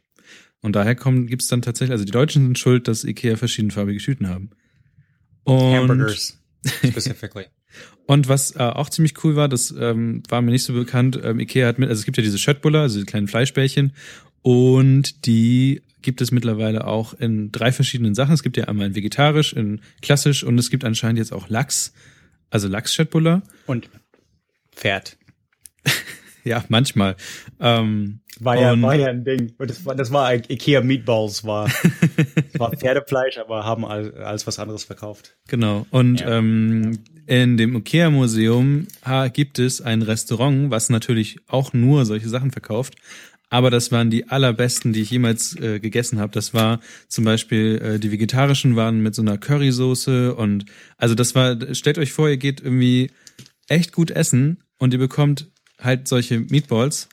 Und daher kommen, gibt's dann tatsächlich, also die Deutschen sind schuld, dass Ikea verschiedenfarbige Tüten haben. Und, Hamburgers. Specifically. Und was äh, auch ziemlich cool war, das ähm, war mir nicht so bekannt, ähm, Ikea hat mit, also es gibt ja diese Schöttbuller, also diese kleinen Fleischbällchen, und die gibt es mittlerweile auch in drei verschiedenen Sachen. Es gibt ja einmal in vegetarisch, in klassisch und es gibt anscheinend jetzt auch Lachs, also Lachs-Schöttbuller. Und Pferd. Ja, manchmal. Ähm, War ja, war ja ein Ding. Das war, das war Ikea Meatballs, war, war Pferdefleisch, aber haben all- alles was anderes verkauft. Genau. Und Ja. ähm, in dem IKEA-Museum ha, gibt es ein Restaurant, was natürlich auch nur solche Sachen verkauft. Aber das waren die allerbesten, die ich jemals äh, gegessen habe. Das war zum Beispiel, äh, die vegetarischen waren mit so einer Currysoße und also das war, stellt euch vor, ihr geht irgendwie echt gut essen und ihr bekommt halt solche Meatballs,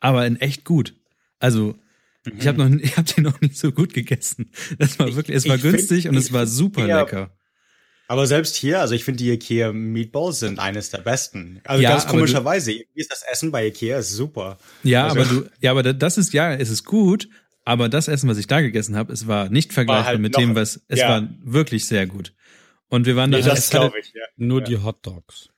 aber in echt gut. Also ich habe noch, ich habe die noch nicht so gut gegessen. Das war Ich- wirklich, es war ich find- günstig und es ich war super eher- lecker. Aber selbst hier, also ich finde die Ikea Meatballs sind eines der besten. Also Ja, ganz du- komischerweise, irgendwie ist das Essen bei Ikea ist super. Ja, Also- aber du, ja, aber da- das ist ja, es ist gut, aber das Essen, was ich da gegessen habe, es war nicht vergleichbar halt mit noch- dem, was es ja. war wirklich sehr gut. Und wir waren da Nee, halt, das hatte- glaube ich, ja. Nur ja. die Hot Dogs.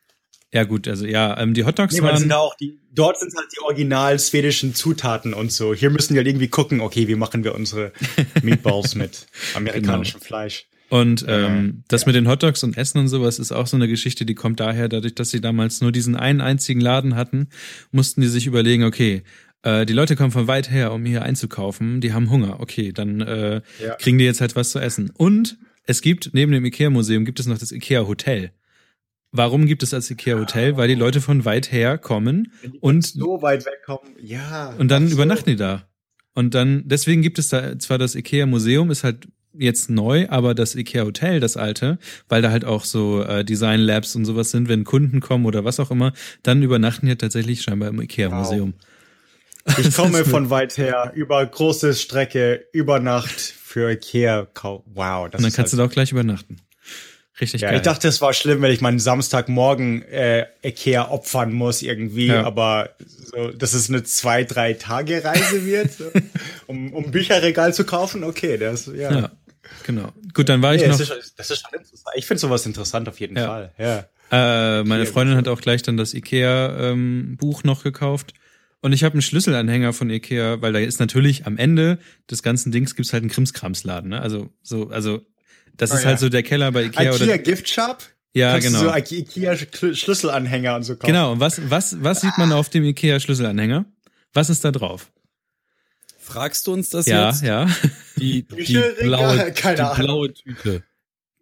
Ja gut, also ja, ähm, die Hotdogs Nee, waren sind auch die, dort sind halt die original schwedischen Zutaten und so. Hier müssen wir halt irgendwie gucken, okay, wie machen wir unsere Meatballs mit amerikanischem Genau. Fleisch. und ähm, das mit den Hotdogs und Essen und sowas ist auch so eine Geschichte, die kommt daher, dadurch, dass sie damals nur diesen einen einzigen Laden hatten, mussten die sich überlegen, okay, äh, die Leute kommen von weit her, um hier einzukaufen, die haben Hunger, okay, dann äh, Ja. kriegen die jetzt halt was zu essen. Und es gibt, neben dem Ikea-Museum gibt es noch das Ikea-Hotel. Warum gibt es das Ikea-Hotel? Weil die Leute von weit her kommen und, So weit wegkommen, ja. und dann so. übernachten die da. Und dann, deswegen gibt es da zwar das Ikea-Museum, ist halt jetzt neu, aber das Ikea-Hotel, das alte, weil da halt auch so äh, Design-Labs und sowas sind, wenn Kunden kommen oder was auch immer, dann übernachten die tatsächlich scheinbar im Ikea-Museum. Ich komme von weit her, über große Strecke, über Nacht für Ikea. Wow, das Und dann ist kannst du halt, da auch gleich übernachten. Richtig ja, geil. ich dachte, es war schlimm, wenn ich meinen Samstagmorgen äh, Ikea opfern muss irgendwie, Ja. aber so, dass es eine zwei, drei Tage Reise wird, so, um, um Bücherregal zu kaufen, okay, das, ja. ja, genau. Gut, dann war ich Nee, noch. das, ist, das ist schon interessant. Ich finde sowas interessant auf jeden. Fall, ja. Äh, meine Freundin hat auch gleich dann das Ikea-Buch noch gekauft. Und ich habe einen Schlüsselanhänger von Ikea, weil da ist natürlich am Ende des ganzen Dings gibt's halt einen Krimskramsladen. Ne? Also so, also das Oh, ist ja. halt so der Keller bei Ikea. Ikea oder, Gift Shop? ja, Kannst genau. du so Ikea Schl- Schlüsselanhänger und so kaufen. genau. Und was, was, was sieht man auf dem Ikea-Schlüsselanhänger? Was ist da drauf? Fragst du uns das ja, jetzt? ja. Die, die, Bücherregal? blaue, Keine die blaue Tüte.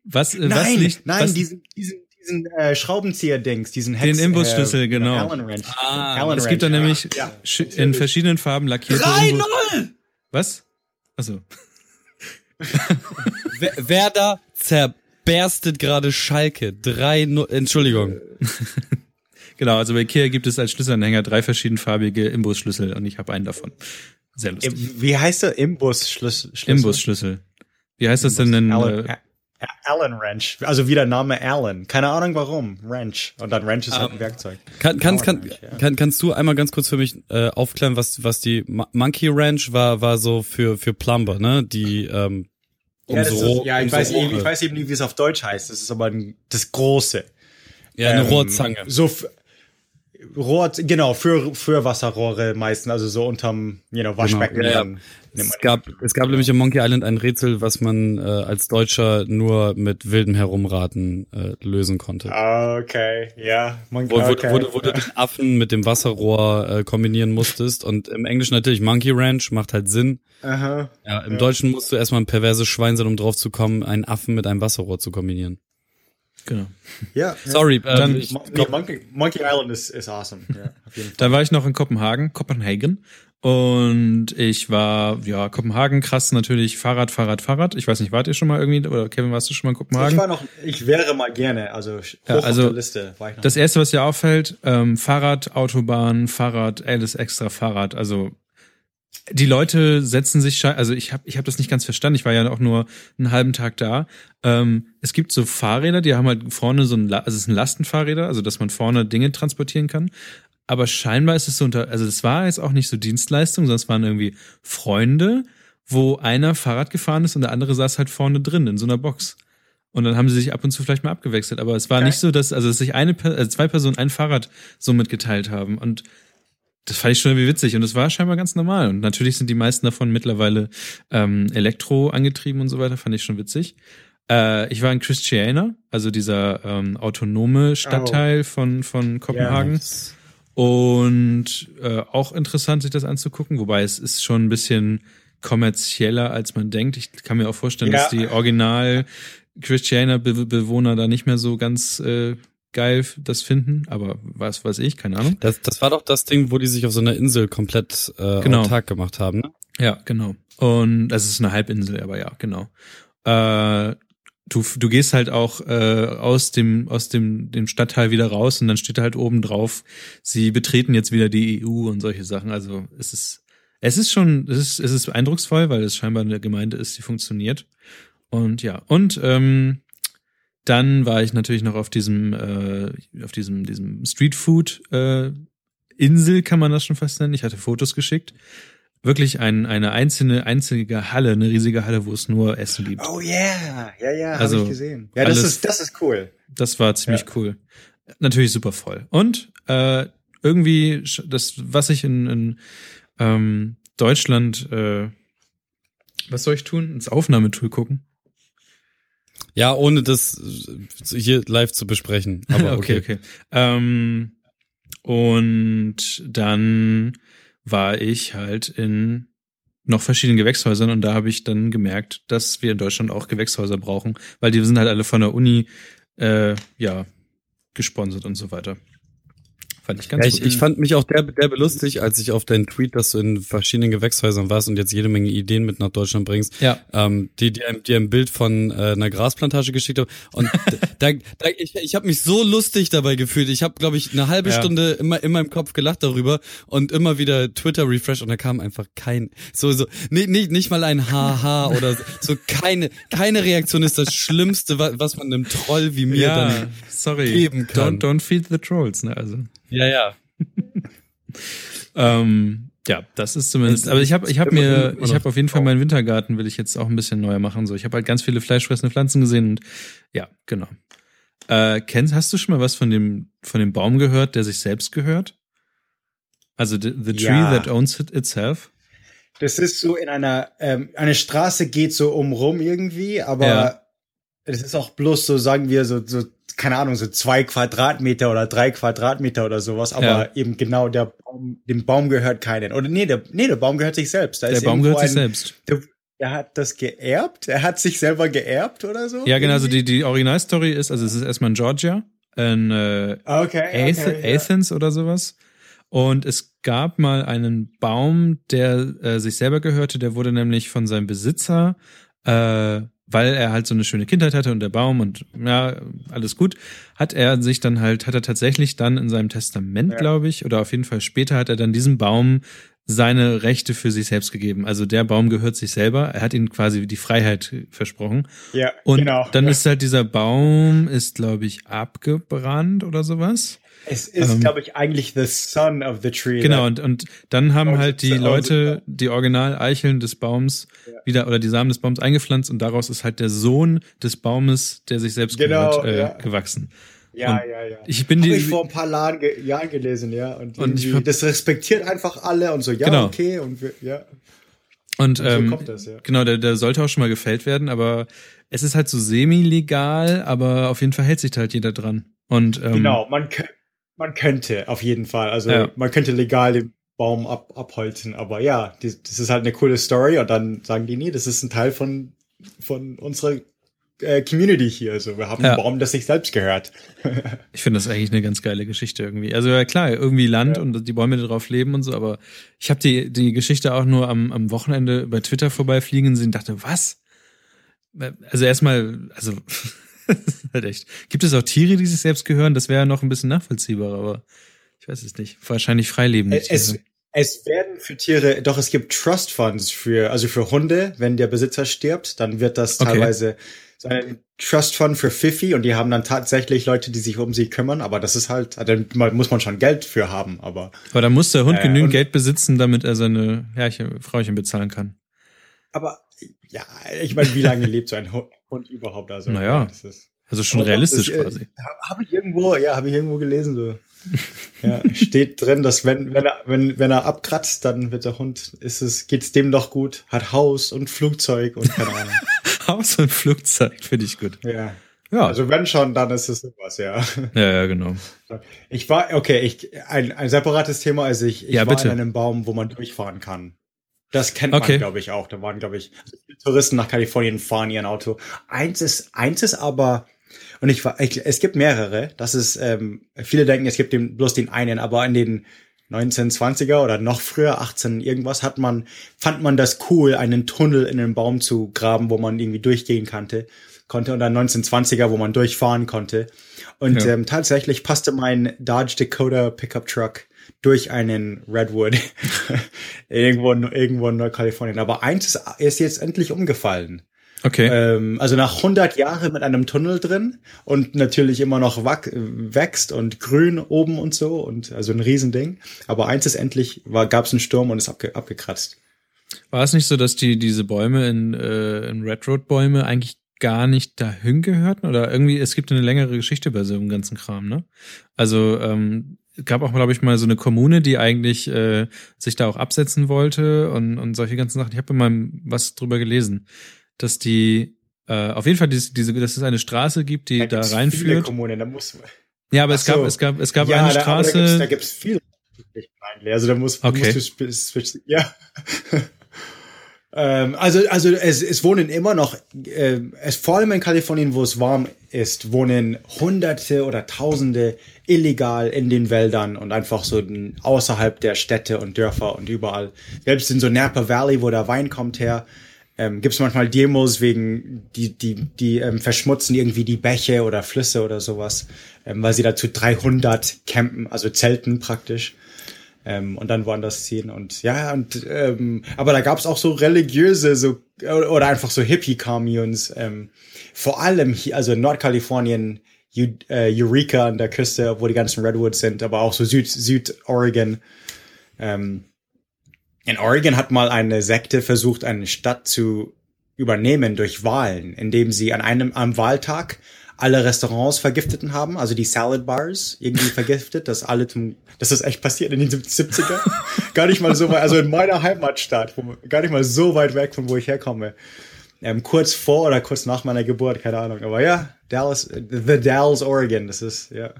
Was, äh, was Nein, liegt, nein, was, diesen, diesen, diesen äh, Schraubenzieher-Dings, diesen Den Hex, Imbusschlüssel, äh, genau. Allen Wrench. Ah, Allen es gibt da nämlich ja. in verschiedenen Farben lackierte Drei Imbus- Null! Was? Also Wer- Werder zerberstet gerade Schalke. Drei, Nu- Entschuldigung. Genau, also bei Ikea gibt es als Schlüsselanhänger drei verschiedenfarbige Imbusschlüssel und ich habe einen davon. Sehr lustig. Wie heißt der Imbus-Schlüssel? Imbusschlüssel. Wie heißt das denn in äh, Allen Wrench. Also wie der Name Allen. Keine Ahnung warum. Wrench. Und dann Wrench ist halt ein Werkzeug. Kann, kann, kann, Ranch, ja. kann, kannst du einmal ganz kurz für mich äh, aufklären, was, was die Mo- Monkey Ranch war, war so für, für Plumber, ne? Die, ähm, um Ja, so, ist, ja ich, um so weiß eben, Rohre. ich weiß eben nicht, wie es auf Deutsch heißt. Das ist aber ein, das Große. Ja, eine Ähm, Rohrzange. So Rohr, genau, für, für Wasserrohre meistens, also so unterm, you know, Waschbecken. Genau, ja, ja. Es gab, es gab nämlich im Monkey Island ein Rätsel, was man äh, als Deutscher nur mit wildem Herumraten äh, lösen konnte. Ah, okay, ja. Man, Wo, wo, okay. wo, du- wo du den Affen mit dem Wasserrohr äh, kombinieren musstest. Und im Englischen natürlich Monkey Ranch, macht halt Sinn. Aha. Ja, Im Deutschen musst du erstmal ein perverses Schwein sein, um drauf zu kommen, einen Affen mit einem Wasserrohr zu kombinieren. Genau. Ja. Sorry, äh, Dann- ich, Monkey, Monkey Island ist, ist awesome. Ja. Da war ich noch in Kopenhagen, Kopenhagen. Und ich war, ja, Kopenhagen, krass natürlich, Fahrrad, Fahrrad, Fahrrad. Ich weiß nicht, wart ihr schon mal irgendwie, oder Kevin, warst du schon mal in Ich Kopenhagen? war noch, ich wäre mal gerne, also hoch Ja, also auf der Liste war ich noch. Das erste, was dir auffällt, ähm, Fahrrad, Autobahn, Fahrrad, alles extra Fahrrad. Also die Leute setzen sich, also ich habe ich hab das nicht ganz verstanden. Ich war ja auch nur einen halben Tag da. Ähm, es gibt so Fahrräder, die haben halt vorne so ein, also es sind Lastenfahrräder, also dass man vorne Dinge transportieren kann. Aber scheinbar ist es so unter, also es war jetzt auch nicht so Dienstleistung, sondern es waren irgendwie Freunde, wo einer Fahrrad gefahren ist und der andere saß halt vorne drin in so einer Box. Und dann haben sie sich ab und zu vielleicht mal abgewechselt. Aber es war Okay. nicht so, dass, also dass sich eine, also zwei Personen ein Fahrrad so mitgeteilt haben. Und das fand ich schon irgendwie witzig. Und das war scheinbar ganz normal. Und natürlich sind die meisten davon mittlerweile ähm, Elektro angetrieben und so weiter. Fand ich schon witzig. Äh, ich war in Christiana, also dieser ähm, autonome Stadtteil von, von Kopenhagen. Und äh, auch interessant, sich das anzugucken, wobei es ist schon ein bisschen kommerzieller, als man denkt. Ich kann mir auch vorstellen, Ja. dass die Original Christiana-Bewohner da nicht mehr so ganz äh, geil das finden, aber was weiß ich, keine Ahnung. das, das war doch das Ding, wo die sich auf so einer Insel komplett äh, Genau. autark gemacht haben, ne? Ja, genau. Und es ist eine Halbinsel, aber ja, genau. Äh, du, du gehst halt auch äh, aus dem aus dem dem Stadtteil wieder raus und dann steht halt oben drauf, sie betreten jetzt wieder die EU und solche Sachen. Also es ist es ist schon es ist es ist eindrucksvoll, weil es scheinbar eine Gemeinde ist, die funktioniert. Und ja und ähm, dann war ich natürlich noch auf diesem äh, auf diesem diesem Streetfood äh, Insel kann man das schon fast nennen. Ich hatte Fotos geschickt wirklich ein, eine einzelne, einzige Halle, eine riesige Halle, wo es nur Essen gibt. Oh yeah, ja, ja, Also, habe ich gesehen. Ja, das alles- ist, das ist cool. Das war ziemlich cool. Natürlich super voll. Und äh, irgendwie das, was ich in, in ähm, Deutschland, äh, was soll ich tun? Ins Aufnahmetool gucken. Ja, ohne das äh, hier live zu besprechen. Aber okay. okay, okay. Ähm, und dann war ich halt in noch verschiedenen Gewächshäusern und da habe ich dann gemerkt, dass wir in Deutschland auch Gewächshäuser brauchen, weil die sind halt alle von der Uni äh, ja gesponsert und so weiter. Fand ich ganz Ja, ich, ich fand mich auch derbe, derbe lustig, als ich auf deinen Tweet, dass du in verschiedenen Gewächshäusern warst und jetzt jede Menge Ideen mit nach Deutschland bringst, ja, ähm, die dir die ein Bild von äh, einer Grasplantage geschickt habe. Und da, da, ich, ich habe mich so lustig dabei gefühlt. Ich habe, glaube ich, eine halbe Ja. Stunde immer in meinem Kopf gelacht darüber und immer wieder Twitter refresh und da kam einfach kein so so nicht nicht, nicht mal ein Haha oder so keine keine Reaktion ist das Schlimmste, was, was man einem Troll wie mir ja, dann sorry. geben kann. Don't, don't feed the trolls, ne? Also ja ja Ähm, ja, das ist zumindest. Es- Aber ich habe, ich habe immer- mir, ich habe auf jeden Fall meinen Wintergarten will ich jetzt auch ein bisschen neuer machen. So, ich habe halt ganz viele fleischfressende Pflanzen gesehen und ja, genau. Äh, kennst, hast du schon mal was von dem von dem Baum gehört, der sich selbst gehört? Also the, the tree Ja. that owns it itself. Das ist so in einer, ähm, eine Straße geht so umrum irgendwie, aber Ja. es ist auch bloß so, sagen wir, so, so, keine Ahnung, so zwei Quadratmeter oder drei Quadratmeter oder sowas, aber Ja. eben genau der Baum, dem Baum gehört keinen. Oder nee, der, nee, der Baum gehört sich selbst. Da Der Baum gehört sich ein- selbst. Der, der hat das geerbt? Er hat sich selber geerbt oder so? Ja, genau. Also die die Originalstory ist, also es ist erstmal in Georgia, in äh, Okay. Ath okay ja. Athens oder sowas. Und es gab mal einen Baum, der äh, sich selber gehörte, der wurde nämlich von seinem Besitzer äh, weil er halt so eine schöne Kindheit hatte und der Baum und ja, alles gut, hat er sich dann halt, hat er tatsächlich dann in seinem Testament, Ja. glaube ich, oder auf jeden Fall später hat er dann diesem Baum seine Rechte für sich selbst gegeben. Also der Baum gehört sich selber. Er hat ihm quasi die Freiheit versprochen. Ja, Und genau. dann ja. ist halt dieser Baum, ist glaube ich abgebrannt oder sowas. Es ist, ähm, glaube ich, eigentlich the son of the tree. Genau, und, und dann haben Und halt die Leute die Original-Eicheln des Baums Ja. wieder oder die Samen des Baums eingepflanzt und daraus ist halt der Sohn des Baumes, der sich selbst Genau, gehört, äh, ja. gewachsen. ja, und ja, ja. Ich bin die, ich vor ein paar Jahren, ge Jahren gelesen, ja. Und, Und ich das respektiert einfach alle und so, ja, Genau. okay, und wir, ja. und Und so ähm, kommt das, ja. genau, der, der sollte auch schon mal gefällt werden, aber es ist halt so semi-legal, aber auf jeden Fall hält sich da halt jeder dran. Und ähm, Genau, man, man könnte auf jeden Fall. Also Ja. man könnte legal den Baum ab, abholzen, aber ja, die, das ist halt eine coole Story und dann sagen die, nee, das ist ein Teil von, von unserer äh, Community hier. Also wir haben Ja. einen Baum, das sich selbst gehört. Ich finde das eigentlich eine ganz geile Geschichte irgendwie. Also ja klar, irgendwie Land Ja. und die Bäume, die drauf leben und so, aber ich habe die, die Geschichte auch nur am, am Wochenende bei Twitter vorbeifliegen sehen und dachte, was? Also erstmal, also das ist halt echt. Gibt es auch Tiere, die sich selbst gehören? Das wäre ja noch ein bisschen nachvollziehbar, aber ich weiß es nicht. Wahrscheinlich freilebende Es, Tiere. es werden für Tiere, doch es gibt Trust Funds für, also für Hunde, wenn der Besitzer stirbt, dann wird das Okay. teilweise so ein Trust Fund für Fifi und die haben dann tatsächlich Leute, die sich um sie kümmern, aber das ist halt, da muss man schon Geld für haben, aber Aber da muss der Hund Äh, genügend Geld besitzen, damit er seine Herrchen, Frauchen bezahlen kann. Aber ja, ich meine, wie lange lebt so ein Hund, Hund überhaupt? Also, Naja. das ist, Also schon realistisch das, äh, quasi. Habe ich irgendwo, ja, habe ich irgendwo gelesen so. Ja, steht drin, dass wenn wenn er wenn wenn er abkratzt, dann wird der Hund, ist es geht's dem doch gut, hat Haus und Flugzeug und keine Ahnung. Haus und Flugzeug finde ich gut. ja. Ja, Also wenn schon, dann ist es sowas, ja. ja, ja, genau. Ich war okay, ich ein ein separates Thema, also ich, ich Ja, war bitte. in einem Baum, wo man durchfahren kann. Das kennt Okay. man, glaube ich, auch. Da waren, glaube ich, Touristen nach Kalifornien fahren ihr Auto. Eins ist, eins ist aber, und ich war, ich, es gibt mehrere. Das ist, ähm, viele denken, es gibt den, bloß den einen, aber in den 1920er oder noch früher, 18 irgendwas, hat man, fand man das cool, einen Tunnel in den Baum zu graben, wo man irgendwie durchgehen konnte, konnte und dann 1920er, wo man durchfahren konnte. Und Ja. ähm, tatsächlich passte mein Dodge Dakota Pickup Truck durch einen Redwood irgendwo, in- irgendwo in Nordkalifornien. Aber eins ist, ist jetzt endlich umgefallen. Okay. Ähm, also nach 100 Jahren mit einem Tunnel drin und natürlich immer noch wächst und grün oben und so und also ein Riesending. Aber eins ist endlich, war, gab es einen Sturm und ist abge, abgekratzt. War es nicht so, dass die diese Bäume in, äh, in Red Road Bäume eigentlich gar nicht dahin gehörten? Oder irgendwie, es gibt eine längere Geschichte bei so einem ganzen Kram, ne? Also, ähm, gab auch, glaube ich, mal so eine Kommune, die eigentlich äh, sich da auch absetzen wollte und, und solche ganzen Sachen. Ich habe mal was drüber gelesen, dass die äh, auf jeden Fall diese, diese, dass es eine Straße gibt, die da, Viele reinführt. Kommunen, da muss Ja, aber Ach es gab, es gab, es gab ja, eine da, Straße. Da da gibt's viel. Also da muss, Okay. musst du sp- ja. ähm, also also es, es wohnen immer noch, äh, es vor allem in Kalifornien, wo es warm ist, wohnen Hunderte oder Tausende illegal in den Wäldern und einfach so außerhalb der Städte und Dörfer und überall. Selbst in so Napa Valley, wo der Wein kommt her, ähm, gibt es manchmal Demos wegen, die, die, die ähm, verschmutzen irgendwie die Bäche oder Flüsse oder sowas, ähm, weil sie dazu 300 campen, also zelten praktisch. Ähm, und dann woanders ziehen und ja, und ähm, aber da gab's auch so religiöse, so oder einfach so Hippie-Communes, ähm, vor allem hier, also in Nordkalifornien, äh, Eureka an der Küste, wo die ganzen Redwoods sind, aber auch so Süd, Süd-Oregon. Ähm, in Oregon hat mal eine Sekte versucht, eine Stadt zu übernehmen durch Wahlen, indem sie an einem am Wahltag alle Restaurants vergifteten haben, also die Salad Bars irgendwie vergiftet, dass alle zum, das ist echt passiert in den 70er. gar nicht mal so weit, also in meiner Heimatstadt, wo, gar nicht mal so weit weg von wo ich herkomme. Ähm, kurz vor oder kurz nach meiner Geburt, keine Ahnung. Aber ja, Dallas, The Dalles, Oregon, das ist, ja.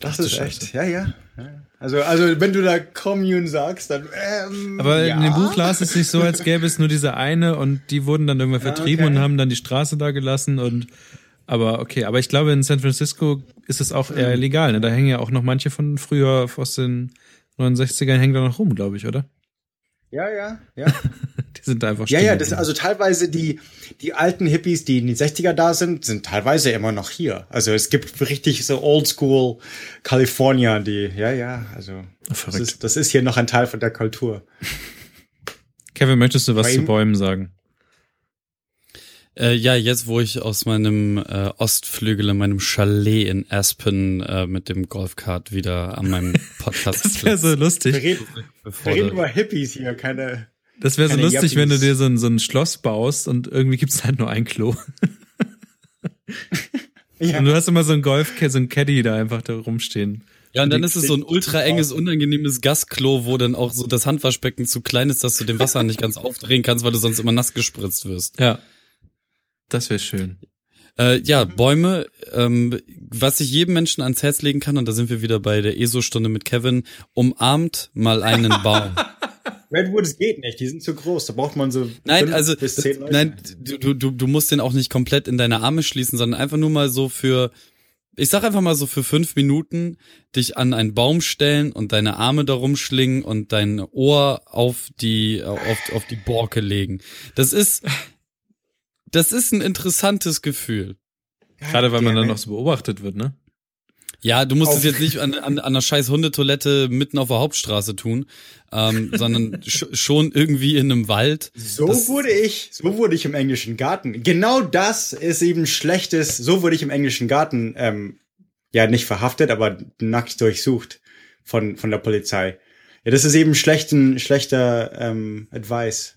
Das du ist echt, ja, ja. ja. Also, also, wenn du da Commune sagst, dann, ähm, Aber ja. in dem Buch las es sich so, als gäbe es nur diese eine und die wurden dann irgendwann vertrieben okay. und haben dann die Straße da gelassen und aber okay, aber ich glaube in San Francisco ist es auch Mhm. eher legal, ne? Da hängen ja auch noch manche von früher aus den 69ern hängen da noch rum, glaube ich, oder? Ja, ja, ja. sind einfach Ja, ja, das, also teilweise die, die alten Hippies, die in den 60er da sind, sind teilweise immer noch hier. Also es gibt richtig so Oldschool California, die, ja, ja, also das Verrückt. ist, das ist hier noch ein Teil von der Kultur. Kevin, möchtest du was Bei zu Bäumen sagen? Äh, ja, jetzt wo ich aus meinem äh, Ostflügel in meinem Chalet in Aspen äh, mit dem Golfkart wieder an meinem Podcast Das wäre so Wir lustig. reden, wir reden über Hippies hier, keine. Das wäre so lustig, wenn du dir so ein, so ein Schloss baust und irgendwie gibt's halt nur ein Klo. Ja. Und du hast immer so ein Golf, so ein Caddy da einfach da rumstehen. Ja, und dann ist es so ein ultra enges, unangenehmes Gasklo, wo dann auch so das Handwaschbecken zu klein ist, dass du den Wasser nicht ganz aufdrehen kannst, weil du sonst immer nass gespritzt wirst. Ja. Das wäre schön. Äh, ja, Bäume, ähm, was ich jedem Menschen ans Herz legen kann, und da sind wir wieder bei der ESO-Stunde mit Kevin, umarmt mal einen Baum. Redwoods geht nicht, die sind zu groß. Da braucht man so Nein, fünf also bis zehn Leute. nein, du, du, du musst den auch nicht komplett in deine Arme schließen, sondern einfach nur mal so für, ich sag einfach mal so für fünf Minuten dich an einen Baum stellen und deine Arme darum schlingen und dein Ohr auf die auf, auf die Borke legen. Das ist das ist ein interessantes Gefühl. Gerade weil man dann noch so beobachtet wird, ne? Ja, du musst Auf- es jetzt nicht an, an, an einer scheiß Hundetoilette mitten auf der Hauptstraße tun, ähm, sondern sch schon irgendwie in einem Wald. So Das- wurde ich, so wurde ich im englischen Garten. Genau das ist eben schlechtes. So wurde ich im englischen Garten, ähm, ja nicht verhaftet, aber nackt durchsucht von von der Polizei. Ja, das ist eben schlechten, schlechter ähm, Advice,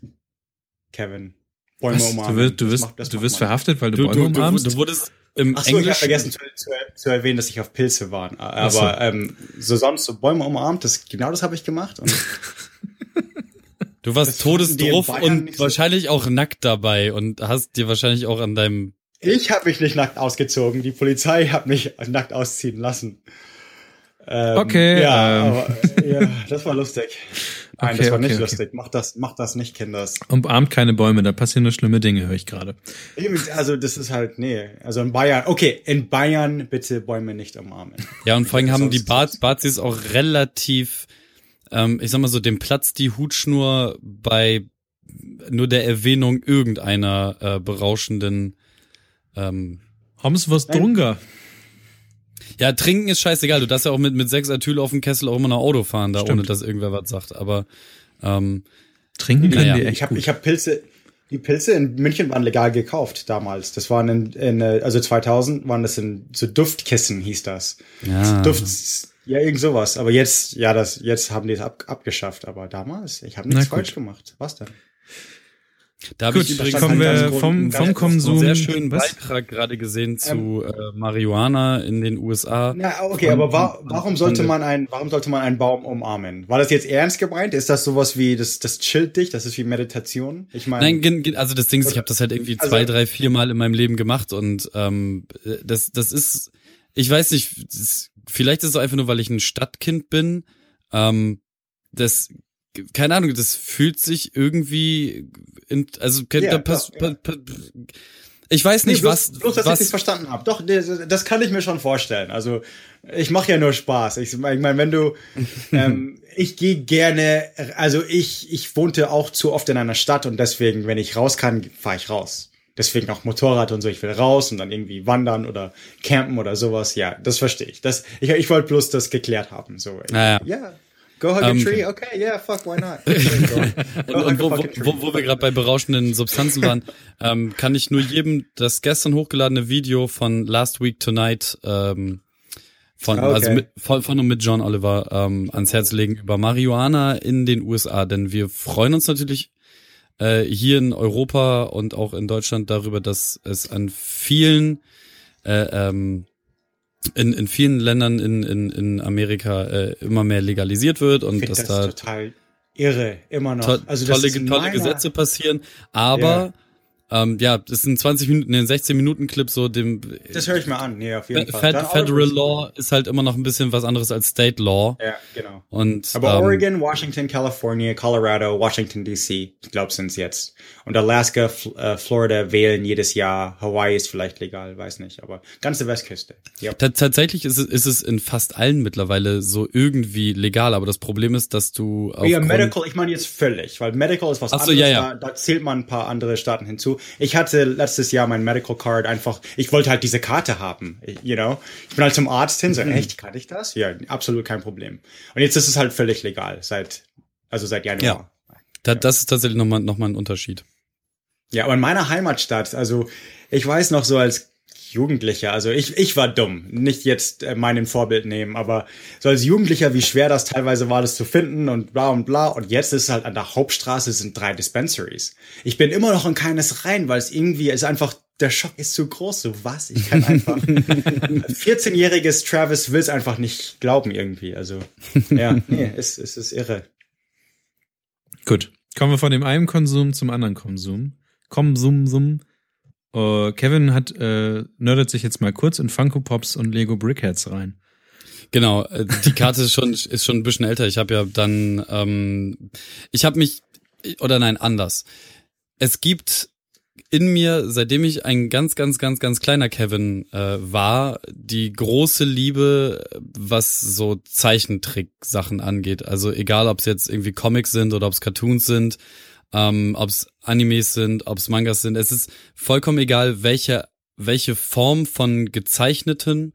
Kevin. Bäume Was? umarmen. Du, wirst, du, Das wirst, macht- das du wirst verhaftet, weil du, Du, Bäume du, du, umarmst? du wurdest im Ach so, ich habe Englischen vergessen zu, zu, zu erwähnen, dass ich auf Pilze war. Aber so. ähm, so sonst so Bäume umarmt, das genau das habe ich gemacht. Und Du warst todesdruff und so- wahrscheinlich auch nackt dabei und hast dir wahrscheinlich auch an deinem ich habe mich nicht nackt ausgezogen. Die Polizei hat mich nackt ausziehen lassen. Ähm, Okay, Ja, ähm. aber, ja, das war lustig. Nein, Okay, das war okay, nicht okay. lustig. Mach das, mach das nicht, Kinders. Umarmt keine Bäume, da passieren nur schlimme Dinge, höre ich gerade. Also das ist halt, nee. Also in Bayern, okay, in Bayern bitte Bäume nicht umarmen. Ja, und vor allem haben die Bart, Bazis auch relativ, ähm, ich sag mal so, dem Platz die Hutschnur bei nur der Erwähnung irgendeiner äh, berauschenden ähm, Homs was Nein. drunter. Ja, trinken ist scheißegal. Du darfst ja auch mit, mit sechs Atyl auf dem Kessel auch immer noch Auto fahren, da Stimmt. ohne dass irgendwer was sagt. Aber ähm, Trinken können Naja. die echt Ich habe ich hab Pilze, die Pilze in München waren legal gekauft damals. Das waren in, in äh, also 2000 waren das in so Duftkissen hieß das. ja, Duft, ja, irgend sowas. Aber jetzt, ja, das, jetzt haben die es ab, abgeschafft. Aber damals, ich habe nichts falsch gemacht. Was denn? Da habe Gut, ich übrigens kommen einen wir vom, einen vom Konsum. einen sehr schönen was? Beitrag gerade gesehen zu äh, Marihuana in den USA. Na, okay, aber wa warum sollte man ein, warum sollte man einen Baum umarmen? War das jetzt ernst gemeint? Ist das sowas wie, das, das chillt dich? Das ist wie Meditation? Ich meine, Nein, also das Ding ist, ich habe das halt irgendwie Also- zwei, drei, vier Mal in meinem Leben gemacht und ähm, das, das ist, ich weiß nicht, das, vielleicht ist es einfach nur, weil ich ein Stadtkind bin. Ähm, das, keine Ahnung, das fühlt sich irgendwie, in, also Ja, da pass, ja. pa, pa, ich weiß Nee, nicht, bloß, was, bloß, dass ich was, das verstanden habe. Doch, das, das kann ich mir schon vorstellen. Also ich mache ja nur Spaß. Ich, ich meine, wenn du, ähm, ich gehe gerne, also ich, ich wohnte auch zu oft in einer Stadt und deswegen, wenn ich raus kann, fahre ich raus. Deswegen auch Motorrad und so. Ich will raus und dann irgendwie wandern oder campen oder sowas. Ja, das verstehe ich. Das, ich, ich wollte bloß das geklärt haben. So, Naja. ja. Go hug a Ähm, tree. Okay, yeah, fuck, why not? Und, und a wo, wo, wo, wir gerade bei berauschenden Substanzen waren, ähm, kann ich nur jedem das gestern hochgeladene Video von Last Week Tonight ähm, von, okay. also mit, von, von und mit John Oliver ähm, ans Herz legen über Marihuana in den USA. Denn wir freuen uns natürlich äh, hier in Europa und auch in Deutschland darüber, dass es an vielen äh, ähm, in, in vielen Ländern in, in, in Amerika äh, immer mehr legalisiert wird und dass das da total irre, immer noch. to also tolle, tolle Gesetze passieren, aber ähm, ja, das ist ein 20 Minuten, ein 16 Minuten Clip so dem Das höre ich mir an, nee, auf jeden Fe- Fall. Dann Federal. Law ist halt immer noch ein bisschen was anderes als State Law Ja, genau. und Aber ähm, Oregon, Washington, California, Colorado, Washington DC, ich glaube, sind's jetzt. Und Alaska, F äh, Florida wählen jedes Jahr. Hawaii ist vielleicht legal, weiß nicht, aber ganze Westküste. Ta- Tatsächlich ist es, ist es in fast allen mittlerweile so irgendwie legal, aber das Problem ist, dass du Ja, Medical, ich meine jetzt völlig, weil Medical ist was Ach so, anderes, ja, ja. Da, da zählt man ein paar andere Staaten hinzu. Ich hatte letztes Jahr mein Medical Card einfach, ich wollte halt diese Karte haben, you know. Ich bin halt zum Arzt hin, so, Mhm. echt, kann ich das? Ja, absolut kein Problem. Und jetzt ist es halt völlig legal, seit, also seit Januar. Ja. Da, das ist tatsächlich nochmal noch mal ein Unterschied. Ja, aber in meiner Heimatstadt, also ich weiß noch so als Jugendlicher, also ich, ich war dumm, nicht jetzt äh, meinen Vorbild nehmen, aber so als Jugendlicher, wie schwer das teilweise war, das zu finden und bla und bla. Und jetzt ist es halt an der Hauptstraße sind drei Dispensaries. Ich bin immer noch in keines rein, weil es irgendwie ist einfach, der Schock ist zu groß. So was? Ich kann einfach. 14-jähriges Travis will es einfach nicht glauben irgendwie. Also, ja, nee, es, es ist irre. Gut. Kommen wir von dem einen Konsum zum anderen Konsum. Konsum, Äh, Kevin hat äh, nerdet sich jetzt mal kurz in Funko Pops und Lego Brickheads rein. Genau, äh, die Karte ist schon ist schon ein bisschen älter. Ich habe ja dann, ähm, ich habe mich oder nein anders. Es gibt in mir, seitdem ich ein ganz, ganz, ganz, ganz kleiner Kevin äh, war, die große Liebe, was so Zeichentrick-Sachen angeht. Also egal, ob es jetzt irgendwie Comics sind oder ob es Cartoons sind, ähm, ob es Animes sind, ob es Mangas sind. Es ist vollkommen egal, welche welche Form von gezeichneten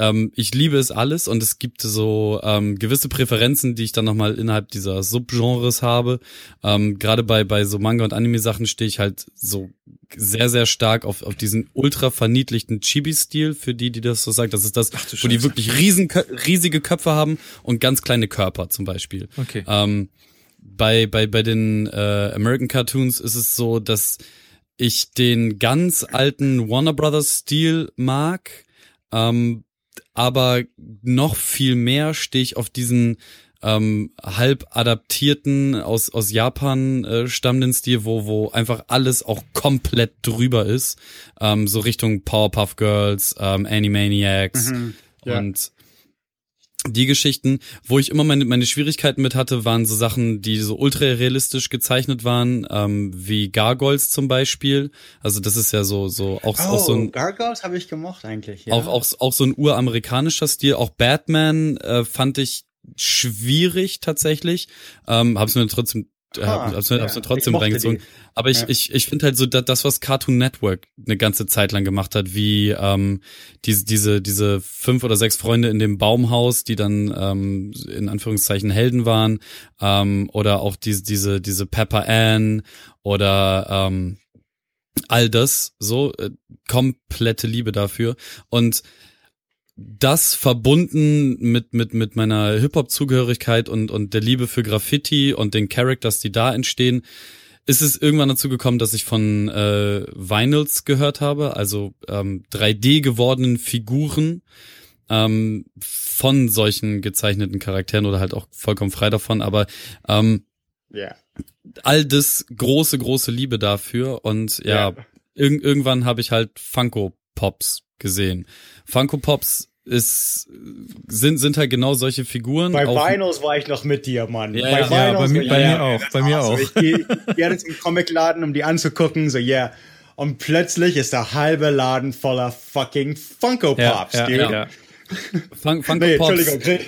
ähm, ich liebe es alles und es gibt so ähm, gewisse Präferenzen, die ich dann nochmal innerhalb dieser Subgenres habe. Ähm, Gerade bei, bei so Manga- und Anime-Sachen stehe ich halt so sehr, sehr stark auf, auf diesen ultra verniedlichten Chibi-Stil, für die, die das so sagen. Das ist das, wo die wirklich riesen, riesige Köpfe haben und ganz kleine Körper zum Beispiel. Okay. Ähm, bei, bei, bei den äh, American Cartoons ist es so, dass ich den ganz alten Warner Brothers Stil mag, ähm, aber noch viel mehr stehe ich auf diesen ähm, halb adaptierten aus aus Japan äh, stammenden Stil, wo wo einfach alles auch komplett drüber ist, ähm, so Richtung Powerpuff Girls, ähm, Animaniacs ja. und die Geschichten, wo ich immer meine, meine Schwierigkeiten mit hatte, waren so Sachen, die so ultra realistisch gezeichnet waren, ähm, wie Gargoyles zum Beispiel. Also das ist ja so so auch, auch so ein Gargoyles habe ich gemocht eigentlich. Ja. auch, auch, auch so ein uramerikanischer Stil. Auch Batman äh, fand ich schwierig tatsächlich. Ähm, hab's mir trotzdem äh, Ah, hab's, ja. hab's mir trotzdem reingezogen. die. Aber ich, Ja. ich, ich finde halt so da- das, was Cartoon Network eine ganze Zeit lang gemacht hat, wie ähm, diese, diese, diese fünf oder sechs Freunde in dem Baumhaus, die dann ähm, in Anführungszeichen Helden waren, ähm, oder auch diese, diese, diese Pepper Ann oder ähm, all das, so äh, komplette Liebe dafür. Und das verbunden mit mit mit meiner Hip Hop Zugehörigkeit und und der Liebe für Graffiti und den Characters, die da entstehen, ist es irgendwann dazu gekommen, dass ich von äh, Vinyls gehört habe, also ähm, 3D gewordenen Figuren ähm, von solchen gezeichneten Charakteren oder halt auch vollkommen frei davon, aber ähm, ja. all das große große Liebe dafür und ja, Ja. irg irgendwann habe ich halt Funko Pops gesehen. Funko Pops ist sind sind halt genau solche Figuren. Bei Vinyls war ich noch mit dir, Mann. Ja, bei ja. Ja, bei war- bei mir auch, bei mir Also auch. Ich gehe gerne zum Comicladen, um die anzugucken, so yeah. Und plötzlich ist der halbe Laden voller fucking Funko Pops, ja, dude. ja, ja. Fun Funko Nee, Pops Entschuldigung.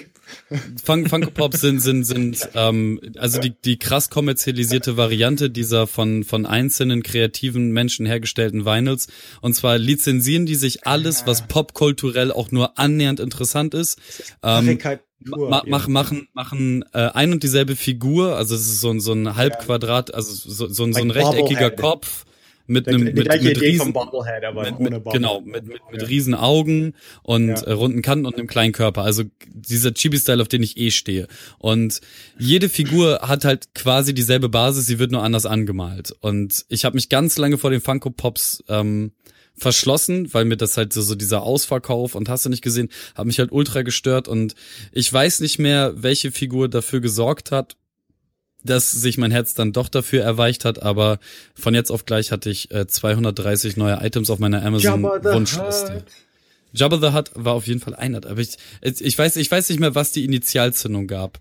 Fun Funko Pops sind sind sind ähm, also die die krass kommerzialisierte Variante dieser von von einzelnen kreativen Menschen hergestellten Vinyls. Und zwar lizenzieren die sich alles was popkulturell auch nur annähernd interessant ist. Ähm, Karikatur, ma mach, machen machen äh, ein und dieselbe Figur. Also es ist so ein so ein Halbquadrat also so so ein, so ein rechteckiger. Kopf mit einem mit, mit Idee riesen vom Bobblehead, aber mit, ohne genau, mit, mit, mit riesen Augen und Ja. äh, runden Kanten und einem kleinen Körper. Also dieser Chibi-Style, auf den ich eh stehe. Und jede Figur hat halt quasi dieselbe Basis, sie wird nur anders angemalt. Und ich habe mich ganz lange vor den Funko Pops ähm, verschlossen, weil mir das halt so, so dieser Ausverkauf und hast du nicht gesehen, hat mich halt ultra gestört und ich weiß nicht mehr, welche Figur dafür gesorgt hat, dass sich mein Herz dann doch dafür erweicht hat, aber von jetzt auf gleich hatte ich äh, 230 neue Items auf meiner Amazon Jabba the. Hutt. Jabba the Hutt war auf jeden Fall einer, aber ich, ich weiß, ich weiß nicht mehr, was die Initialzündung gab.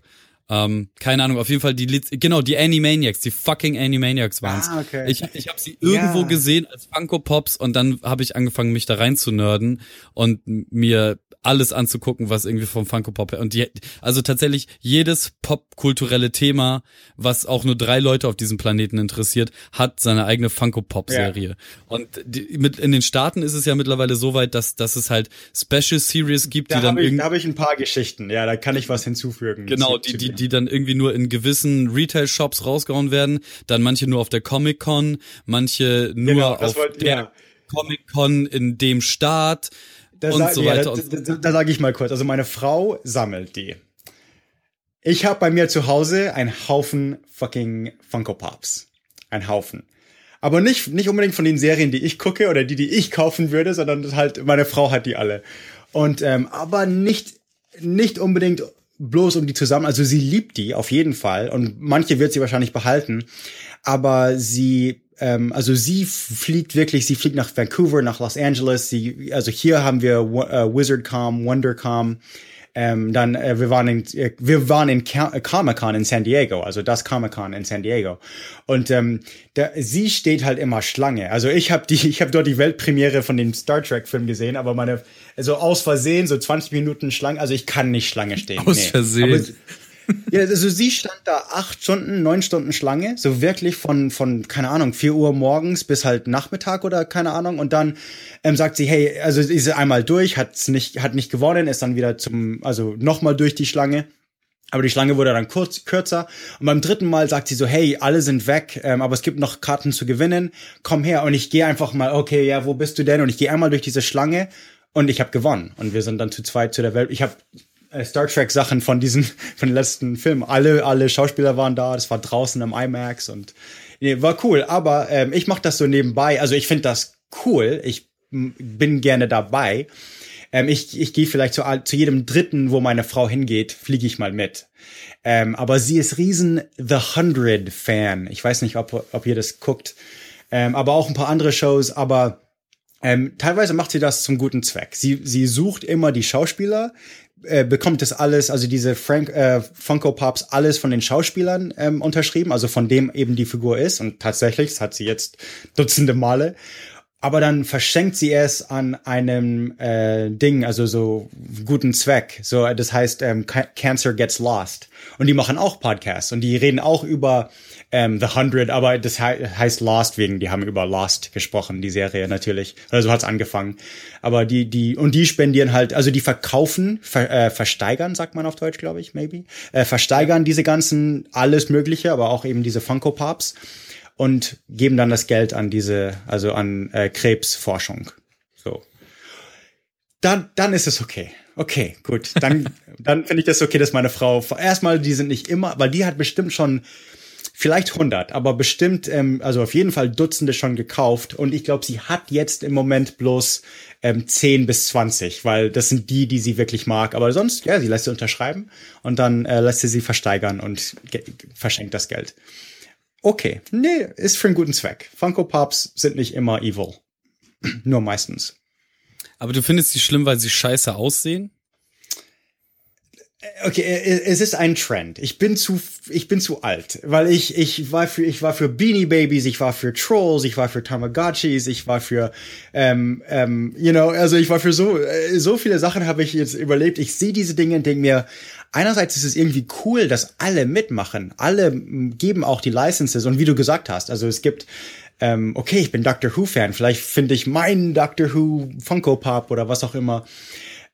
Ähm, keine Ahnung, auf jeden Fall die, Liz- genau, die Animaniacs, die fucking Animaniacs waren's. Ah, okay. Ich, ich habe sie irgendwo Ja. gesehen als Funko Pops und dann habe ich angefangen, mich da rein zu nerden und mir alles anzugucken, was irgendwie vom Funko Pop und die, also tatsächlich jedes popkulturelle Thema, was auch nur drei Leute auf diesem Planeten interessiert, hat seine eigene Funko Pop Serie. Und die, mit in den Staaten ist es ja mittlerweile so weit, dass dass es halt Special Series gibt, Da die dann habe ich, irgendwie da hab ich ein paar Geschichten. Ja, da kann ich was hinzufügen. Genau, die, die, die dann irgendwie nur in gewissen Retail-Shops rausgehauen werden, dann manche nur auf der Comic-Con, manche nur Genau, auf wollte- der ja. Comic-Con in dem Staat und sag- so ja, weiter. Da, und da, da, da sage ich mal kurz. Also meine Frau sammelt die. Ich habe bei mir zu Hause einen Haufen fucking Funko Pops. Ein Haufen. Aber nicht, nicht unbedingt von den Serien, die ich gucke oder die, die ich kaufen würde, sondern halt, meine Frau hat die alle. Und, ähm, aber nicht, nicht unbedingt bloß um die zusammen, also sie liebt die auf jeden Fall und manche wird sie wahrscheinlich behalten, aber sie, ähm, also sie fliegt wirklich, sie fliegt nach Vancouver, nach Los Angeles, sie, also hier haben wir äh, WizardCom, WonderCom, ähm, dann äh, wir waren in äh, wir waren in Ca- Comic Con in San Diego, also das Comic Con in San Diego. Und ähm, da, sie steht halt immer Schlange. Also ich habe die ich habe dort die Weltpremiere von dem Star Trek Film gesehen, aber meine also aus Versehen so 20 Minuten Schlange, also ich kann nicht Schlange stehen. Aus Versehen. Ja, also sie stand da acht Stunden, neun Stunden Schlange, so wirklich von, von, keine Ahnung, vier Uhr morgens bis halt Nachmittag oder keine Ahnung. Und dann ähm, sagt sie, hey, also sie ist einmal durch, hat's nicht, hat nicht gewonnen, ist dann wieder zum, also nochmal durch die Schlange. Aber die Schlange wurde dann kurz, kürzer. Und beim dritten Mal sagt sie so, hey, alle sind weg, ähm, aber es gibt noch Karten zu gewinnen. Komm her. Und ich gehe einfach mal, okay, ja, wo bist du denn? Und ich gehe einmal durch diese Schlange und ich habe gewonnen. Und wir sind dann zu zweit zu der Welt. Ich habe Star Trek Sachen von diesen, von den letzten Filmen. Alle, alle Schauspieler waren da. Das war draußen im IMAX und nee, war cool. Aber ähm, ich mache das so nebenbei. Also ich finde das cool. Ich bin gerne dabei. Ähm, ich ich gehe vielleicht zu, zu jedem Dritten, wo meine Frau hingeht, fliege ich mal mit. Ähm, aber sie ist riesen The Hundred Fan. Ich weiß nicht, ob, ob ihr das guckt. Ähm, aber auch ein paar andere Shows. Aber ähm, teilweise macht sie das zum guten Zweck. Sie, sie sucht immer die Schauspieler, äh, bekommt das alles, also diese Frank, äh, Funko Pops, alles von den Schauspielern ähm, unterschrieben, also von dem eben die Figur ist. Und tatsächlich, das hat sie jetzt dutzende Male. Aber dann verschenkt sie es an einem äh, Ding, also so guten Zweck. So, das heißt, ähm, Ca- Cancer Gets Lost. Und die machen auch Podcasts und die reden auch über ähm, The Hundred, aber das he heißt Lost wegen, die haben über Lost gesprochen, die Serie natürlich. Oder so hat's angefangen. Aber die, die, und die spendieren halt, also die verkaufen, ver, äh, versteigern, sagt man auf Deutsch, glaube ich, maybe. Äh, versteigern diese ganzen, alles Mögliche, aber auch eben diese Funko Pops und geben dann das Geld an diese, also an äh, Krebsforschung. So. Dann, dann ist es okay. Okay, gut. Dann, dann finde ich das okay, dass meine Frau, erstmal, die sind nicht immer, weil die hat bestimmt schon vielleicht 100, aber bestimmt, ähm, also auf jeden Fall Dutzende schon gekauft. Und ich glaube, sie hat jetzt im Moment bloß ähm, 10 bis 20, weil das sind die, die sie wirklich mag. Aber sonst, ja, sie lässt sie unterschreiben und dann äh, lässt sie sie versteigern und verschenkt das Geld. Okay, nee, ist für einen guten Zweck. Funko Pops sind nicht immer evil. Nur meistens. aber du findest sie schlimm, weil sie scheiße aussehen? Okay, es ist ein Trend. Ich bin zu, ich bin zu alt, weil ich, ich war für, ich war für Beanie Babies, ich war für Trolls, ich war für Tamagotchis, ich war für, ähm, ähm, you know, also ich war für so, äh, so viele Sachen habe ich jetzt überlebt. Ich sehe diese Dinge und denke mir, einerseits ist es irgendwie cool, dass alle mitmachen, alle geben auch die Licenses und wie du gesagt hast, also es gibt ähm, okay, ich bin Doctor Who Fan, vielleicht finde ich meinen Doctor Who Funko Pop oder was auch immer.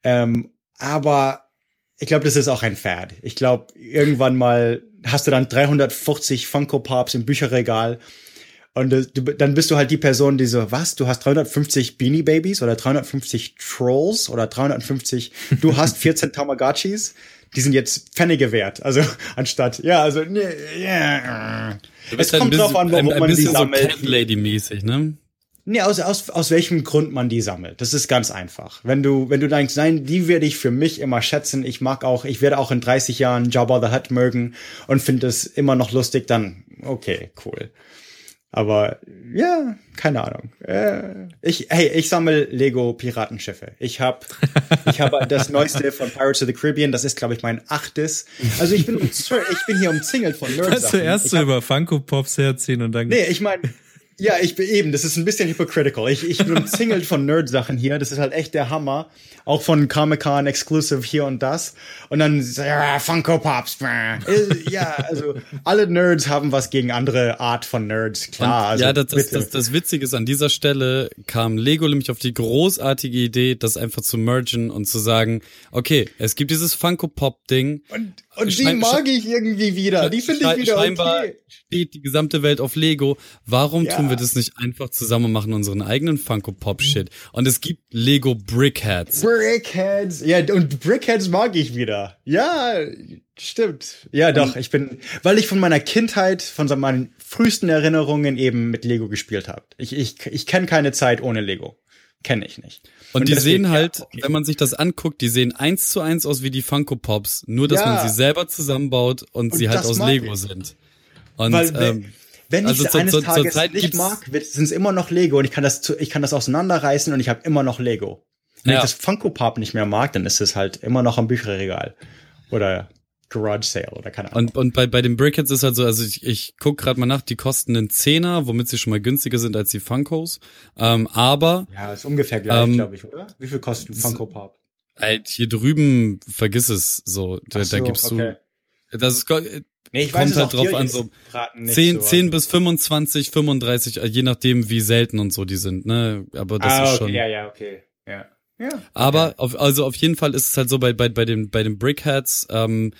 Ähm, aber ich glaube, das ist auch ein Fad. Ich glaube, irgendwann mal hast du dann 350 Funko Pops im Bücherregal und du, dann bist du halt die Person, die so, was, du hast 350 Beanie Babies oder 350 Trolls oder 350, du hast 14 Tamagotchis, die sind jetzt Pfennige wert. Also anstatt, ja, also, ja. Du Es halt kommt drauf an, warum ein, ein man bisschen so sammelt. Cat Lady mäßig, ne? Nee, aus, aus, aus welchem Grund man die sammelt. Das ist ganz einfach. Wenn du, wenn du denkst, nein, die werde ich für mich immer schätzen. Ich mag auch, ich werde auch in 30 Jahren Jabba the Hutt mögen und finde es immer noch lustig, dann okay, cool. Aber ja, keine Ahnung. Äh, ich, hey, ich sammle Lego Piratenschiffe. Ich habe ich hab das neueste von Pirates of the Caribbean. Das ist, glaube ich, mein achtes. Also ich bin, ich bin hier umzingelt von Nerds. Kannst du erst so über Funko Pops herziehen und dann. Nee, ich meine, ja, ich bin eben, das ist ein bisschen hypocritical. Ich, ich bin umzingelt von Nerd-Sachen hier. Das ist halt echt der Hammer. Auch von Comic-Con Exclusive hier und das. Und dann, ja, Funko Pops. Ja, also, alle Nerds haben was gegen andere Art von Nerds. Klar, Und also, ja, das, das, das, das Witzige ist, an dieser Stelle kam Lego nämlich auf die großartige Idee, das einfach zu mergen und zu sagen, okay, es gibt dieses Funko Pop Ding. und, und die mag ich irgendwie wieder. Die finde ich wieder scheinbar okay. steht die gesamte Welt auf Lego. Warum Ja. tun wir das nicht einfach zusammen und machen unseren eigenen Funko Pop Shit? Und es gibt Lego Brickheads. Brickheads. Ja, und Brickheads mag ich wieder. Ja, stimmt. Ja, doch, ich bin, weil ich von meiner Kindheit, von so meinen frühesten Erinnerungen eben mit Lego gespielt habe. Ich, ich, ich kenne keine Zeit ohne Lego. Kenne ich nicht. Und, die deswegen- sehen halt, ja, okay. wenn man sich das anguckt, die sehen eins zu eins aus wie die Funko Pops, nur dass Ja. man sie selber zusammenbaut und, Und sie halt aus Lego ich. sind. Und Weil, wenn, ähm, wenn ich also sie zur- eines zur- Tages nicht mag, sind es immer noch Lego und ich kann das, zu, ich kann das auseinanderreißen und ich habe immer noch Lego. Wenn Ja. ich das Funko Pop nicht mehr mag, dann ist es halt immer noch am Bücherregal oder Garage Sale oder keine Ahnung. Und, und bei, bei den Brickheads ist halt so, also ich, ich guck gerade mal nach, die kosten einen Zehner, womit sie schon mal günstiger sind als die Funkos. Ähm, aber ja, ist ungefähr gleich, Ähm, glaube ich, oder? Wie viel kostet ein Funko Pop? halt hier drüben, vergiss es so. Da, so, da gibst okay. du. Das ist, go- Nee, ich kommt es halt drauf an, so gerade nicht 10, so, 10 also. bis 25, 35, äh, je nachdem, wie selten und so die sind, ne? Aber das ah, ist okay, schon. ja, ja, okay. Ja. Ja. Aber auf, also auf jeden Fall ist es halt so bei, bei, bei den, bei den Brickheads, ähm,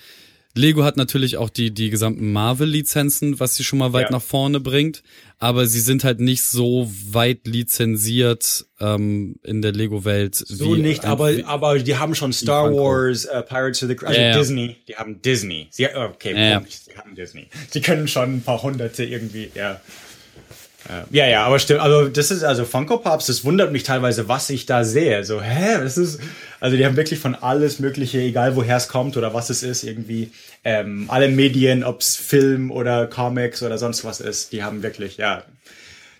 Lego hat natürlich auch die, die gesamten Marvel-Lizenzen, was sie schon mal weit Ja. nach vorne bringt, aber sie sind halt nicht so weit lizenziert ähm, in der Lego-Welt. So wie nicht, ein- aber, aber die haben schon Star. Wars, äh, Pirates of the also Ja, ja. Disney, die haben Disney. Sie, okay. Punkt, sie haben Disney. Sie können schon ein paar Hunderte irgendwie, ja. Äh, Ja, ja, aber stimmt, also das ist, also Funko Pops, das wundert mich teilweise, was ich da sehe. So, hä, das ist, also die haben wirklich von alles Mögliche, egal woher es kommt oder was es ist, irgendwie, ähm, alle Medien, ob's Film oder Comics oder sonst was ist, die haben wirklich, ja,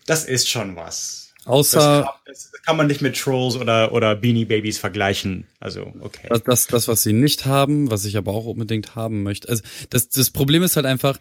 das ist schon was. Das außer kann, das kann man nicht mit Trolls oder, oder Beanie Babies vergleichen. Also, okay. das, das, das, was sie nicht haben, was ich aber auch unbedingt haben möchte. Also das, das Problem ist halt einfach,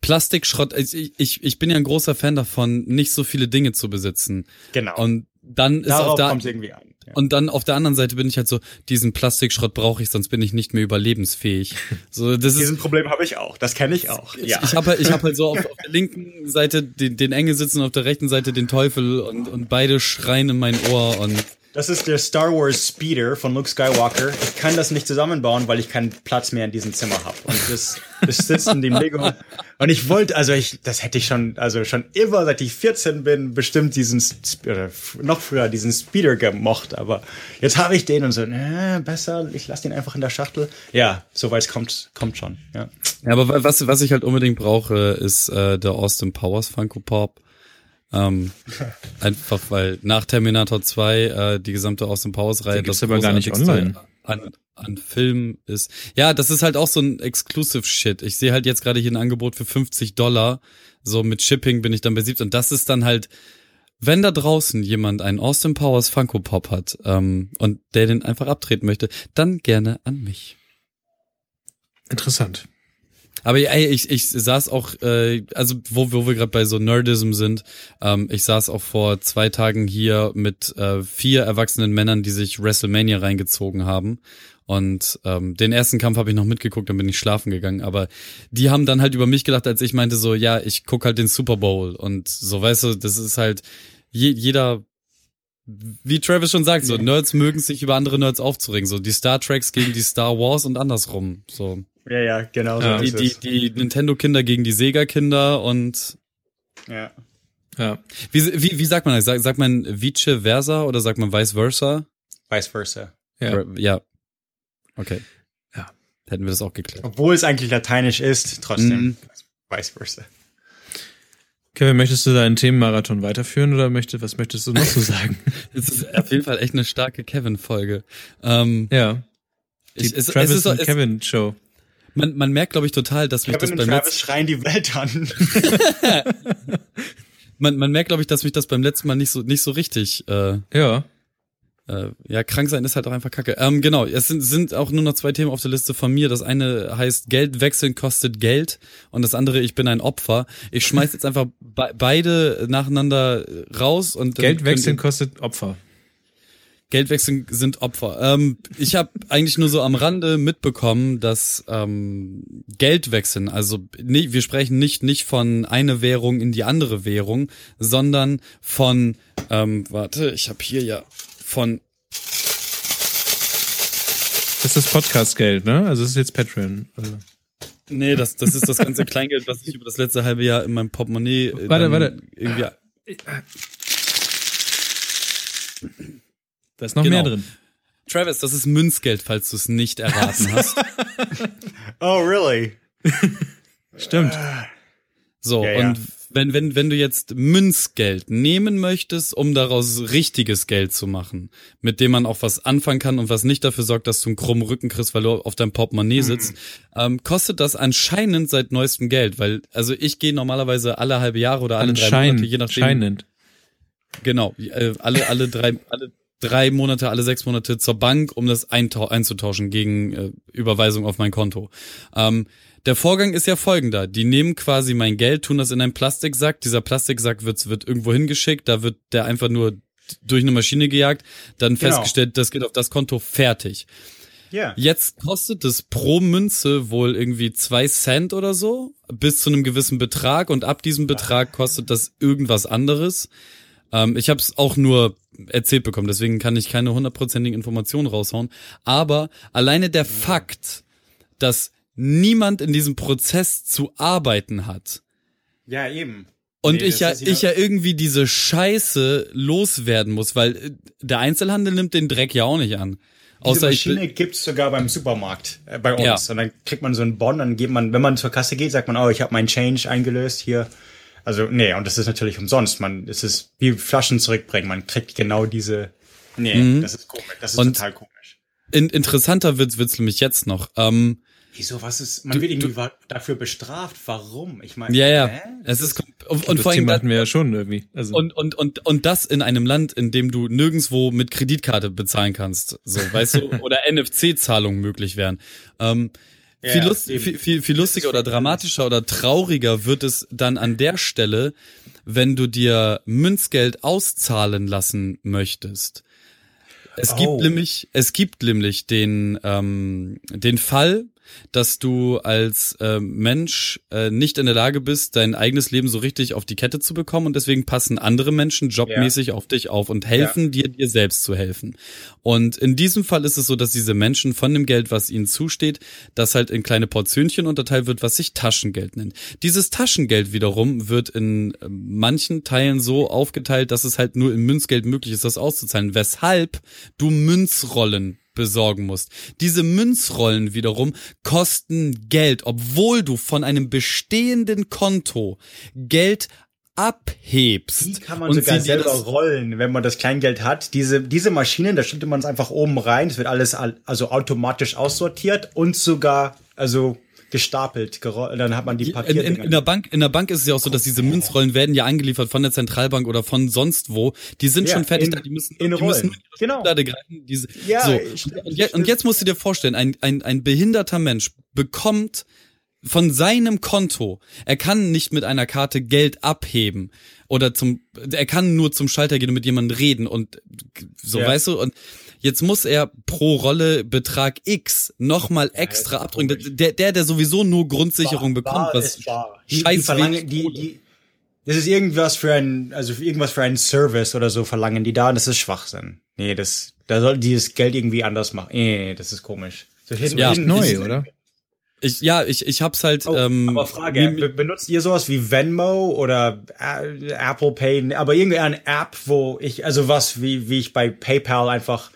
Plastikschrott, ich, ich, ich bin ja ein großer Fan davon, nicht so viele Dinge zu besitzen. Genau. Und dann ist auf Darauf der, kommt es irgendwie an. Ja. Und dann auf der anderen Seite bin ich halt so, diesen Plastikschrott brauche ich, sonst bin ich nicht mehr überlebensfähig. So, das ist, Diesen Problem habe ich auch. Das kenne ich auch. ich, ja. ich habe halt, ich hab halt so auf, auf der linken Seite den, den Engel sitzen, auf der rechten Seite den Teufel und, und beide schreien in mein Ohr und das ist der Star Wars Speeder von Luke Skywalker. Ich kann das nicht zusammenbauen, weil ich keinen Platz mehr in diesem Zimmer habe. Und das, das sitzt in dem Lego. Und ich wollte, also ich, das hätte ich schon, also schon immer, seit ich 14 bin, bestimmt diesen, oder noch früher diesen Speeder gemocht. Aber jetzt habe ich den und so, äh, besser, ich lasse den einfach in der Schachtel. Ja, soweit kommt, kommt schon. Ja. Ja, aber wa- was, was ich halt unbedingt brauche, ist äh, der Austin Powers Funko Pop. Ähm, einfach weil nach Terminator 2 äh, die gesamte Austin Powers Reihe gibt's aber gar nicht online. An, an Film ist. Ja, das ist halt auch so ein Exclusive Shit. Ich sehe halt jetzt gerade hier ein Angebot für 50 Dollar. So mit Shipping bin ich dann bei 70 und das ist dann halt wenn da draußen jemand einen Austin Powers Funko Pop hat ähm, und der den einfach abtreten möchte, dann gerne an mich. Interessant. Aber ey, ich, ich saß auch, äh, also wo, wo wir gerade bei so Nerdism sind, ähm, ich saß auch vor zwei Tagen hier mit äh, vier erwachsenen Männern, die sich WrestleMania reingezogen haben. Und ähm, den ersten Kampf habe ich noch mitgeguckt, dann bin ich schlafen gegangen. Aber die haben dann halt über mich gedacht, als ich meinte so, ja, ich guck halt den Super Bowl. Und so, weißt du, das ist halt, je, jeder, wie Travis schon sagt, so Nerds mögen sich über andere Nerds aufzuregen. So die Star Treks gegen die Star Wars und andersrum. So Ja, ja, genau so Ja. die, die, die Nintendo-Kinder gegen die Sega-Kinder und Ja. Ja. wie, wie, wie sagt man das? Sagt, sagt man vice versa oder sagt man vice versa? Vice versa. Ja. Ja. Okay. Ja. Hätten wir das auch geklärt. Obwohl es eigentlich lateinisch ist, trotzdem. Mhm. Vice versa. Kevin, möchtest du deinen Themenmarathon weiterführen oder möchte, was möchtest du noch so sagen? Es ist auf jeden Fall echt eine starke Kevin-Folge. Ähm, ja. Die ich, es, Travis es ist und es, Kevin Show. Man, man merkt, glaube ich, total, dass mich Kevin das beim Travis letzten schreien die Welt an. man, man merkt, glaube ich, dass mich das beim letzten Mal nicht so nicht so richtig äh, Ja. äh, ja, krank sein ist halt auch einfach kacke. Ähm, genau, es sind, sind auch nur noch zwei Themen auf der Liste von mir. Das eine heißt Geld wechseln kostet Geld und das andere ich bin ein Opfer. Ich schmeiß jetzt einfach be beide nacheinander raus und Geld wechseln kostet Opfer. Geld wechseln sind Opfer. Ähm, ich habe eigentlich nur so am Rande mitbekommen, dass ähm, Geld wechseln, also nee, wir sprechen nicht nicht von eine Währung in die andere Währung, sondern von ähm, warte, ich habe hier ja von Das ist das Podcast-Geld, ne? Also das ist jetzt Patreon. Also. Nee, das, das ist das ganze Kleingeld, was ich über das letzte halbe Jahr in meinem Portemonnaie äh, Warte, warte. irgendwie. Da ist noch Genau. mehr drin. Travis, das ist Münzgeld, falls du es nicht erraten hast. oh, really? Stimmt. So, Ja, ja. und wenn, wenn, wenn du jetzt Münzgeld nehmen möchtest, um daraus richtiges Geld zu machen, mit dem man auch was anfangen kann und was nicht dafür sorgt, dass du einen krummen Rücken kriegst, weil du auf deinem Portemonnaie sitzt, ähm, kostet das anscheinend seit neuestem Geld, weil, also ich gehe normalerweise alle halbe Jahre oder alle drei Anscheinend. Monate, je nachdem. Scheinend. Genau, äh, alle, alle drei, alle drei Monate, alle sechs Monate zur Bank, um das einzutauschen gegen äh, Überweisung auf mein Konto. Ähm, der Vorgang ist ja folgender. Die nehmen quasi mein Geld, tun das in einen Plastiksack. Dieser Plastiksack wird, wird irgendwo hingeschickt, da wird der einfach nur durch eine Maschine gejagt, dann Genau. festgestellt, das geht auf das Konto fertig. Ja. Jetzt kostet es pro Münze wohl irgendwie zwei Cent oder so, bis zu einem gewissen Betrag und ab diesem Betrag kostet das irgendwas anderes. Ähm, ich habe es auch nur erzählt bekommen, deswegen kann ich keine hundertprozentigen Informationen raushauen. Aber alleine der Fakt, dass niemand in diesem Prozess zu arbeiten hat, Ja, eben. und Nee, ich ja, ich ja irgendwie diese Scheiße loswerden muss, weil äh, der Einzelhandel nimmt den Dreck ja auch nicht an. Diese Außer ich Maschine gibt's sogar beim Supermarkt äh, bei uns. Ja. Und dann kriegt man so einen Bon, dann geht man, wenn man zur Kasse geht, sagt man, oh, ich habe meinen Change eingelöst hier. Also, nee, und das ist natürlich umsonst. Man, es ist wie Flaschen zurückbringen. Man kriegt genau diese. Nee, das ist komisch. Das ist Und- total komisch. in, interessanter wird's wird's nämlich jetzt noch. Ähm, Wieso, was ist, man wird irgendwie wa- dafür bestraft. Warum? Ich meine, ja, ja, hä? es ist und, Und das vor allem Thema hatten wir ja schon irgendwie. Also, und und und und das in einem Land, in dem du nirgendswo mit Kreditkarte bezahlen kannst, so weißt du, oder NFC-Zahlungen möglich wären. Ähm, Ja, viel, lust, viel, viel, viel lustiger oder dramatischer oder trauriger wird es dann an der Stelle, wenn du dir Münzgeld auszahlen lassen möchtest. Es Oh. gibt nämlich, es gibt nämlich den, ähm, den Fall, dass du als äh, Mensch äh, nicht in der Lage bist, dein eigenes Leben so richtig auf die Kette zu bekommen und deswegen passen andere Menschen jobmäßig auf dich auf und helfen dir, dir selbst zu helfen. Und in diesem Fall ist es so, dass diese Menschen von dem Geld, was ihnen zusteht, das halt in kleine Portionchen unterteilt wird, was sich Taschengeld nennt. Dieses Taschengeld wiederum wird in äh, manchen Teilen so aufgeteilt, dass es halt nur in Münzgeld möglich ist, das auszuzahlen, weshalb du Münzrollen besorgen musst. Diese Münzrollen wiederum kosten Geld, obwohl du von einem bestehenden Konto Geld abhebst. Die kann man und sogar selber rollen, wenn man das Kleingeld hat. Diese, diese Maschinen, da stellt man es einfach oben rein. Es wird alles al- also automatisch aussortiert und sogar also gestapelt. gerollt. Dann hat man die In, Papier. in, in der Bank, in der Bank ist es ja auch so, dass diese Münzrollen werden ja angeliefert von der Zentralbank oder von sonst wo. Die sind Ja, schon fertig in- da, die müssen, in die müssen. Genau. Schublade greifen. Diese, Ja, so. stimmt, und, je, und jetzt musst du dir vorstellen, ein, ein, ein behinderter Mensch bekommt von seinem Konto, er kann nicht mit einer Karte Geld abheben oder zum, er kann nur zum Schalter gehen und mit jemandem reden und so, Ja. weißt du, und jetzt muss er pro Rolle Betrag X nochmal extra ist abdrücken. Der, der, der sowieso nur Grundsicherung Bar- bekommt, Bar was ist bar. Die, scheiß die die, das ist irgendwas für ein, also für irgendwas für einen Service oder so verlangen die da und das ist Schwachsinn. Nee, das, da soll dieses Geld irgendwie anders machen. Nee, nee, das ist komisch. So hin, Ja, hin, neu, oder? Ich, ja, ich, ich hab's halt. Oh, ähm, aber Frage, be benutzt ihr sowas wie Venmo oder äh, Apple Pay, aber irgendeine App, wo ich, also was, wie, wie ich bei PayPal einfach,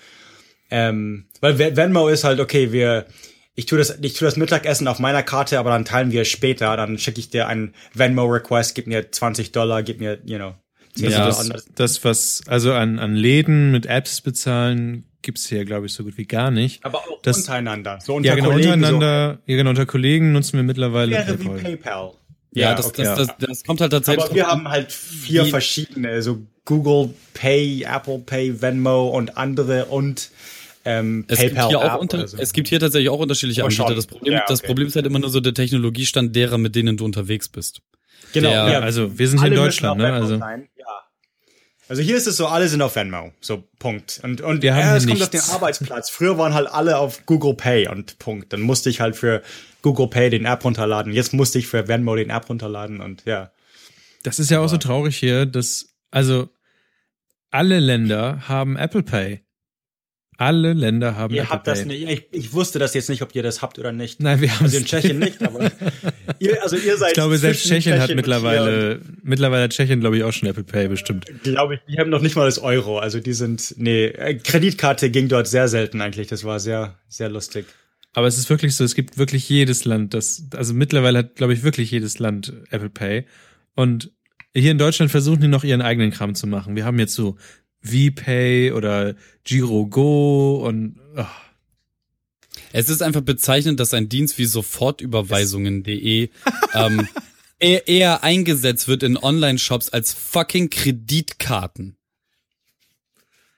ähm, weil Ve- Venmo ist halt, okay, wir, ich tue das, ich tue das Mittagessen auf meiner Karte, aber dann teilen wir es später. Dann schicke ich dir einen Venmo-Request, gib mir 20 Dollar, gib mir, you know, 10 Ja, das, Dollar. das, was, also an, an Läden mit Apps bezahlen, gibt's hier, glaube ich, so gut wie gar nicht. Aber auch Das- untereinander. So unter Ja, genau, Kollegen, untereinander, ja, genau, unter Kollegen nutzen wir So, mittlerweile wäre wie PayPal. PayPal. Ja, das, okay. das, das, das kommt halt tatsächlich. Aber wir haben halt vier verschiedene, so Google Pay, Apple Pay, Venmo und andere und ähm, Es PayPal gibt, hier auch unter, so. es gibt hier tatsächlich auch unterschiedliche Oh, Anbieter. Das Problem, Ja, das okay. Problem ist halt immer nur so der Technologiestand derer, mit denen du unterwegs bist. genau, der- ja, Also, wir sind hier in Deutschland, ne? Also, sein, ja. Also hier ist es so, alle sind auf Venmo, so Punkt. Und und Wir haben ja, es kommt auf den nichts. Arbeitsplatz. Früher waren halt alle auf Google Pay und Punkt. Dann musste ich halt für Google Pay den App runterladen. Jetzt musste ich für Venmo den App runterladen und ja. das ist ja auch so traurig hier, dass, also, alle Länder haben Apple Pay. Alle Länder haben Ihr Apple habt das Pay. nicht. Ich, ich wusste das jetzt nicht, ob ihr das habt oder nicht. Nein, wir haben Also in Tschechien nicht, aber ihr, also ihr seid Ich glaube, selbst zwischen Tschechien hat mittlerweile, mittlerweile hat Tschechien, glaube ich, auch schon Apple Pay bestimmt. Glaube ich, die haben noch nicht mal das Euro. Also die sind, nee, äh, Kreditkarte ging dort sehr selten eigentlich. Das war sehr, sehr lustig. Aber es ist wirklich so, es gibt wirklich jedes Land, das, also mittlerweile hat, glaube ich, wirklich jedes Land Apple Pay. Und hier in Deutschland versuchen die noch ihren eigenen Kram zu machen. Wir haben jetzt so VPay oder Giro Go und oh, Es ist einfach bezeichnend, dass ein Dienst wie sofortüberweisungen.de ähm, eher, eher eingesetzt wird in Online-Shops als fucking Kreditkarten.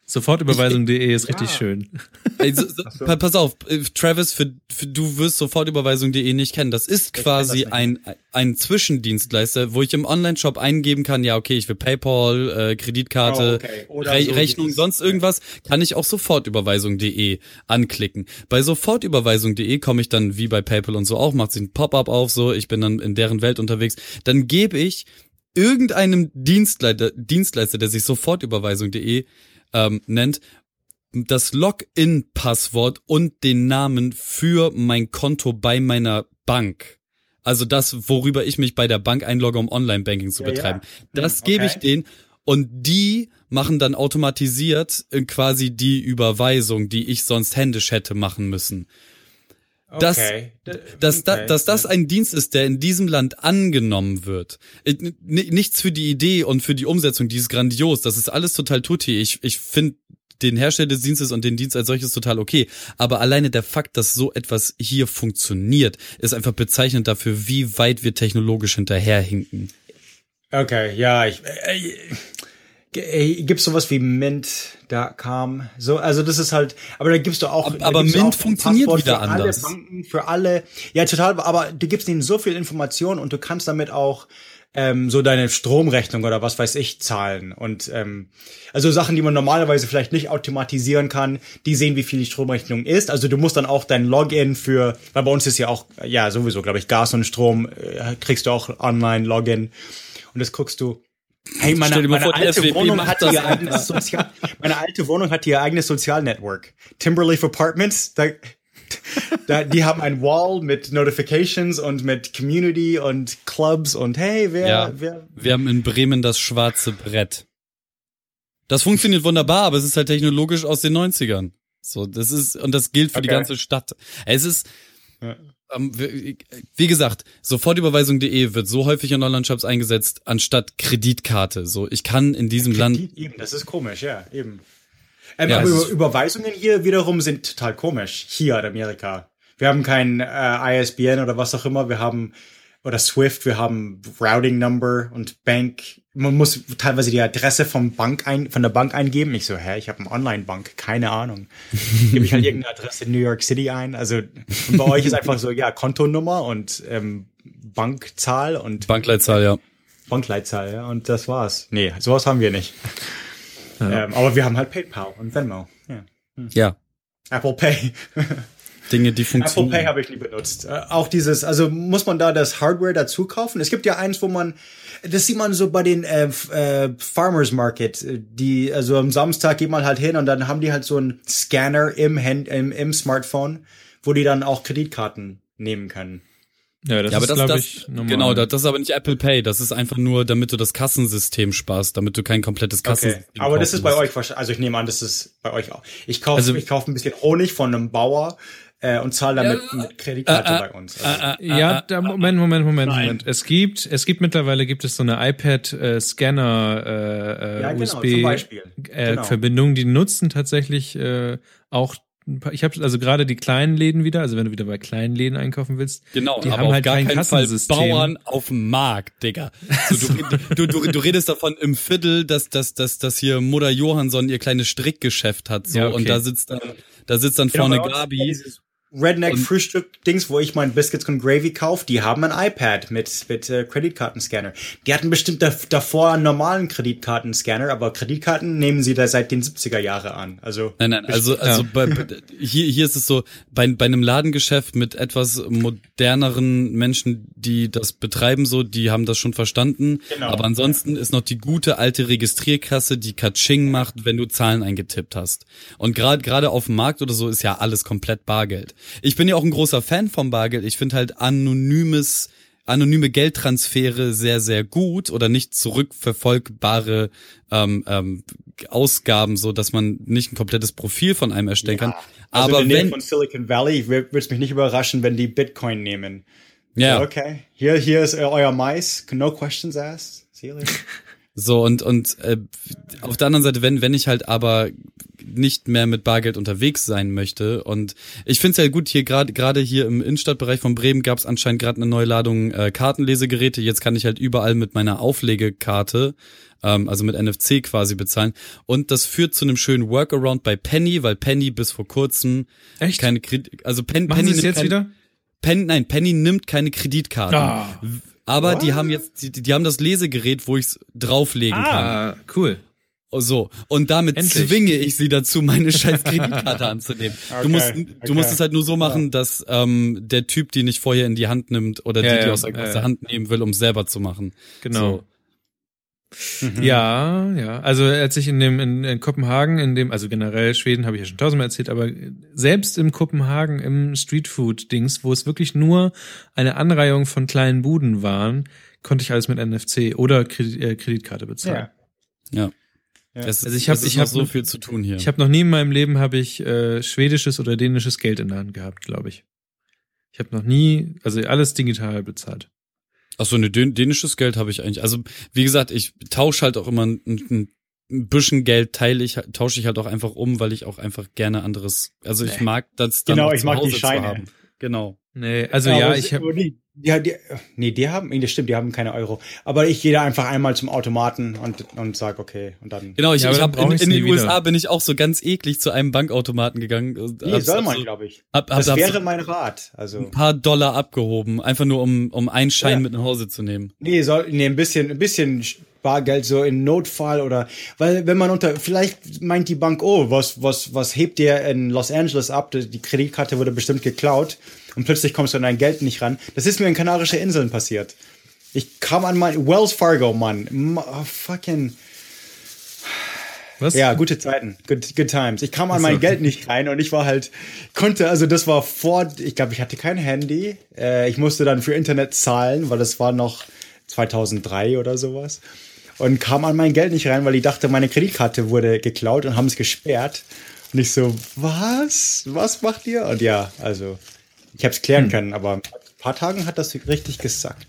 Sofortüberweisung.de ist richtig schön. Also, so, pa- Pass auf, äh, Travis, für, für, du wirst Sofortüberweisung.de nicht kennen. Das ist quasi das ein, ein Zwischendienstleister, wo ich im Online-Shop eingeben kann, ja, okay, ich will PayPal, äh, Kreditkarte, Oh, okay. Re so Rechnung, sonst irgendwas, kann ich auch Sofortüberweisung.de anklicken. Bei Sofortüberweisung.de komme ich dann, wie bei PayPal und so auch, macht sich ein Pop-up auf, so, ich bin dann in deren Welt unterwegs. Dann gebe ich irgendeinem Dienstleister, Dienstleister, der sich Sofortüberweisung.de ähm, nennt, das Login-Passwort und den Namen für mein Konto bei meiner Bank. Also das, worüber ich mich bei der Bank einlogge, um Online-Banking zu Ja, ja. betreiben. Das Hm, gebe okay. ich denen und die machen dann automatisiert äh, quasi die Überweisung, die ich sonst händisch hätte machen müssen. Okay. Dass, da, okay. dass das ein Dienst ist, der in diesem Land angenommen wird. Nichts für die Idee und für die Umsetzung, die ist grandios. Das ist alles total tutti. Ich, ich finde den Hersteller des Dienstes und den Dienst als solches total okay. Aber alleine der Fakt, dass so etwas hier funktioniert, ist einfach bezeichnend dafür, wie weit wir technologisch hinterherhinken. Okay, ja, ich, äh, äh, gibt's sowas wie Mint.com? So, also das ist halt, aber da gibst du auch. Aber- da aber Mint auch funktioniert Passwort wieder für anders. Alle Banken, für alle, ja total, aber du gibst ihnen so viel Information und du kannst damit auch ähm, so deine Stromrechnung oder was weiß ich zahlen und ähm, also Sachen, die man normalerweise vielleicht nicht automatisieren kann, die sehen, wie viel die Stromrechnung ist. Also du musst dann auch dein Login für, weil bei uns ist ja auch ja sowieso, glaube ich, Gas und Strom äh, kriegst du auch online Login und das guckst du Hey, meine, meine die alte SWP Wohnung macht hat das ihr eigenes Sozial, meine alte Wohnung hat ihr eigenes Sozialnetwork. Timberleaf Apartments, da, da, die haben ein Wall mit Notifications und mit Community und Clubs und hey, wer, Ja. wer, Wir haben in Bremen das schwarze Brett. Das funktioniert wunderbar, aber es ist halt technologisch aus den 90ern. So, das ist, und das gilt für die Okay. ganze Stadt. Es ist, Ja. Ähm, wie gesagt, Sofortüberweisung.de wird so häufig in Online-Shops eingesetzt, anstatt Kreditkarte. So, ich kann in diesem Land, Die, eben, das ist komisch, ja, eben. Ähm, Ja, aber Über, Überweisungen hier wiederum sind total komisch, hier in Amerika. Wir haben kein äh, ISBN oder was auch immer, wir haben, oder Swift, wir haben Routing Number und Bank. Man muss teilweise die Adresse vom Bank ein, von der Bank eingeben. Ich so, hä, ich habe eine Online-Bank, keine Ahnung. Gebe ich halt irgendeine Adresse in New York City ein. Also bei euch ist einfach so, ja, Kontonummer und ähm, Bankzahl und Bankleitzahl, ja. Bankleitzahl, ja, und das war's. Nee, sowas haben wir nicht. Ähm, aber wir haben halt PayPal und Venmo. Ja. Ja. Apple Pay. Dinge, die Apple funktionieren. Pay habe ich nie benutzt. Äh, auch dieses, also muss man da das Hardware dazu kaufen? Es gibt ja eins, wo man, das sieht man so bei den äh, äh, Farmers Market, äh, die, also am Samstag geht man halt hin und dann haben die halt so einen Scanner im, Hand, im, im Smartphone, wo die dann auch Kreditkarten nehmen können. Ja, das ja, aber ist, glaube ich, normal. genau, das, das ist aber nicht Apple Pay. Das ist einfach nur, damit du das Kassensystem sparst, damit du kein komplettes Okay. Kassensystem Aber das ist bei musst. euch wahrscheinlich, also ich nehme an, das ist bei euch auch. Ich kaufe Also- ich kaufe ein bisschen Honig von einem Bauer äh, und zahle damit mit Kreditkarte äh, bei uns. Also, Ja, da, Moment, Moment, Moment, Moment. Es gibt, es gibt mittlerweile gibt es so eine iPad-Scanner äh, äh, Ja, genau, USB Beispiel. Äh, Genau. Verbindung, die nutzen tatsächlich äh, auch ein paar- ich habe also gerade die kleinen Läden wieder, also wenn du wieder bei kleinen Läden einkaufen willst, Genau, die aber haben auf halt gar kein keinen Fall Kassensystem. Bauern auf dem Markt, Digga. So, du, du, du, du redest davon im Viertel, dass, dass, dass, dass hier Mutter Johansson ihr kleines Strickgeschäft hat, so, Ja, okay. und da sitzt dann, da sitzt dann Genau, vorne Gabi. Redneck-Frühstück-Dings, wo ich mein Biscuits und Gravy kaufe, die haben ein iPad mit, mit äh, Kreditkartenscanner. Die hatten bestimmt da, davor einen normalen Kreditkartenscanner, aber Kreditkarten nehmen sie da seit den 70er Jahre an. Also Nein, nein, also, also bei, bei, hier, hier ist es so, bei, bei einem Ladengeschäft mit etwas moderneren Menschen, die das betreiben, so, die haben das schon verstanden. Genau. Aber ansonsten ist noch die gute alte Registrierkasse, die Katsching macht, wenn du Zahlen eingetippt hast. Und gerade gerade auf dem Markt oder so ist ja alles komplett Bargeld. Ich bin ja auch ein großer Fan vom Bargeld. Ich finde halt anonymes anonyme Geldtransfere sehr, sehr gut oder nicht zurückverfolgbare ähm, ähm, Ausgaben, so dass man nicht ein komplettes Profil von einem erstellen kann. Also Aber in der Nähe wenn, von Silicon Valley würde es mich nicht überraschen, wenn die Bitcoin nehmen. ja, Okay, hier, hier ist euer Mais. No questions asked. See you later. so und und äh, auf der anderen Seite, wenn wenn ich halt aber nicht mehr mit Bargeld unterwegs sein möchte und ich finde es ja gut hier gerade gerade hier im Innenstadtbereich von Bremen gab es anscheinend gerade eine neue Ladung äh, Kartenlesegeräte. Jetzt kann ich halt überall mit meiner Auflegekarte ähm, also mit NFC quasi bezahlen. Und das führt zu einem schönen Workaround bei Penny, weil Penny bis vor kurzem Echt? keine Kredit, also Pen, Machen Penny sie es jetzt wieder? Pen, nein, Penny nimmt keine Kreditkarten. Ah. Aber die haben jetzt, die, die haben das Lesegerät, wo ich es drauflegen kann. Ah, cool. So. Und damit Endlich. zwinge ich sie dazu, meine scheiß Kreditkarte anzunehmen. Du Okay, musst, du okay. musst es halt nur so machen, dass ähm, der Typ die nicht vorher in die Hand nimmt oder Ja, die, die ja, aus, der- ja, aus ja. der Hand nehmen will, um selber zu machen. Genau. So. Ja, ja. Also als ich in dem in, in Kopenhagen, in dem, also generell Schweden habe ich ja schon tausendmal erzählt, aber selbst im Kopenhagen im Streetfood-Dings, wo es wirklich nur eine Anreihung von kleinen Buden waren, konnte ich alles mit NFC oder Kredit, äh, Kreditkarte bezahlen. Ja. Ja. Es ist, Also ich hab- es ist ich so viel zu tun hier. Ich habe noch nie in meinem Leben habe ich äh, schwedisches oder dänisches Geld in der Hand gehabt, glaube ich. Ich habe noch nie, also alles digital bezahlt. Ach so, ne, dän dänisches Geld habe ich eigentlich. Also, wie gesagt, ich tausche halt auch immer ein, ein, ein bisschen Geld, teile ich, tausche ich halt auch einfach um, weil ich auch einfach gerne anderes, also ich mag das dann Genau, auch ich zu mag die Hause zu Scheine. haben. Genau. Nee, also ja, aber ich habe aber die, nee, die haben, nee, das stimmt, die haben keine Euro. Aber ich gehe da einfach einmal zum Automaten und, und sag okay, und dann. Genau, ich, Ja, ich brauch in, in den nie wieder. USA bin ich auch so ganz eklig zu einem Bankautomaten gegangen. und Nee, soll hab man, so, glaube ich. hab, hab, Das hab wäre mein Rat. Also. ein paar Dollar abgehoben, einfach nur um, um einen Schein Ja. mit nach Hause zu nehmen. Nee, soll, nee, ein bisschen, ein bisschen Bargeld so in Notfall oder, weil wenn man unter, vielleicht meint die Bank, oh, was, was, was hebt ihr in Los Angeles ab? Die Kreditkarte wurde bestimmt geklaut und plötzlich kommst du an dein Geld nicht ran. Das ist mir in Kanarische Inseln passiert. Ich kam an mein, Wells Fargo, Mann. Ma- oh, fucking, was? ja, gute Zeiten, good, good times. Ich kam an mein Geld nicht rein und ich war halt, konnte, also das war vor, ich glaube, ich hatte kein Handy. Äh, ich musste dann für Internet zahlen, weil das war noch 2003 oder sowas. Und kam an mein Geld nicht rein, weil ich dachte, meine Kreditkarte wurde geklaut und haben es gesperrt. Und ich so, was? Was macht ihr? Und ja, also, ich habe es Hm. klären können, aber ein paar Tagen hat das richtig gesackt.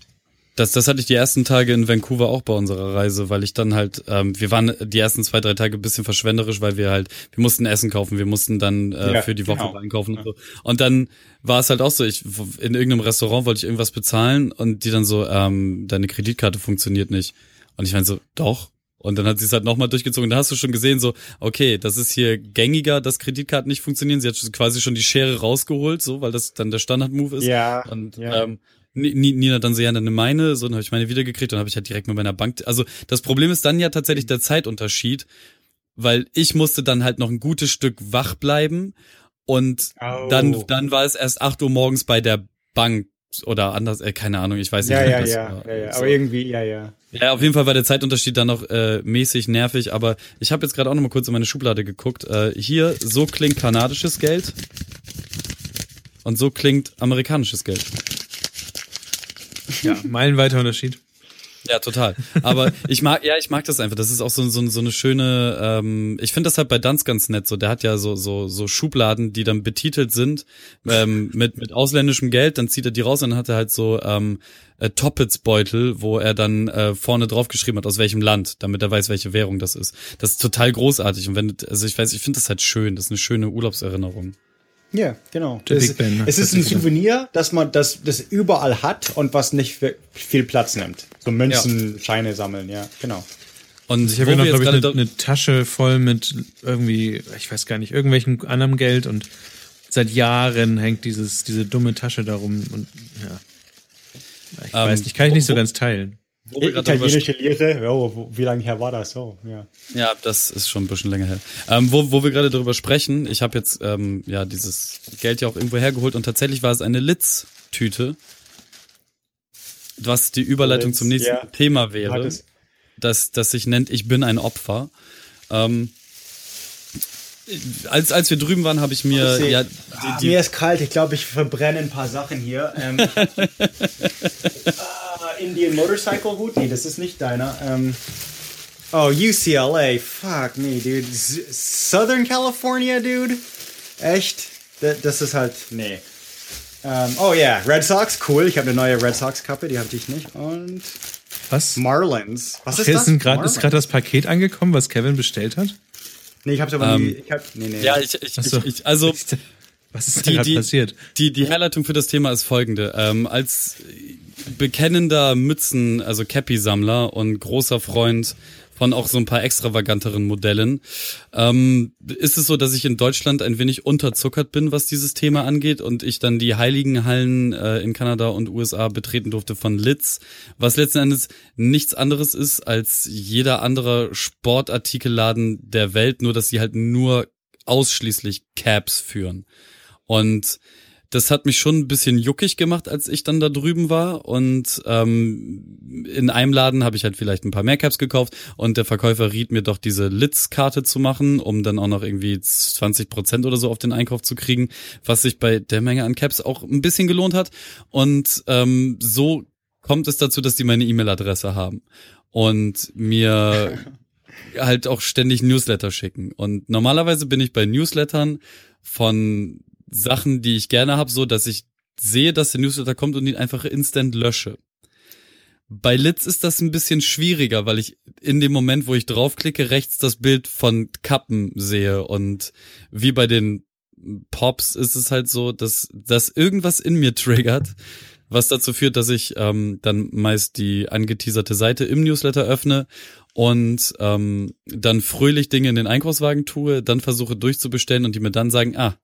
Das, das hatte ich die ersten Tage in Vancouver auch bei unserer Reise, weil ich dann halt, ähm, wir waren die ersten zwei, drei Tage ein bisschen verschwenderisch, weil wir halt, wir mussten Essen kaufen, wir mussten dann äh, Ja, für die Woche genau. einkaufen und so. Und dann war es halt auch so, ich in irgendeinem Restaurant wollte ich irgendwas bezahlen und die dann so, ähm, deine Kreditkarte funktioniert nicht. Und ich meine so, doch. Und dann hat sie es halt nochmal durchgezogen. Da hast du schon gesehen, so, okay, das ist hier gängiger, dass Kreditkarten nicht funktionieren. Sie hat quasi schon die Schere rausgeholt, so, weil das dann der Standard-Move ist. Ja, Und ja. ähm, Ni- Ni- Nina dann so, ja, dann eine meine, so, dann habe ich meine wiedergekriegt und habe ich halt direkt mit meiner Bank. Also das Problem ist dann ja tatsächlich der Zeitunterschied, weil ich musste dann halt noch ein gutes Stück wach bleiben und Oh. dann, dann war es erst 8 Uhr morgens bei der Bank oder anders, äh, keine Ahnung, ich weiß nicht. Ja, ja, das ja, war. ja, ja. So. Aber irgendwie, ja, ja. Ja, auf jeden Fall war der Zeitunterschied dann noch äh, mäßig nervig, aber ich habe jetzt gerade auch noch mal kurz in meine Schublade geguckt. Äh, hier, so klingt kanadisches Geld und so klingt amerikanisches Geld. Ja, meilenweiter Unterschied. Ja, total. Aber ich mag, ja, ich mag das einfach. Das ist auch so, so, so eine schöne, ähm, ich finde das halt bei Danz ganz nett. So, der hat ja so, so, so Schubladen, die dann betitelt sind ähm, mit, mit ausländischem Geld, dann zieht er die raus und dann hat er halt so ähm, äh, Toppets-Beutel, wo er dann äh, vorne drauf geschrieben hat, aus welchem Land, damit er weiß, welche Währung das ist. Das ist total großartig. Und wenn, also ich weiß, ich finde das halt schön. Das ist eine schöne Urlaubserinnerung. Ja, genau. Der es, Big Ben, ne? es ist ein Souvenir, dass man das, das überall hat und was nicht viel Platz nimmt. So Münzen, Scheine sammeln, ja, genau. Und Ich habe ja noch, glaube ich, eine, eine Tasche voll mit irgendwie, ich weiß gar nicht, irgendwelchem anderem Geld und seit Jahren hängt dieses, diese dumme Tasche darum und ja. Ich Ähm, weiß nicht, kann ich nicht so ganz teilen. Wo darüber Italienische ja, wo- wie lange her war das so? Ja. Ja, das ist schon ein bisschen länger her. Ähm, wo, wo wir gerade drüber sprechen, ich habe jetzt ähm, ja dieses Geld ja auch irgendwo hergeholt und tatsächlich war es eine Litz-Tüte, was die Überleitung Litz, zum nächsten ja. Thema wäre, das, das sich nennt Ich bin ein Opfer. Ähm, als, als wir drüben waren, habe ich mir Ich seh- ja Ah, die, mir die, ist kalt, ich glaube, ich verbrenne ein paar Sachen hier. Ähm, ah, Indian Motorcycle Hut? Nee, das ist nicht deiner. Ähm, oh, UCLA. Fuck me, dude. S Southern California, dude? Echt? Das, das ist halt. Nee. Ähm, oh ja, Red Sox, cool. Ich habe eine neue Red Sox-Kappe, die hatte ich nicht. Und Was? Marlins. Was ist Hier das? ist, grad, ist gerade das Paket angekommen, was Kevin bestellt hat? Nee, ich hab's aber Ähm, nie. Ich hab, nee, nee. ja, ich, ich, so. ich, ich also Was ist die, die, passiert? Die, die Herleitung für das Thema ist folgende. Ähm, als bekennender Mützen, also Cappy-Sammler und großer Freund von auch so ein paar extravaganteren Modellen, ähm, ist es so, dass ich in Deutschland ein wenig unterzuckert bin, was dieses Thema angeht und ich dann die heiligen Hallen äh, in Kanada und USA betreten durfte von Litz, was letzten Endes nichts anderes ist als jeder andere Sportartikelladen der Welt, nur dass sie halt nur ausschließlich Caps führen. Und das hat mich schon ein bisschen juckig gemacht, als ich dann da drüben war. Und ähm, in einem Laden habe ich halt vielleicht ein paar mehr Caps gekauft und der Verkäufer riet mir doch diese Litz-Karte zu machen, um dann auch noch irgendwie 20 Prozent oder so auf den Einkauf zu kriegen, was sich bei der Menge an Caps auch ein bisschen gelohnt hat. Und ähm, so kommt es dazu, dass die meine E-Mail-Adresse haben und mir halt auch ständig Newsletter schicken. Und normalerweise bin ich bei Newslettern von Sachen, die ich gerne habe, so dass ich sehe, dass der Newsletter kommt und ihn einfach instant lösche. Bei Litz ist das ein bisschen schwieriger, weil ich in dem Moment, wo ich draufklicke, rechts das Bild von Kappen sehe und wie bei den Pops ist es halt so, dass, dass irgendwas in mir triggert, was dazu führt, dass ich ähm, dann meist die angeteaserte Seite im Newsletter öffne und ähm, dann fröhlich Dinge in den Einkaufswagen tue, dann versuche durchzubestellen und die mir dann sagen, ah,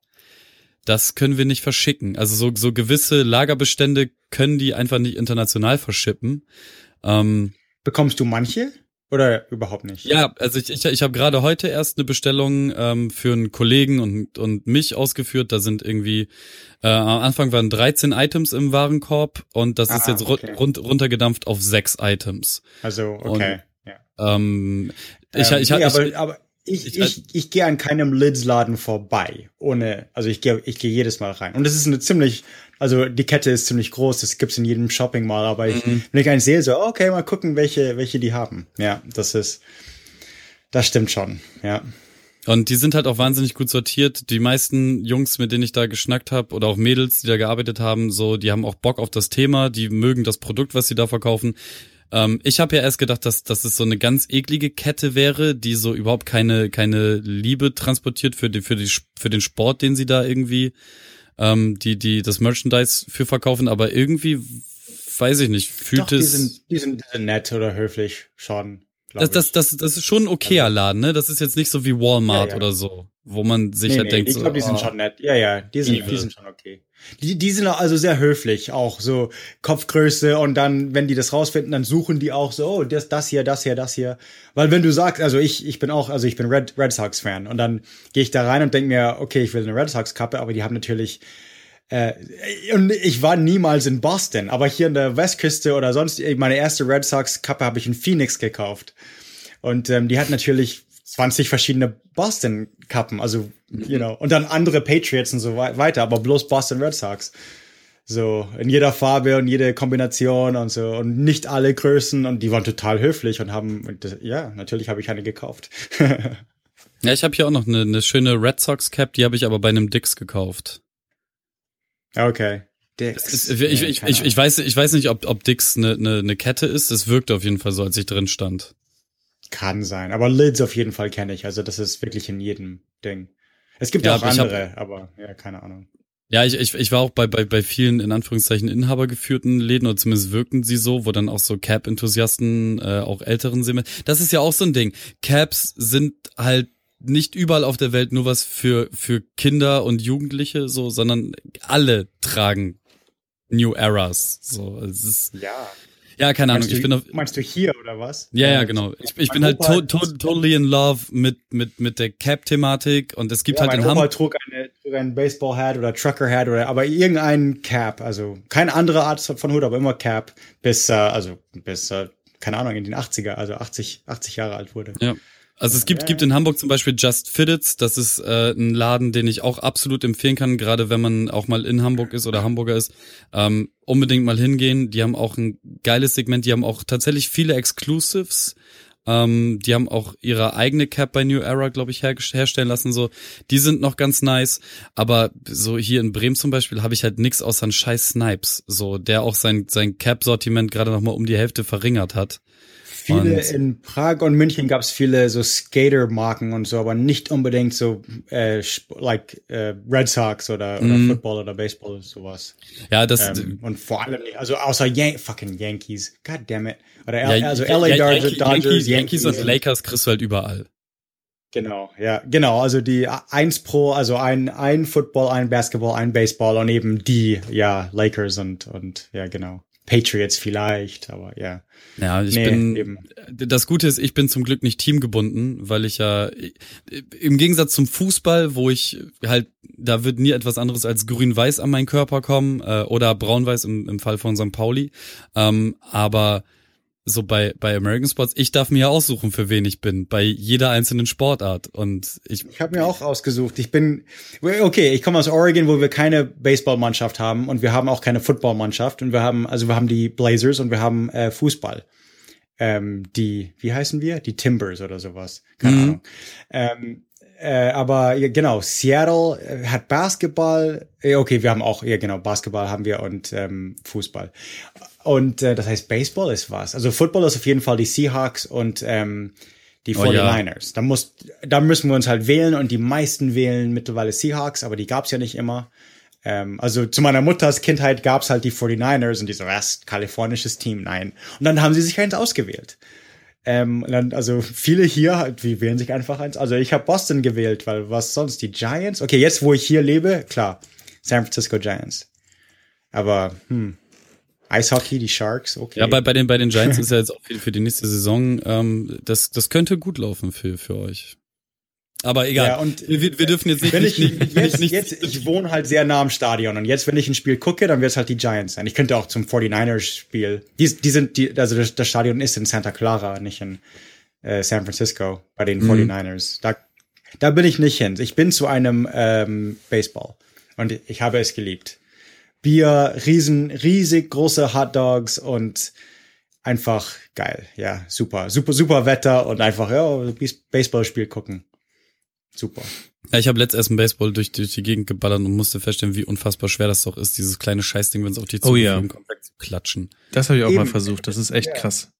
das können wir nicht verschicken. Also so, so gewisse Lagerbestände können die einfach nicht international verschippen. Ähm, Bekommst du manche? Oder überhaupt nicht? ja, also ich, ich, ich habe gerade heute erst eine Bestellung ähm, für einen Kollegen und, und mich ausgeführt. Da sind irgendwie, äh, am Anfang waren 13 Items im Warenkorb und das ist Ah, jetzt ru okay. rund, runtergedampft auf sechs Items. Also, okay. ja. Ähm, ich, Ähm, ich, nee, ich, aber, aber ich, ich- ich, ich, gehe an keinem Lids-Laden vorbei. Ohne, also ich gehe ich gehe jedes Mal rein. Und das ist eine ziemlich, also die Kette ist ziemlich groß, das gibt's in jedem Shopping Mall, aber ich, Mhm. wenn ich einen sehe, so, okay, mal gucken, welche, welche die haben. Ja, das ist, das stimmt schon, ja. Und die sind halt auch wahnsinnig gut sortiert. Die meisten Jungs, mit denen ich da geschnackt habe, oder auch Mädels, die da gearbeitet haben, so, die haben auch Bock auf das Thema, die mögen das Produkt, was sie da verkaufen. Ähm, ich habe ja erst gedacht, dass, dass es so eine ganz eklige Kette wäre, die so überhaupt keine, keine Liebe transportiert für, die, für, die, für den Sport, den sie da irgendwie, ähm, die, die das Merchandise für verkaufen. Aber irgendwie, weiß ich nicht, fühlt Doch, es. die sind, die sind nett oder höflich schon. Das, das, das, das ist schon ein okayer Laden, ne? Das ist jetzt nicht so wie Walmart Ja, ja. oder so, wo man sich nee, halt nee, denkt, ich glaube, die so, sind oh. schon nett. Ja, ja, die sind, die sind schon okay. Die, die sind also sehr höflich, auch so Kopfgröße und dann, wenn die das rausfinden, dann suchen die auch so, oh, das, das hier, das hier, das hier. Weil wenn du sagst, also ich, ich bin auch, also ich bin Red, Red Sox Fan und dann gehe ich da rein und denke mir, okay, ich will eine Red Sox Kappe, aber die haben natürlich äh, und ich war niemals in Boston, aber hier in der Westküste oder sonst, meine erste Red Sox Kappe habe ich in Phoenix gekauft. Und ähm, die hat natürlich 20 verschiedene Boston-Kappen, also, you know, und dann andere Patriots und so wei- weiter, aber bloß Boston Red Sox. So, in jeder Farbe und jede Kombination und so. Und nicht alle Größen. Und die waren total höflich und haben, ja, natürlich habe ich eine gekauft. Ja, ich habe hier auch noch eine, eine schöne Red Sox Cap, die habe ich aber bei einem Dix gekauft. Okay. Ist, ich, ich, ich, ich, weiß, ich weiß nicht, ob, ob Dix eine, eine, eine Kette ist. Es wirkte auf jeden Fall so, als ich drin stand. Kann sein. Aber Lids auf jeden Fall kenne ich. Also das ist wirklich in jedem Ding. Es gibt ja, auch aber ich hab- andere, aber ja, keine Ahnung. Ja, ich, ich, ich war auch bei, bei, bei vielen, in Anführungszeichen, inhabergeführten Läden, oder zumindest wirkten sie so, wo dann auch so Cap-Enthusiasten, äh, auch älteren sind. Das ist ja auch so ein Ding. Caps sind halt nicht überall auf der Welt nur was für, für Kinder und Jugendliche, so, sondern alle tragen New Eras. So, es ist, Ja. ja, keine Ahnung. Meinst, Ich du, bin auf, meinst du hier oder was? ja, ja, genau. Ich, ich bin halt to, to, totally in love mit, mit, mit der Cap-Thematik und es gibt Ja, halt in mein Opa Hamburg. trug, eine, trug einen Baseball-Hat oder Trucker-Hat oder aber irgendein Cap, also keine andere Art von Hut, aber immer Cap, bis, äh, also bis, äh, keine Ahnung, in den 80er, also 80, 80 Jahre alt wurde. Ja. Also es gibt, gibt in Hamburg zum Beispiel Just Fitteds. Das ist äh, ein Laden, den ich auch absolut empfehlen kann, gerade wenn man auch mal in Hamburg ist oder Hamburger ist. Ähm, unbedingt mal hingehen. Die haben auch ein geiles Segment. Die haben auch tatsächlich viele Exclusives. Ähm, die haben auch ihre eigene Cap bei New Era, glaube ich, her herstellen lassen. So, die sind noch ganz nice. Aber so hier in Bremen zum Beispiel habe ich halt nix außer einen scheiß Snipes, so der auch sein sein Cap-Sortiment gerade noch mal um die Hälfte verringert hat. Viele Und- in Prag und München gab es viele so Skater-Marken und so, aber nicht unbedingt so äh, like äh, Red Sox oder, oder Mhm. Football oder Baseball sowas. Ja, das Ähm, und vor allem nicht, also außer Yan fucking Yankees. God damn it. Oder Ja, also LA ja, Dodgers, Yankees, Yankees und Lakers kriegst du halt überall. Genau, ja, genau. Also die eins pro, also ein, ein Football, ein Basketball, ein Baseball und eben die, ja, Lakers und, und, ja, genau. Patriots vielleicht, aber ja. Ja, ich Nee, bin. eben. Das Gute ist, ich bin zum Glück nicht teamgebunden, weil ich ja im Gegensatz zum Fußball, wo ich halt, da wird nie etwas anderes als grün-weiß an meinen Körper kommen äh, oder braun-weiß im, im Fall von St. Pauli. Ähm, aber so bei bei American Sports, ich darf mir ja aussuchen, für wen ich bin, bei jeder einzelnen Sportart. Und ich Ich habe mir auch ausgesucht. Ich bin, okay, ich komme aus Oregon, wo wir keine Baseballmannschaft haben und wir haben auch keine Footballmannschaft und wir haben, also wir haben die Blazers und wir haben äh, Fußball. Ähm, die, wie heißen wir? Die Timbers oder sowas. Keine Mhm. Ahnung. Ähm, äh, aber ja, genau, Seattle äh, hat Basketball. Okay, wir haben auch, ja genau, Basketball haben wir und ähm, Fußball. Und äh, das heißt, Baseball ist was. Also Football ist auf jeden Fall die Seahawks und ähm, die Oh ja. 49ers. Da, muss, da müssen wir uns halt wählen und die meisten wählen mittlerweile Seahawks, aber die gab's ja nicht immer. Ähm, also zu meiner Mutters Kindheit gab's halt die 49ers und die so, was, kalifornisches Team? Nein. Und dann haben sie sich eins ausgewählt. Ähm, und dann, also viele hier, halt, die wählen sich einfach eins. Also ich habe Boston gewählt, weil was sonst? Die Giants? Okay, jetzt wo ich hier lebe, klar, San Francisco Giants. Aber hm, Eishockey, die Sharks, okay. ja, bei, bei den bei den Giants ist ja jetzt auch viel für die nächste Saison. Ähm, das das könnte gut laufen für für euch. Aber egal. Ja, und wir, wir dürfen jetzt nicht, wenn ich, nicht, nicht, jetzt, nicht, jetzt, ich wohne halt sehr nah am Stadion und jetzt, wenn ich ein Spiel gucke, dann wird es halt die Giants sein. Ich könnte auch zum 49ers-Spiel. Die, die sind, die, also das, das Stadion ist in Santa Clara, nicht in äh, San Francisco bei den 49ers. Da, da bin ich nicht hin. Ich bin zu einem ähm, Baseball und ich habe es geliebt. Bier, riesen, riesig große Hot Dogs und einfach geil. Ja, super, super, super Wetter und einfach ja Baseballspiel gucken. Super. Ja, ich habe letzt erst ein Baseball durch, durch die Gegend geballert und musste feststellen, wie unfassbar schwer das doch ist, dieses kleine Scheißding, wenn es auf die Oh ja. kommt, wegzuklatschen. Das habe ich auch Eben. mal versucht. Das ist echt krass.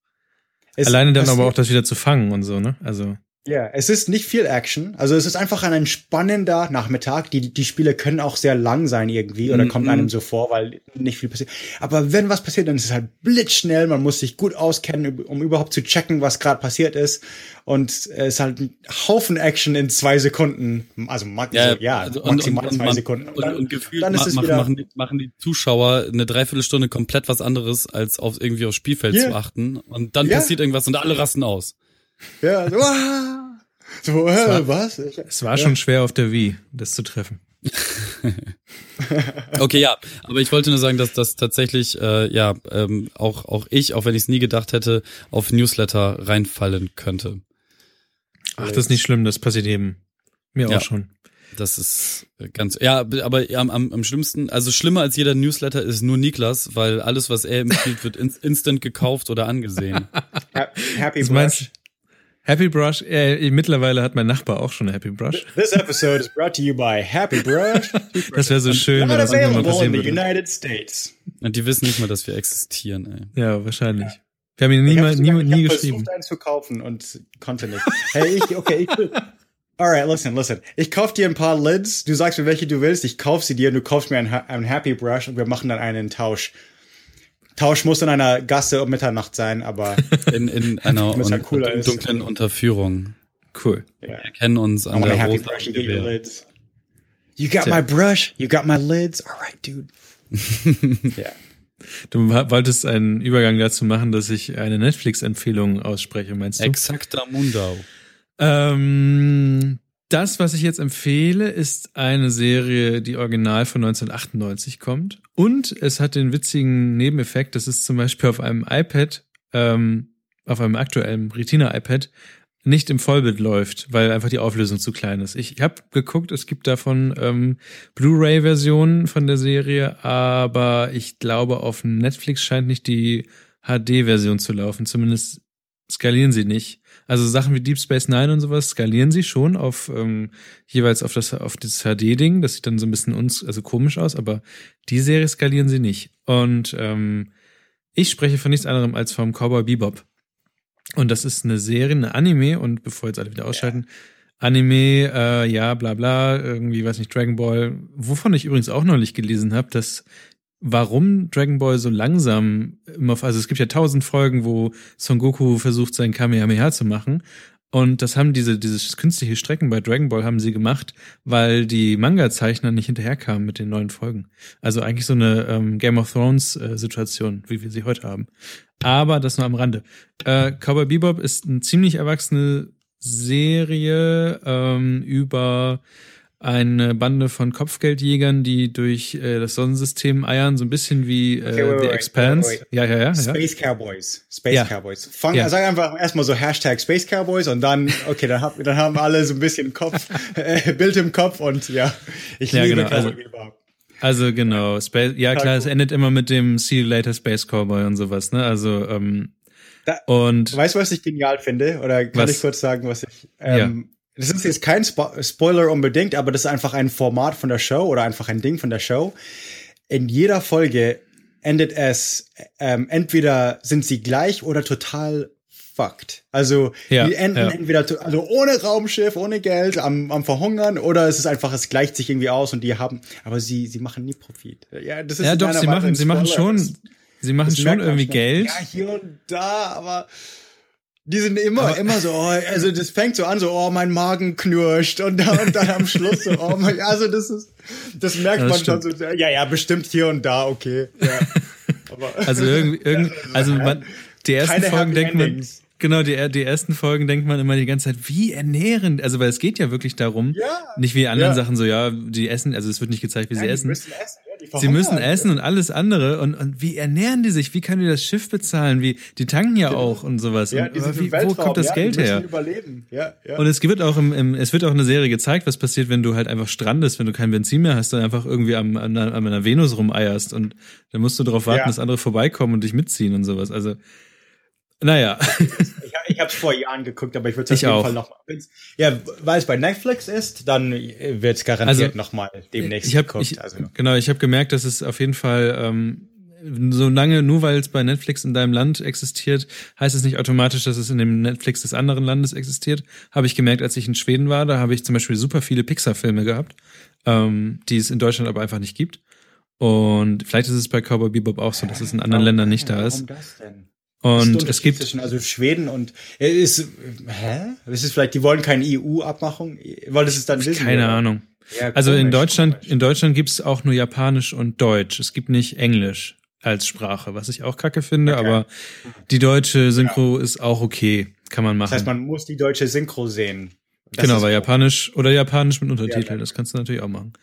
Es- Alleine dann aber auch das wieder zu fangen und so, ne? Also. Ja, es ist nicht viel Action. Also es ist einfach ein entspannender Nachmittag. Die, die Spiele können auch sehr lang sein irgendwie oder Mhm. kommt einem so vor, weil nicht viel passiert. Aber wenn was passiert, dann ist es halt blitzschnell. Man muss sich gut auskennen, um überhaupt zu checken, was gerade passiert ist. Und es ist halt ein Haufen Action in zwei Sekunden. Also ma ja, ja also maximal und, und, zwei man- Sekunden. Und, und, gefühlt dann ist es machen, wieder- machen, die, machen die Zuschauer eine Dreiviertelstunde komplett was anderes, als auf irgendwie aufs Spielfeld Ja. zu achten. Und dann Ja. passiert irgendwas und alle rasten aus. Ja, so, ah, so äh, war- was? Ich, Es war schon schwer auf der Wii, das zu treffen. Okay, ja, aber ich wollte nur sagen, dass das tatsächlich, äh, ja, ähm, auch, auch ich, auch wenn ich es nie gedacht hätte, auf Newsletter reinfallen könnte. Ach, das ist nicht schlimm, das passiert jedem. Mir Ja. auch schon. Das ist ganz, ja, aber am, am, am schlimmsten, also schlimmer als jeder Newsletter ist nur Niklas, weil alles, was er empfiehlt, wird in, instant gekauft oder angesehen. Ha- Happy Brush. Happy Brush, äh, mittlerweile hat mein Nachbar auch schon eine Happy Brush. This episode is brought to you by Happy Brush. Das wäre so schön, wenn das irgendwann mal available passieren in the würde. United States. Und die wissen nicht mal, dass wir existieren, ey. Ja, wahrscheinlich. Wir haben ihn Ich nie, mal, nie, ich nie hab geschrieben. versucht, einen zu kaufen und konnte nicht. Hey, ich, okay, ich will. Alright, listen, listen. Ich kauf dir ein paar Lids, du sagst mir, welche du willst, ich kauf sie dir und du kaufst mir ein, Ha- ein Happy Brush und wir machen dann einen Tausch. Tausch muss in einer Gasse um Mitternacht sein, aber In, in einer un, halt cooler ist. dunklen Unterführung. Cool. Wir kennen uns an der Happy Brush, you get your lids. You got my brush, you got my lids. Alright, dude. ja. Du wolltest einen Übergang dazu machen, dass ich eine Netflix-Empfehlung ausspreche, meinst du? Exakter Mundau. Ähm, das, was ich jetzt empfehle, ist eine Serie, die original von 1998 kommt. Und es hat den witzigen Nebeneffekt, dass es zum Beispiel auf einem iPad, ähm, auf einem aktuellen Retina-iPad, nicht im Vollbild läuft, weil einfach die Auflösung zu klein ist. Ich habe geguckt, es gibt davon ähm, Blu-ray-Versionen von der Serie, aber ich glaube, auf Netflix scheint nicht die HD-Version zu laufen. Zumindest skalieren sie nicht. Also Sachen wie Deep Space Nine und sowas skalieren sie schon auf ähm, jeweils auf das auf das HD-Ding. Das sieht dann so ein bisschen uns also komisch aus, aber die Serie skalieren sie nicht. Und ähm, ich spreche von nichts anderem als vom Cowboy Bebop. Und das ist eine Serie, eine Anime. Und bevor jetzt alle wieder ausschalten, Anime, äh, ja, bla bla, irgendwie, weiß nicht, Dragon Ball. Wovon ich übrigens auch neulich gelesen habe, dass warum Dragon Ball so langsam immer, also es gibt ja tausend Folgen, wo Son Goku versucht, sein Kamehameha zu machen. Und das haben diese, dieses künstliche Strecken bei Dragon Ball haben sie gemacht, weil die Manga-Zeichner nicht hinterherkamen mit den neuen Folgen. Also eigentlich so eine ähm, Game of Thrones äh, wie wir sie heute haben. Aber das nur am Rande. Äh, Cowboy Bebop ist eine ziemlich erwachsene Serie ähm, über eine Bande von Kopfgeldjägern, die durch äh, das Sonnensystem eiern, so ein bisschen wie äh, Okay, wait, The wait, Expanse. wait. Ja, ja, ja. ja. Space Cowboys. Space Ja. Cowboys. Fang, Ja. Sag einfach erstmal so Hashtag Space Cowboys und dann, okay, dann, hab, dann haben alle so ein bisschen Kopf, äh, Bild im Kopf und ja, ich Ja, liebe genau, also-. Also genau, Space, ja klar, es endet immer mit dem See you later Space Cowboy und sowas, ne? Also ähm, Da- und Weißt du, was ich genial finde? Oder kann Was? ich kurz sagen, was ich. Ähm, Das ist jetzt kein Spo Spoiler unbedingt, aber das ist einfach ein Format von der Show oder einfach ein Ding von der Show. In jeder Folge endet es, ähm, entweder sind sie gleich oder total fucked. Also Ja, die enden ja. entweder also ohne Raumschiff, ohne Geld, am, am Verhungern oder es ist einfach, es gleicht sich irgendwie aus und die haben, aber sie, sie machen nie Profit. Ja, das ist ja doch, sie machen, sie machen schon, sie machen schon irgendwie. Geld. Ja, hier und da, aber die sind immer, immer so, oh, also das fängt so an, so, oh, mein Magen knirscht und dann, und dann am Schluss so, oh mein, also das ist, das merkt das man schon so, ja, ja, bestimmt hier und da, okay, ja. Aber, Also irgendwie, irgendwie also man, die ersten Folgen denkt man, genau, die, die ersten Folgen denkt man immer die ganze Zeit, wie ernährend, also weil es geht ja wirklich darum, Ja, nicht wie anderen ja. Sachen so, ja, die essen, also es wird nicht gezeigt, wie sie ja, die essen. essen, Sie müssen essen und alles andere und, und wie ernähren die sich? Wie können die das Schiff bezahlen? Wie die tanken ja auch und sowas. Ja, die sind wie, wo kommt das ja, Geld her? überleben, ja, ja. Und es wird auch im, im, es wird auch eine Serie gezeigt, was passiert, wenn du halt einfach strandest, wenn du kein Benzin mehr hast und einfach irgendwie am, an, einer- an einer Venus rumeierst und dann musst du darauf warten, Ja. dass andere vorbeikommen und dich mitziehen und sowas. Also, naja. Ich, hab- ich habe es vor Jahren geguckt, aber ich würde es auf jeden auch. Fall noch mal. Ja, weil es bei Netflix ist, dann wird es garantiert Also, noch mal demnächst ich hab, geguckt. ich, also. Genau, ich habe gemerkt, dass es auf jeden Fall ähm, so lange, nur weil es bei Netflix in deinem Land existiert, heißt es nicht automatisch, dass es in dem Netflix des anderen Landes existiert. Habe ich gemerkt, als ich in Schweden war, da habe ich zum Beispiel super viele Pixar-Filme gehabt, ähm, die es in Deutschland aber einfach nicht gibt. Und vielleicht ist es bei Cowboy Bebop auch so, dass es in anderen Ländern nicht da ist. Warum das denn? Und es gibt zwischen, also Schweden und äh, ist hä? Ist es vielleicht, die wollen keine EU-Abmachung, weil das ist dann Disney, keine oder? Ahnung. Ja, Also in Deutschland, komisch. in Deutschland gibt's auch nur Japanisch und Deutsch. Es gibt nicht Englisch als Sprache, was ich auch kacke finde, Okay. aber die deutsche Synchro ist auch okay, kann man machen. das heißt, man muss die deutsche Synchro sehen. Das genau, weil. Japanisch oder Japanisch mit Untertitel, Ja, ja. das kannst du natürlich auch machen.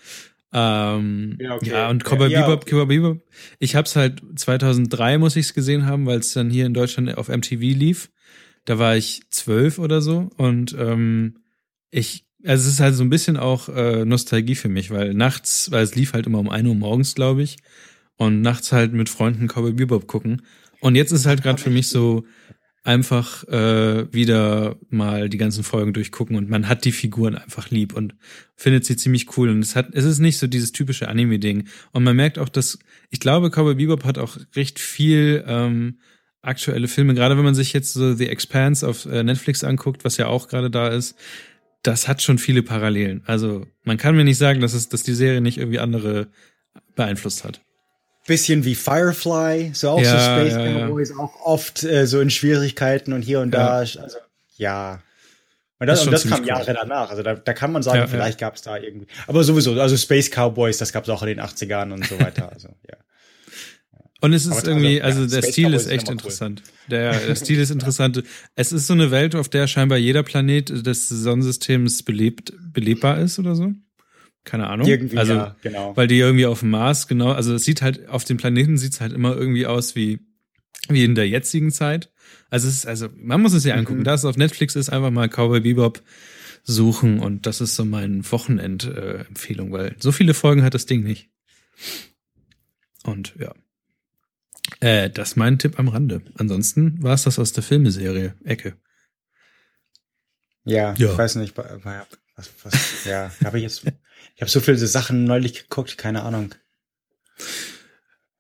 Ähm, Ja, ja, okay. und Cowboy Ja, ja, Bebop, okay. Cowboy Bebop, ich hab's halt 2003 muss ich's gesehen haben, weil es dann hier in Deutschland auf MTV lief. Da war ich zwölf oder so und ähm, ich also es ist halt so ein bisschen auch äh, Nostalgie für mich, weil nachts, weil es lief halt immer um 1 Uhr morgens, glaube ich, und nachts halt mit Freunden Cowboy Bebop gucken. Und jetzt ist halt gerade für mich so einfach äh, wieder mal die ganzen Folgen durchgucken und man hat die Figuren einfach lieb und findet sie ziemlich cool und es hat es ist nicht so dieses typische Anime Ding und man merkt auch dass ich glaube Cowboy Bebop hat auch recht viel ähm, aktuelle Filme. Gerade wenn man sich jetzt so The Expanse auf äh, Netflix anguckt was ja auch gerade da ist das hat schon viele Parallelen. Also man kann mir nicht sagen dass es dass die Serie nicht irgendwie andere beeinflusst hat bisschen wie Firefly, so auch Ja, so Space ja, ja. Cowboys, auch oft äh, so in Schwierigkeiten und hier und da. Also, ja. Und das, Ist und das kam cool. Jahre danach. Also da, da kann man sagen, Ja, ja. vielleicht gab es da irgendwie. Aber sowieso, also Space Cowboys, das gab es auch in den 80ern und so weiter. Also, ja. Und es ist Aber irgendwie, also, also ja, der Space Stil Cowboys ist echt cool. interessant. Der, der Stil ist interessant. Es ist so eine Welt, auf der scheinbar jeder Planet des Sonnensystems belebt, belebbar ist oder so. Keine Ahnung. Irgendwie, also, ja, genau. weil die irgendwie auf dem Mars, genau, also es sieht halt, auf den Planeten sieht es halt immer irgendwie aus wie, wie in der jetzigen Zeit. Also es ist, also, man muss es sich angucken. Mhm. Da es auf Netflix ist, einfach mal Cowboy Bebop suchen und das ist so mein Wochenend-Empfehlung, äh, weil so viele Folgen hat das Ding nicht. Und ja. Äh, das ist mein Tipp am Rande. Ansonsten war es das aus der Filmeserie Ecke. Ja, Ja. ich weiß nicht, was, was, ja, habe ich jetzt, ich habe so viele Sachen neulich geguckt, keine Ahnung.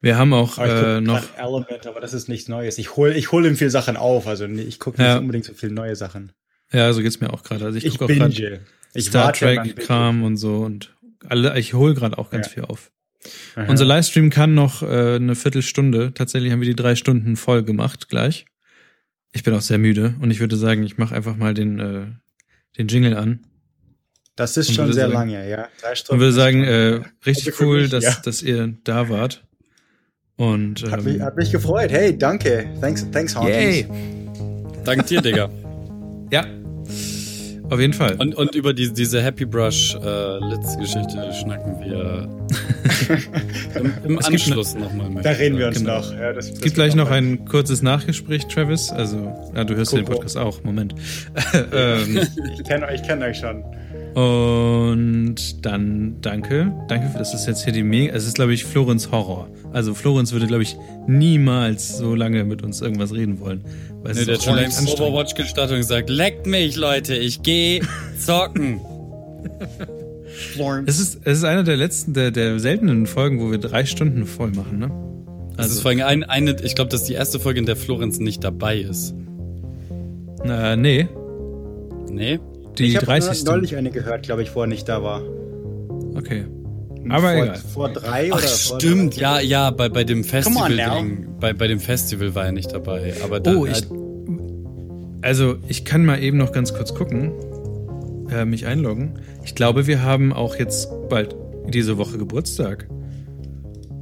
Wir haben auch äh, noch, Element, aber das ist nichts Neues. Ich hole ich hol ihm viel Sachen auf, also ich gucke nicht Ja. unbedingt so viele neue Sachen. ja, so geht's mir auch gerade. Also ich, Ich, gucke auch gerade Star Trek Kram und so und alle, ich hole gerade auch ganz Ja. viel auf. Aha. Unser Livestream kann noch äh, eine Viertelstunde. Tatsächlich haben wir die drei Stunden voll gemacht gleich. Ich bin auch sehr müde und ich würde sagen, ich mache einfach mal den äh, den Jingle an Das ist und schon sehr sagen- lange, ja. Drei und Stunden. würde sagen, äh, richtig Also cool, mich, dass ja. dass ihr da wart. Und hat, mich, ähm, hat mich gefreut. Hey, danke. Thanks, thanks, Hawkins. yay. Dank dir, Digga. Ja. Auf jeden Fall. Und, und über die, diese Happy Brush äh, Litz-Geschichte schnacken wir im, im Anschluss nochmal mit. Da reden wir uns Genau. noch. Ja, das, Es gibt gleich noch ein kurzes Nachgespräch, Travis. Also, ja, du hörst ja den. Podcast auch. Moment. ähm, Ich kenne euch, ich kenn euch schon. Und dann danke. Danke für das ist jetzt hier die Mega. Es ist, glaube ich, Florenz Horror. Also, Florenz würde, glaube ich, niemals so lange mit uns irgendwas reden wollen. Weil es Nee, ist der hat schon längst. Overwatch gestartet und gesagt, leckt mich, Leute, ich geh zocken. Florence. Es ist, es ist einer der letzten, der, der seltenen Folgen, wo wir drei Stunden voll machen, ne? Das ist vor allem ein, eine, ich glaube, das ist die erste Folge, in der Florenz nicht dabei ist. Na, nee, Nee? Die ich habe 30. neulich eine gehört, glaube ich, wo er nicht da war. Okay. Aber vor, egal. Vor drei Ach, oder vor stimmt, drei? ja, ja, bei, bei dem on Festival now. Ding, bei, bei dem Festival war er nicht dabei. Aber dann, Oh, ich. Also, ich kann mal eben noch ganz kurz gucken. Äh, mich einloggen. Ich glaube, wir haben auch jetzt bald diese Woche Geburtstag.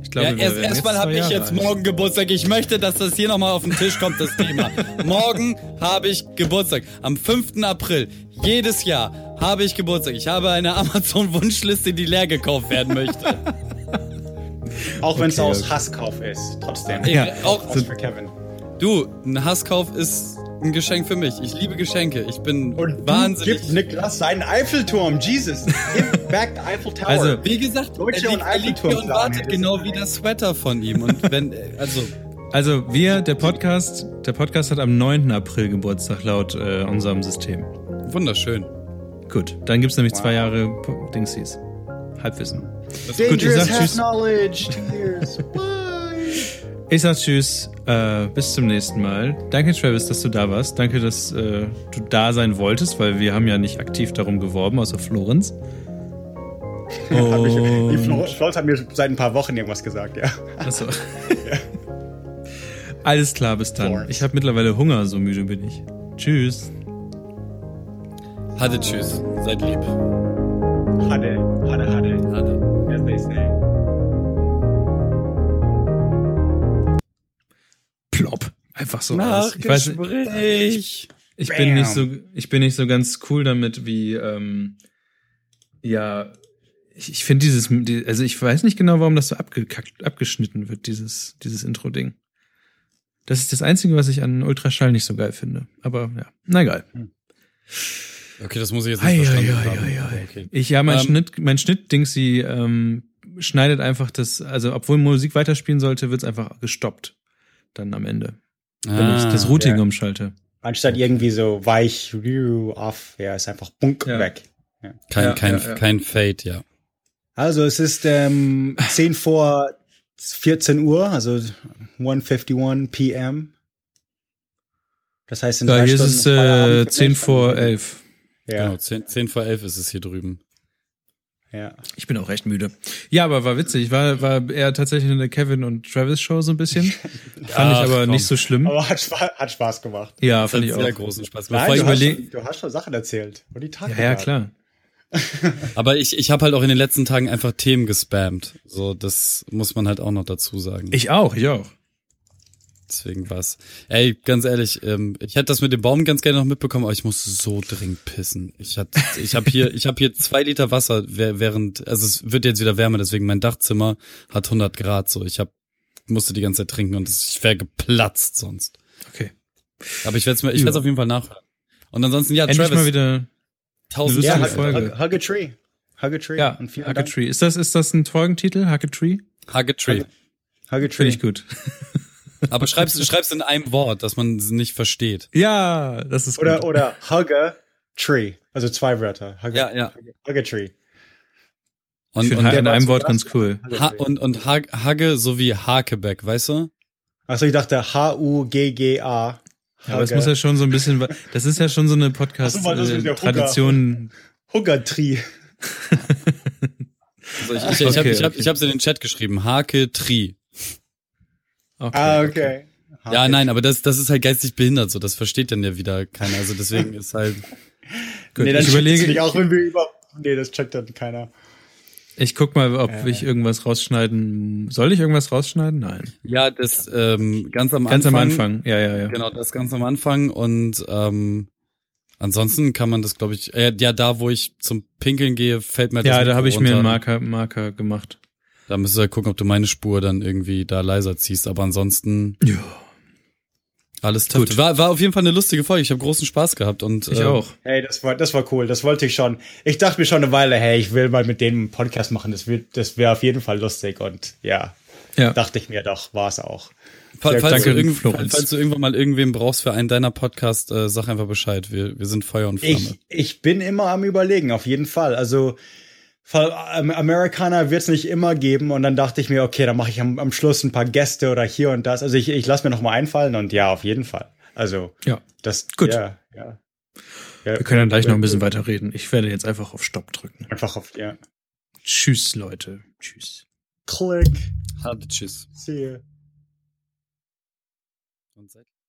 Ich glaube, ja, erst erstmal habe ich jetzt morgen Geburtstag. Ich möchte, dass das hier nochmal auf den Tisch kommt, das Thema. morgen habe ich Geburtstag. Am 5. April. Jedes Jahr habe ich Geburtstag. Ich habe eine Amazon-Wunschliste, die leer gekauft werden möchte. Auch wenn es Okay, aus okay. Hasskauf ist. Trotzdem. Ja. Auch, Auch für Kevin. du, ein Hasskauf ist ein Geschenk für mich. Ich liebe Geschenke. Ich bin Und wahnsinnig. Gib Niklas seinen Eiffelturm. Jesus. Give back the Eiffel Tower. Also, Wie gesagt, er Deutsche liegt, und er liegt hier und wartet genau wie der Sweater von ihm. Und wenn, also, Also, wir, der Podcast, der Podcast hat am 9. April Geburtstag laut äh, unserem System. wunderschön. Gut, dann gibt's nämlich zwei Jahre Dingsies. Halbwissen. Gut, ich Dangerous sag half tschüss. knowledge. Two years. Ich sag Tschüss, äh, bis zum nächsten Mal. Danke, Travis, dass du da warst. Danke, dass äh, du da sein wolltest, weil wir haben ja nicht aktiv darum geworben, außer Florenz. Ich, die Und, Flo- Florence hat mir seit ein paar Wochen irgendwas gesagt, ja. achso. Alles klar, bis dann. Florence. Ich habe mittlerweile Hunger, so müde bin ich. Tschüss. Hatte tschüss. Seid lieb. Hatte, hatte, hatte, Hatte. Einfach so aus. Ich weiß nicht. Ich bin nicht Bam. so, ich bin nicht so ganz cool damit, wie, ähm, ja, ich, ich finde dieses, die- also ich weiß nicht genau, warum das so abgekackt, abgeschnitten wird, dieses, dieses Intro-Ding. Das ist das Einzige, was ich an Ultraschall nicht so geil finde. Aber ja, na egal. Hm. Okay, das muss ich jetzt nicht ei, verstanden ei, haben. aber ei. Okay. Ich, ja, mein Ähm, Schnitt, mein Schnittding, sie ähm, schneidet einfach das, also obwohl Musik weiterspielen sollte, wird's einfach gestoppt. Dann am Ende. Wenn ich Ah, das Routing ja. umschalte. Anstatt irgendwie so weich, off, ja, ist einfach bunk Ja. weg. kein, Ja, kein, ja, ja. kein Fade, ja. Also es ist ähm, 10 vor 14 Uhr, also 1.51 p.m. Das heißt in Ja, drei hier ist Stunden es Feierabend äh, für 10 mich. vor 11. Ja, Genau, 10, 10 vor 11 ist es hier drüben. Ja. Ich bin auch recht müde. Ja, aber war witzig. War, war eher tatsächlich eine Kevin und Travis Show so ein bisschen. Fand ich aber komm. nicht so schlimm. Aber hat, Spaß, hat Spaß gemacht. Ja, Das fand hat ich sehr auch. großen Spaß Nein, du, ich hast schon, du hast schon Sachen erzählt. Und die Tag Ja, ja, klar. aber ich, ich habe halt auch in den letzten Tagen einfach Themen gespammt. So, das muss man halt auch noch dazu sagen. Ich auch, ich auch. Deswegen war's. Ey, ganz ehrlich, ähm, ich hätte das mit dem Baum ganz gerne noch mitbekommen, aber ich musste so dringend pissen. Ich hatte, ich habe hier, ich habe hier zwei Liter Wasser, während, also es wird jetzt wieder wärmer, deswegen mein Dachzimmer hat 100 Grad. So, ich hab, musste die ganze Zeit trinken und ich wäre geplatzt sonst. Okay. Aber ich werde es ich Ja. werd's auf jeden Fall nachhören. Und ansonsten ja, Endlich Travis, mal wieder. tausend eine Ja, hug, Folge. hug, hug a tree. Hug a tree. Ja, Und vielen Hug a Dank. Tree. Ist das, ist das ein Folgentitel? Hug a Tree? Hug a Tree. Hug a tree. Finde ich gut. Aber schreib's, schreib's in einem Wort, dass man es nicht versteht. Ja, das ist Oder, gut. oder hug a tree. Also zwei Wörter. Hug a, Ja, ja. Hug a tree. Und, ich finde in einem Wort ganz cool. Ha tree. und, und Hag- Hagge sowie Hakebeck, weißt du? Achso, ich dachte H-U-G-G-A. Ja, aber es muss ja schon so ein bisschen, das ist ja schon so eine so, Hugger- Podcast-Tradition. Hug a tree. Also ich, ich, ich, hab, Okay, ich, hab, ich hab's in den Chat geschrieben. Hake Tri. Okay, Ah, okay. Ja, nein, aber das, das ist halt geistig behindert, so das versteht dann ja wieder keiner. Also deswegen ist halt. Gut, nee, dann ich überlege, nicht, auch wenn wir über. Nee, das checkt dann keiner. ich guck mal, ob Äh. ich irgendwas rausschneiden. Soll ich irgendwas rausschneiden? Nein. Ja, das ähm, ganz am Ganz Anfang. am Anfang. Ja, ja, ja. Genau, das ganz am Anfang und ähm, ansonsten kann man das, glaube ich, äh, ja, da wo ich zum Pinkeln gehe, fällt mir das Ja, da habe ich mir einen. Marker, Marker gemacht. Da müsstest du halt gucken, ob du meine Spur dann irgendwie da leiser ziehst. Aber ansonsten Ja. alles. Gut. War, war auf jeden Fall eine lustige Folge. Ich habe großen Spaß gehabt und Ich äh, auch. Hey, das war, das war cool. Das wollte ich schon. Ich dachte mir schon eine Weile, hey, ich will mal mit denen einen Podcast machen. Das wird, das wäre auf jeden Fall lustig. Und ja, Ja. dachte ich mir doch, war es auch. Fall- Falls, danke, du irgend, falls du irgendwann mal irgendwen brauchst für einen deiner Podcast, äh, sag einfach Bescheid. Wir, wir sind Feuer und Flamme. Ich, ich bin immer am überlegen, auf jeden Fall. Also Amerikaner wird es nicht immer geben und dann dachte ich mir, okay, dann mache ich am, am Schluss ein paar Gäste oder hier und das. Also ich, ich lasse mir noch mal einfallen und ja, auf jeden Fall. Also Ja. das Gut. Ja, ja. ja Wir können dann gleich noch ein bisschen weiter reden. Ich werde jetzt einfach auf Stopp drücken. Einfach auf ja. Tschüss, Leute. Tschüss. Click. Harte Tschüss. See you.